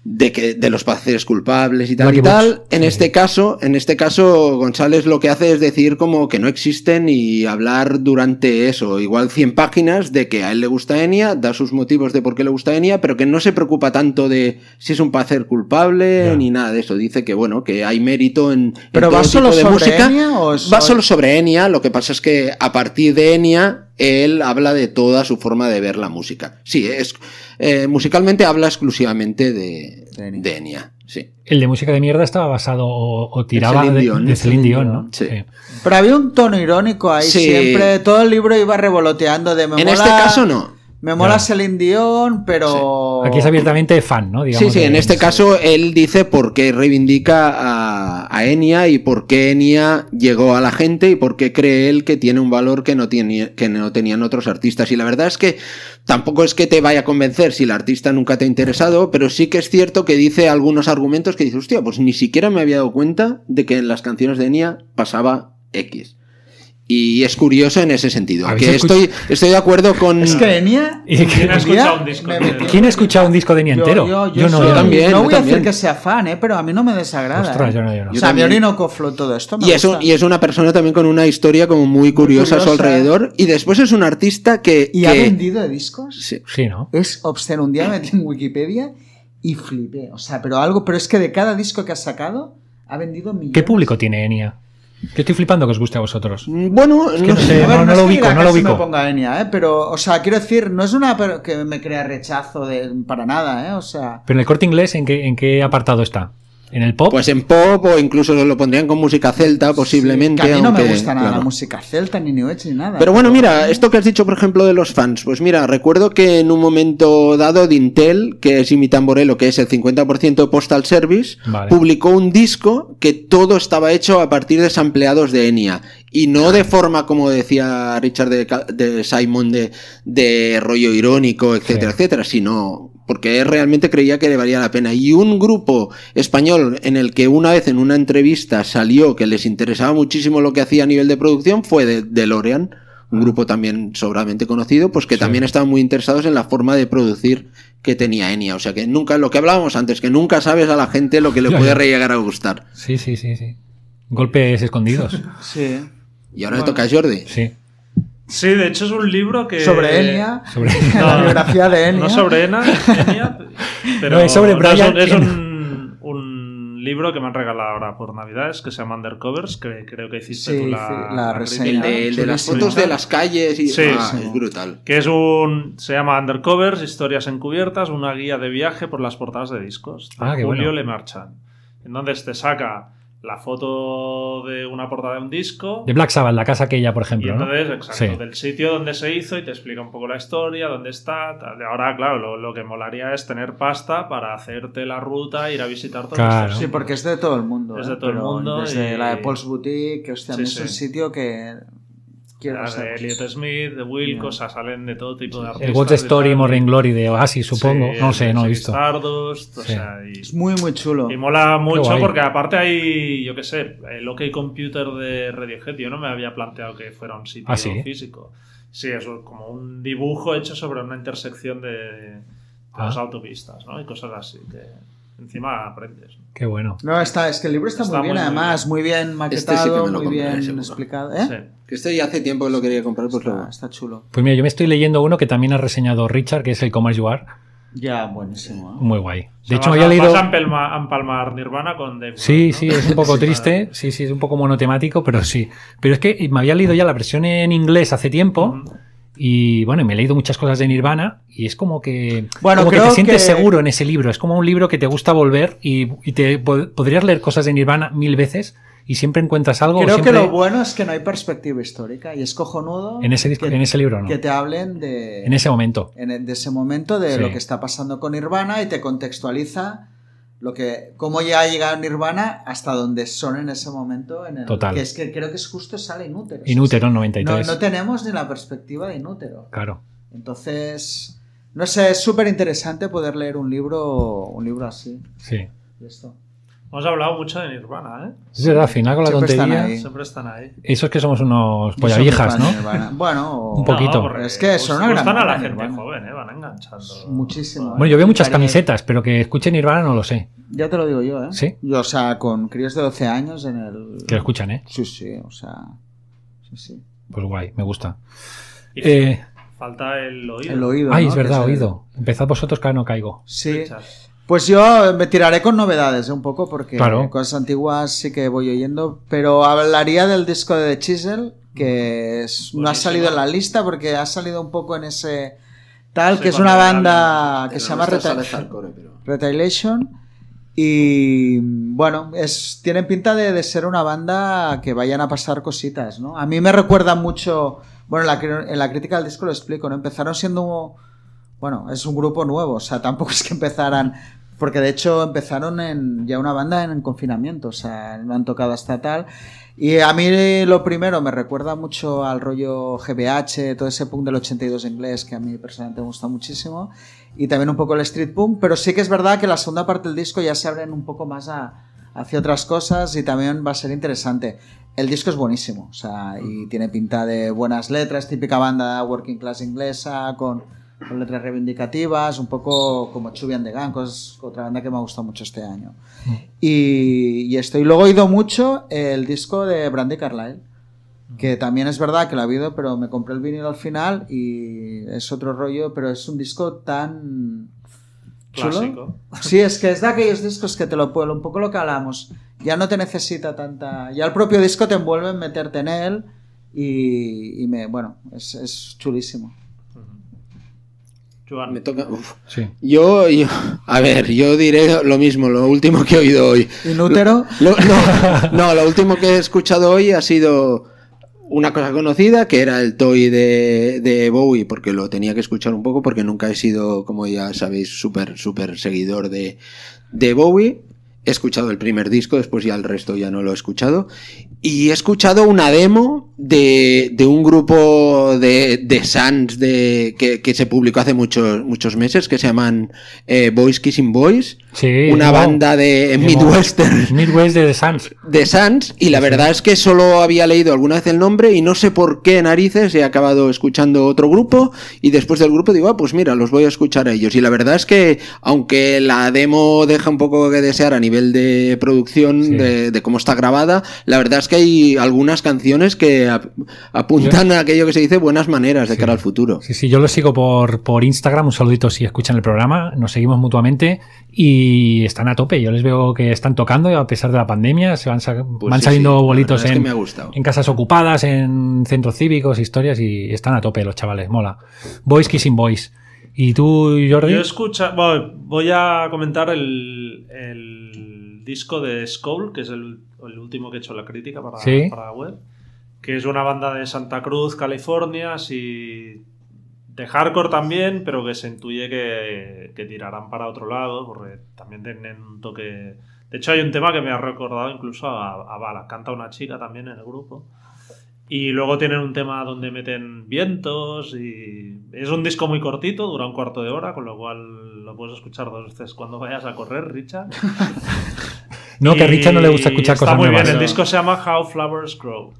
Speaker 4: de que de los placeres culpables y tal y tal. En
Speaker 1: Sí,
Speaker 4: este caso, en este caso González lo que hace es decir como que no existen y hablar durante eso, igual 100 páginas de que a él le gusta Enya, da sus motivos de por qué le gusta Enya, pero que no se preocupa tanto de si es un placer culpable ni nada de eso. Dice que bueno, que hay mérito en, en
Speaker 3: ¿Pero
Speaker 4: todo
Speaker 3: va solo
Speaker 4: tipo de
Speaker 3: sobre
Speaker 4: música.
Speaker 3: Enya o
Speaker 4: Va solo sobre Enya, lo que pasa es que a partir de Enya él habla de toda su forma de ver la música. Sí, es eh, musicalmente habla exclusivamente de,
Speaker 3: De Enya.
Speaker 4: Sí.
Speaker 1: El de música de mierda estaba basado o, o tiraba
Speaker 4: Celine
Speaker 1: de,
Speaker 4: Dion.
Speaker 1: de Celine Dion, ¿no?
Speaker 4: Sí.
Speaker 3: Pero había un tono irónico ahí
Speaker 4: Sí.
Speaker 3: siempre, todo el libro iba revoloteando de me
Speaker 4: En
Speaker 3: mola-
Speaker 4: este caso no.
Speaker 3: Me mola. Celine Dion, pero...
Speaker 1: Aquí es abiertamente fan, ¿no? Digamos,
Speaker 4: Sí, sí, en este caso él dice por qué reivindica a, a Enya y por qué Enya llegó a la gente y por qué cree él que tiene un valor que no, tiene, que no tenían otros artistas. Y la verdad es que tampoco es que te vaya a convencer si el artista nunca te ha interesado, pero sí que es cierto que dice algunos argumentos que dice, hostia, pues ni siquiera me había dado cuenta de que en las canciones de Enya pasaba X. Y es curioso en ese sentido.
Speaker 1: ¿Habéis
Speaker 4: Que estoy, estoy de acuerdo con...
Speaker 3: Es que.
Speaker 1: ¿Y
Speaker 2: ¿Quién ha escuchado un disco? de-
Speaker 1: ¿Quién ha escuchado un disco de
Speaker 3: Yo-
Speaker 1: entero?
Speaker 3: Yo, yo
Speaker 1: no,
Speaker 3: soy-
Speaker 4: también,
Speaker 3: no voy a decir que sea fan, ¿eh? pero a mí no me desagrada.
Speaker 1: Ostras,
Speaker 3: ¿eh?
Speaker 1: yo no, yo no.
Speaker 3: O sea, a mí
Speaker 4: también.
Speaker 3: Orinoco Flow, todo esto me
Speaker 4: Y es, y es una persona también con una historia como muy curiosa, a su alrededor. Y después es un artista que...
Speaker 3: ¿Y
Speaker 4: que-
Speaker 3: ha vendido de discos?
Speaker 4: Sí.
Speaker 1: Sí, ¿no?
Speaker 3: Es obsceno. Un día me metí en Wikipedia y flipé. O sea, pero algo... Pero es que de cada disco que ha sacado, ha vendido millones.
Speaker 1: ¿Qué público tiene Enya? Yo estoy flipando que os guste a vosotros.
Speaker 4: Bueno,
Speaker 1: que
Speaker 4: no sé.
Speaker 1: sé.
Speaker 3: A ver,
Speaker 1: no
Speaker 3: no,
Speaker 1: lo
Speaker 3: que
Speaker 1: ubico, no
Speaker 3: que
Speaker 1: lo
Speaker 3: se me
Speaker 1: ubico.
Speaker 3: ponga Enya, ¿eh? Pero, o sea, quiero decir, no es una que me crea rechazo de, para nada, ¿eh? O sea...
Speaker 1: Pero en el corte inglés, ¿en qué, en qué apartado está? ¿En el pop?
Speaker 4: Pues en pop o incluso lo pondrían con música celta posiblemente.
Speaker 3: que a mí no me gusta nada
Speaker 4: claro.
Speaker 3: la música celta, ni New Age, ni nada.
Speaker 4: Pero bueno, mira, esto que has dicho, por ejemplo, de los fans. Pues mira, recuerdo que en un momento dado, Dintel, que es Imitamborelo, que es el 50% de Postal Service,
Speaker 1: Vale.
Speaker 4: publicó un disco que todo estaba hecho a partir de sampleados de Enya. Y no de forma, como decía Richard de, de Simon, de, de rollo irónico, etcétera,
Speaker 1: Sí.
Speaker 4: etcétera, sino porque él realmente creía que le valía la pena. Y un grupo español en el que una vez en una entrevista salió que les interesaba muchísimo lo que hacía a nivel de producción fue de, DeLorean, un grupo también sobradamente conocido, pues que
Speaker 1: Sí.
Speaker 4: también estaban muy interesados en la forma de producir que tenía Enya. O sea que nunca, lo que hablábamos antes, que nunca sabes a la gente lo que le
Speaker 1: Ya,
Speaker 4: puede llegar a gustar.
Speaker 1: Sí, sí, sí, sí. Golpes escondidos.
Speaker 3: Sí.
Speaker 4: Y ahora le toca a Jordi.
Speaker 1: Sí.
Speaker 2: Sí, de hecho es un libro que...
Speaker 3: Sobre Enya.
Speaker 1: Sobre-
Speaker 3: la biografía de Enya.
Speaker 2: No sobre Enya, Enya, pero
Speaker 1: No, es sobre
Speaker 2: es
Speaker 1: Brian
Speaker 2: un- es, un, un libro que me han regalado ahora por Navidades que se llama Undercovers, que creo que hiciste
Speaker 3: Sí,
Speaker 2: tú
Speaker 3: sí,
Speaker 2: la,
Speaker 3: la
Speaker 2: la
Speaker 3: reseña.
Speaker 4: El de, el de las fotos de las calles y
Speaker 2: Sí,
Speaker 4: ah,
Speaker 2: sí.
Speaker 4: es brutal.
Speaker 2: que es un se llama Undercovers, historias encubiertas, una guía de viaje por las portadas de discos. de
Speaker 1: Ah, qué
Speaker 2: Julio
Speaker 1: bueno.
Speaker 2: Le Marchand. Entonces te saca la foto de una portada de un disco.
Speaker 1: De Black Sabbath, la casa aquella, por
Speaker 2: Y
Speaker 1: ejemplo. ¿no?
Speaker 2: entonces, exacto,
Speaker 1: Sí.
Speaker 2: del sitio donde se hizo y te explica un poco la historia, dónde está. Tal. Y Ahora, claro, lo, lo que molaría es tener pasta para hacerte la ruta, ir a visitar todo
Speaker 1: Claro.
Speaker 3: Sí, porque es de todo el mundo.
Speaker 2: Es
Speaker 3: ¿eh?
Speaker 2: de todo el mundo
Speaker 3: Desde
Speaker 2: y-
Speaker 3: la de Paul's Boutique, que hostia,
Speaker 2: Sí,
Speaker 3: es un sitio que quiero
Speaker 2: Las de. Elliot Smith, de Wilco, o sea, salen de todo tipo de artistas.
Speaker 1: El
Speaker 2: y
Speaker 1: Story. Morning Glory de Oasis, supongo.
Speaker 2: Sí,
Speaker 1: no sé, no he visto.
Speaker 2: Stardust, o sea, y-
Speaker 3: Es muy, muy chulo.
Speaker 2: Y mola mucho porque aparte hay, yo qué sé, el OK Computer de Radiohead, yo no me había planteado que fuera un sitio
Speaker 1: Ah, ¿sí?
Speaker 2: físico. Sí, es como un dibujo hecho sobre una intersección de, de las
Speaker 1: Ah.
Speaker 2: autopistas, ¿no? Y cosas así que encima aprendes.
Speaker 1: Qué bueno.
Speaker 3: No, está, es que el libro está,
Speaker 2: Está
Speaker 3: muy bien,
Speaker 2: muy,
Speaker 3: además, muy bien
Speaker 4: Este sí
Speaker 3: maquetado,
Speaker 4: que me lo
Speaker 3: muy bien
Speaker 4: seguro.
Speaker 3: explicado. ¿eh?
Speaker 2: Sí.
Speaker 4: Que este ya hace tiempo que lo quería comprar, pues
Speaker 3: Está,
Speaker 4: lo...
Speaker 3: está chulo.
Speaker 1: Pues mira, yo me estoy leyendo uno que también ha reseñado Richard, que es el Commerce You Are.
Speaker 3: Ya, buenísimo. ¿eh?
Speaker 1: Muy guay.
Speaker 2: O
Speaker 1: De
Speaker 2: sea,
Speaker 1: hecho,
Speaker 2: vas
Speaker 1: me había leído.
Speaker 2: vas a empalmar Nirvana con Dave
Speaker 1: Sí, sí, es un poco triste. Sí, sí, es un poco monotemático, pero sí. Pero es que me había leído ya la versión en inglés hace tiempo. Y bueno, me he leído muchas cosas de Nirvana y es como que,
Speaker 3: Bueno,
Speaker 1: como que te sientes
Speaker 3: que-
Speaker 1: seguro en ese libro. Es como un libro que te gusta volver y, y te po- podrías leer cosas de Nirvana mil veces y siempre encuentras algo.
Speaker 3: Creo que lo bueno es que no hay perspectiva histórica y es cojonudo
Speaker 1: en ese disco,
Speaker 3: que,
Speaker 1: en ese libro, ¿no?
Speaker 3: que te hablen de,
Speaker 1: En ese momento.
Speaker 3: en de ese momento de
Speaker 1: Sí.
Speaker 3: lo que está pasando con Nirvana y te contextualiza lo que cómo ya ha llegado Nirvana hasta donde son en ese momento en el,
Speaker 1: Total.
Speaker 3: que es que creo que es justo sale Inútero
Speaker 1: Inútero,
Speaker 3: no,
Speaker 1: 93.
Speaker 3: no tenemos ni la perspectiva de Inútero
Speaker 1: Claro.
Speaker 3: entonces no sé es súper interesante poder leer un libro un libro así
Speaker 1: Sí.
Speaker 3: de esto.
Speaker 2: Hemos hablado mucho de Nirvana, ¿eh?
Speaker 1: Es verdad, al final con la
Speaker 3: Siempre están
Speaker 1: tontería.
Speaker 3: ahí.
Speaker 2: Siempre están ahí.
Speaker 1: Eso es que somos unos
Speaker 3: Yo
Speaker 1: polla
Speaker 3: soy muy
Speaker 1: viejas,
Speaker 3: fan de
Speaker 1: ¿no?
Speaker 3: Nirvana. bueno
Speaker 1: Un poquito.
Speaker 3: Es que son una gran
Speaker 2: a la gente
Speaker 3: Nirvana.
Speaker 2: joven, ¿eh? Van enganchando.
Speaker 3: Muchísimo.
Speaker 1: Bueno, yo veo muchas camisetas, pero que escuche Nirvana no lo sé.
Speaker 3: Ya te lo digo yo, ¿eh?
Speaker 1: ¿Sí?
Speaker 3: Yo, o sea, con críos de 12 años en el...
Speaker 1: Que lo escuchan, ¿eh?
Speaker 3: Sí, sí, o sea... Sí, sí.
Speaker 1: Pues guay, me gusta.
Speaker 2: Y
Speaker 1: Eh,
Speaker 2: Falta el oído.
Speaker 3: El oído,
Speaker 1: ay,
Speaker 3: ¿no?
Speaker 1: es verdad,
Speaker 3: el-
Speaker 1: oído. Empezad vosotros que ahora no caigo.
Speaker 3: Sí.
Speaker 2: Richard.
Speaker 3: Pues yo me tiraré con novedades ¿eh? un poco porque
Speaker 1: Claro.
Speaker 3: cosas antiguas sí que voy oyendo, pero hablaría del disco de The Chisel, que es- no ha salido en la lista porque ha salido un poco en ese tal,
Speaker 2: Sí,
Speaker 3: que es una banda
Speaker 2: la-
Speaker 3: que se llama
Speaker 4: no está
Speaker 3: Reta-
Speaker 4: sale hardcore, pero-
Speaker 3: Retaliation. Y bueno, es, tienen pinta de, de ser una banda que vayan a pasar cositas, ¿no? A mí me recuerda mucho, bueno, en la, en la crítica del disco lo explico, ¿no? Empezaron siendo, bueno, es un grupo nuevo, o sea, tampoco es que empezaran, porque de hecho empezaron en ya una banda en, confinamiento, o sea, no han tocado hasta tal. Y a mí lo primero me recuerda mucho al rollo GBH, todo ese punk del 82 inglés que a mí personalmente me gusta muchísimo. Y también un poco el street punk, pero sí que es verdad que la segunda parte del disco ya se abren un poco más a, hacia otras cosas y también va a ser interesante. El disco es buenísimo, o sea, y tiene pinta de buenas letras, típica banda working class inglesa, con, con letras reivindicativas, un poco como Chubby and the Gang, cosas- otra banda que me ha gustado mucho este año. Y, y esto, y luego he oído mucho el disco de Brandy Carlile, que también es verdad que lo ha habido, pero me compré el vinilo al final y es otro rollo, pero es un disco tan chulo.
Speaker 2: Clásico.
Speaker 3: Sí, es que es de aquellos discos que te lo puedo, un poco lo que hablamos. Ya no te necesita tanta. Ya el propio disco te envuelve en meterte en él y, y me, bueno, es, es chulísimo.
Speaker 2: Joan,
Speaker 4: Me toca. uf.
Speaker 1: Sí.
Speaker 4: Yo, yo- a ver, yo diré lo mismo, lo último que he oído hoy.
Speaker 3: Inútero.
Speaker 4: Lo- no, no, lo último que he escuchado hoy ha sido una cosa conocida, que era el toy de, de Bowie, porque lo tenía que escuchar un poco, porque nunca he sido, como ya sabéis, súper, súper seguidor de, de Bowie. He escuchado el primer disco, después ya el resto ya no lo he escuchado. Y he escuchado una demo de, de un grupo de, de Sans de, que, que se publicó hace muchos, muchos meses, que se llaman eh, Boys Kissing Boys.
Speaker 1: Sí,
Speaker 4: una
Speaker 1: no,
Speaker 4: banda de. Midwestern
Speaker 1: Midwest de The Suns.
Speaker 4: de Sans y la verdad es que solo había leído alguna vez el nombre y no sé por qué narices he acabado escuchando otro grupo y después del grupo digo, ah, pues mira, los voy a escuchar a ellos. Y la verdad es que aunque la demo deja un poco que desear a nivel de producción,
Speaker 1: Sí.
Speaker 4: de, de cómo está grabada, la verdad es que hay algunas canciones que ap- apuntan a aquello que se dice buenas maneras de
Speaker 1: Sí.
Speaker 4: cara al futuro.
Speaker 1: Sí, sí, yo lo sigo por, por Instagram. Un saludito si escuchan el programa. Nos seguimos mutuamente y están a tope. Yo les veo que están tocando a pesar de la pandemia. Se van, sa-
Speaker 4: Pues
Speaker 1: van
Speaker 4: sí,
Speaker 1: saliendo bolitos
Speaker 4: verdad es que
Speaker 1: en, en casas ocupadas, en centros cívicos, historias y están a tope los chavales. Mola. Boys Kissing Boys. ¿Y tú, Jordi?
Speaker 2: Yo escucha, bueno, voy a comentar el, el disco de Skull, que es el, el último que he hecho la crítica para,
Speaker 1: Sí.
Speaker 2: para la web, que es una banda de Santa Cruz, California, así de hardcore también, pero que se intuye que, que tirarán para otro lado, porque también tienen un toque... De hecho, hay un tema que me ha recordado incluso a, a Bala. Canta una chica también en el grupo. Y luego tienen un tema donde meten vientos y es un disco muy cortito, dura un cuarto de hora, con lo cual lo puedes escuchar dos veces cuando vayas a correr, Richard.
Speaker 1: No, que a Richard no le gusta escuchar
Speaker 2: está
Speaker 1: cosas
Speaker 2: muy
Speaker 1: nuevas.
Speaker 2: bien, el disco se llama How Flowers Grow.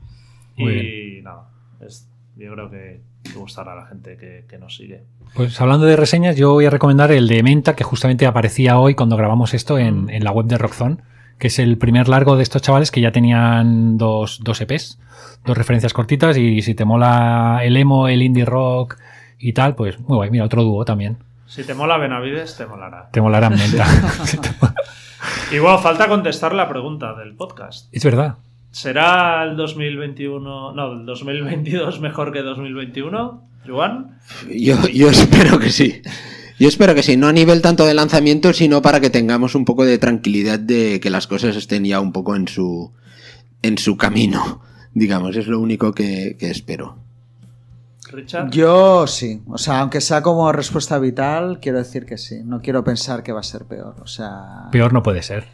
Speaker 1: Muy
Speaker 2: y nada, es- yo creo que, gustará a la gente que, que nos sigue.
Speaker 1: Pues hablando de reseñas, yo voy a recomendar el de Menta, que justamente aparecía hoy cuando grabamos esto
Speaker 2: Mm.
Speaker 1: en, en la web de Rockzone, que es el primer largo de estos chavales que ya tenían dos, dos EPs, dos referencias cortitas, y si te mola el emo, el indie rock y tal, pues muy guay. Mira, otro dúo también.
Speaker 2: Si te mola Benavides, te molará.
Speaker 1: Te molará Menta.
Speaker 2: Y bueno, falta contestar la pregunta del podcast.
Speaker 1: es verdad.
Speaker 2: ¿Será el 2021, no, el 2022 mejor que 2021, Joan?
Speaker 4: Yo, yo espero que sí. Yo espero que sí, no a nivel tanto de lanzamiento, sino para que tengamos un poco de tranquilidad de que las cosas estén ya un poco en su, en su camino. Digamos, es lo único que, que espero.
Speaker 2: Richard.
Speaker 3: Yo sí, o sea, aunque sea como respuesta vital, quiero decir que sí. No quiero pensar que va a ser peor. O sea,
Speaker 1: Peor no puede ser.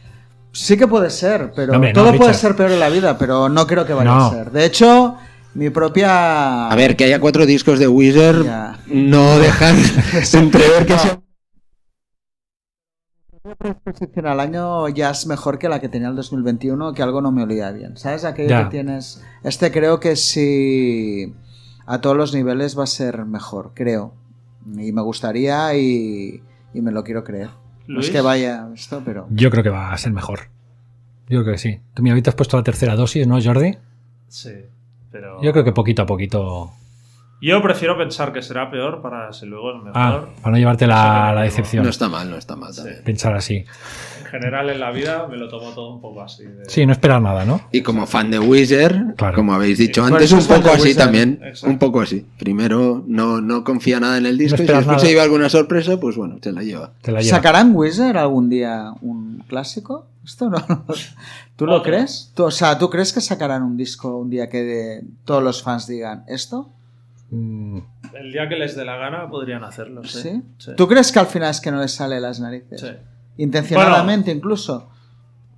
Speaker 3: sí que puede ser, pero
Speaker 1: No, hombre, no,
Speaker 3: todo puede ser peor en la vida, pero no creo que vaya
Speaker 1: No.
Speaker 3: a ser. De hecho, mi propia.
Speaker 4: A ver, que haya cuatro discos de Wizard no dejan entrever que sea...
Speaker 3: exposición al año ya es mejor que la que tenía el 2021, que algo no me olía bien. ¿Sabes? Aquello que tienes. Este creo que sí. A todos los niveles va a ser mejor, creo. Y me gustaría y, y me lo quiero creer. No es que vaya esto, pero.
Speaker 1: Yo creo que va a ser mejor. Yo creo que sí. Tú, mira, ahorita has puesto la tercera dosis, ¿no, Jordi?
Speaker 2: Sí, pero...
Speaker 1: Yo creo que poquito a poquito.
Speaker 2: Yo prefiero pensar que será peor para si luego es mejor.
Speaker 1: Ah, para no llevarte la, la decepción.
Speaker 4: No está mal, no está mal también.
Speaker 1: Pensar así.
Speaker 2: En general en la vida me lo tomo todo un poco así. de-
Speaker 1: Sí, no esperar nada, ¿no?
Speaker 4: Y como fan de Wizard,
Speaker 1: Claro.
Speaker 4: como habéis dicho
Speaker 2: Sí.
Speaker 3: Por
Speaker 4: antes, un poco así
Speaker 3: Wizard.
Speaker 4: también.
Speaker 2: Exacto.
Speaker 4: Un poco así. Primero no, no confía nada en el disco y si después
Speaker 1: nada.
Speaker 4: se lleva alguna sorpresa, pues bueno, se la lleva.
Speaker 1: Te la lleva.
Speaker 3: ¿Sacarán Wizard algún día un clásico? Esto no. ¿Tú lo
Speaker 2: Otro.
Speaker 3: crees? ¿Tú- o sea, ¿tú crees que sacarán un disco un día que de- todos los fans digan esto?
Speaker 1: Mm,
Speaker 2: El día que les dé la gana podrían hacerlo, sí.
Speaker 3: ¿Sí?
Speaker 2: Sí.
Speaker 3: ¿Tú crees que al final es que no les sale las narices?
Speaker 2: Sí.
Speaker 3: Intencionadamente incluso.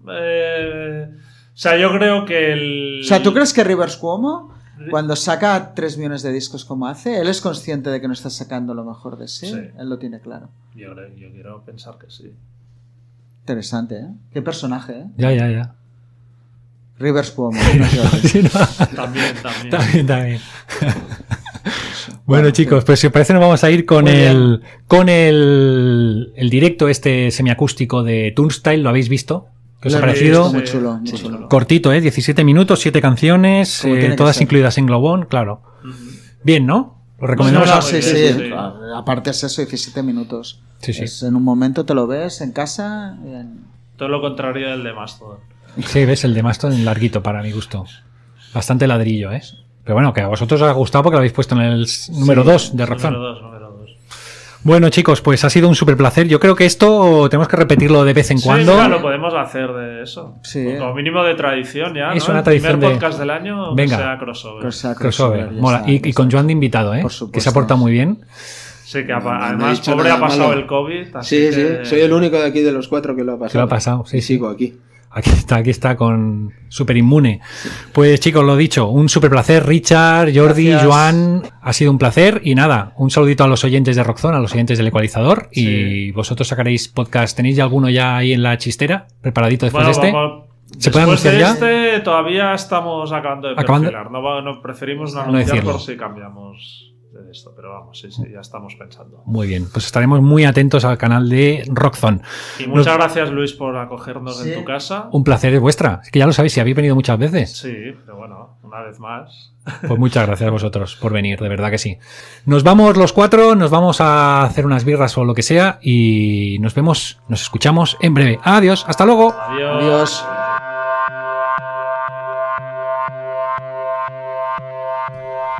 Speaker 2: Eh, o sea, yo creo que el...
Speaker 3: O sea, ¿tú crees que Rivers Cuomo, cuando saca 3 millones de discos como hace, él es consciente de que no está sacando lo mejor de sí?
Speaker 2: Sí.
Speaker 3: Él lo tiene claro.
Speaker 2: Yo, yo quiero pensar que sí.
Speaker 3: Interesante, ¿eh? Qué personaje, ¿eh?
Speaker 1: ya, ya, ya.
Speaker 3: Rivers Cuomo.
Speaker 1: Sí, no.
Speaker 2: También, también.
Speaker 1: También, también. Bueno, chicos, pues si os parece nos vamos a ir con el con el, el directo este semiacústico de Turnstile, ¿lo habéis visto? ¿Qué os ha parecido?
Speaker 3: Muy chulo, muy
Speaker 2: Sí,
Speaker 3: chulo.
Speaker 1: Cortito, ¿eh? 17 minutos, 7 canciones, eh, todas incluidas en Globón, claro. Bien, ¿no? Lo recomendamos.
Speaker 2: No,
Speaker 3: sí, sí. Aparte es eso, 17 minutos.
Speaker 1: Sí, sí.
Speaker 3: Es en un momento te lo ves en casa. en-
Speaker 2: Todo lo contrario del de Mastodon.
Speaker 1: Sí, ves el de Maston larguito para mi gusto. Bastante ladrillo, ¿eh? Pero bueno, que a vosotros os ha gustado porque lo habéis puesto en el número 2 de Roxanne.
Speaker 2: Número dos, número dos.
Speaker 1: Bueno, chicos, pues ha sido un súper placer. Yo creo que esto tenemos que repetirlo de vez en
Speaker 2: Sí,
Speaker 1: cuando.
Speaker 2: mira, lo podemos hacer de eso.
Speaker 3: Sí.
Speaker 2: Como mínimo de tradición ya,
Speaker 1: Es
Speaker 2: ¿no?
Speaker 1: una
Speaker 2: El
Speaker 1: tradición
Speaker 2: primer
Speaker 1: de-
Speaker 2: podcast del año
Speaker 1: Venga.
Speaker 2: que sea crossover.
Speaker 1: Crossover. Mola.
Speaker 3: está,
Speaker 1: Y, con. Joan de invitado, ¿eh?
Speaker 3: Por
Speaker 1: Que
Speaker 3: supuesto.
Speaker 1: se ha portado muy bien.
Speaker 2: Sí, que apa-
Speaker 4: no,
Speaker 2: además pobre ha pasado
Speaker 4: malo.
Speaker 2: el COVID. así
Speaker 4: Sí, sí,
Speaker 2: que-
Speaker 4: soy el único de aquí de los cuatro que lo ha pasado.
Speaker 1: Que lo ha pasado, sí,
Speaker 4: Y
Speaker 1: sí.
Speaker 4: sigo aquí.
Speaker 1: Aquí está, aquí está con super inmune. Pues chicos, lo dicho, un súper placer. Richard, Jordi,
Speaker 3: Gracias.
Speaker 1: Joan, ha sido un placer. Y nada, un saludito a los oyentes de Rockzone, a los oyentes del ecualizador. Y
Speaker 2: Sí.
Speaker 1: vosotros sacaréis podcast. ¿Tenéis ya alguno ya ahí en la chistera? ¿Preparadito después
Speaker 2: Bueno,
Speaker 1: de este?
Speaker 2: vamos-
Speaker 1: ¿Se puede
Speaker 2: Después de
Speaker 1: anunciar ya?
Speaker 2: este todavía estamos acabando de
Speaker 1: Acabando-
Speaker 2: perfilar. No, va- no preferimos no
Speaker 1: No
Speaker 2: anunciar
Speaker 1: decirlo.
Speaker 2: por si cambiamos de esto. Pero vamos, sí, sí, ya estamos pensando.
Speaker 1: Muy bien, pues estaremos muy atentos al canal de Rockzone.
Speaker 2: Y muchas gracias, Luis, por acogernos
Speaker 3: Sí.
Speaker 2: en tu casa.
Speaker 1: Un placer es vuestra. Es que ya lo sabéis, si habéis venido muchas veces.
Speaker 2: Sí, pero bueno, una vez más.
Speaker 1: Pues muchas gracias a vosotros por venir, de verdad que sí. Nos vamos los cuatro, nos vamos a hacer unas birras o lo que sea y nos vemos, nos escuchamos en breve. Adiós, hasta luego.
Speaker 2: Adiós.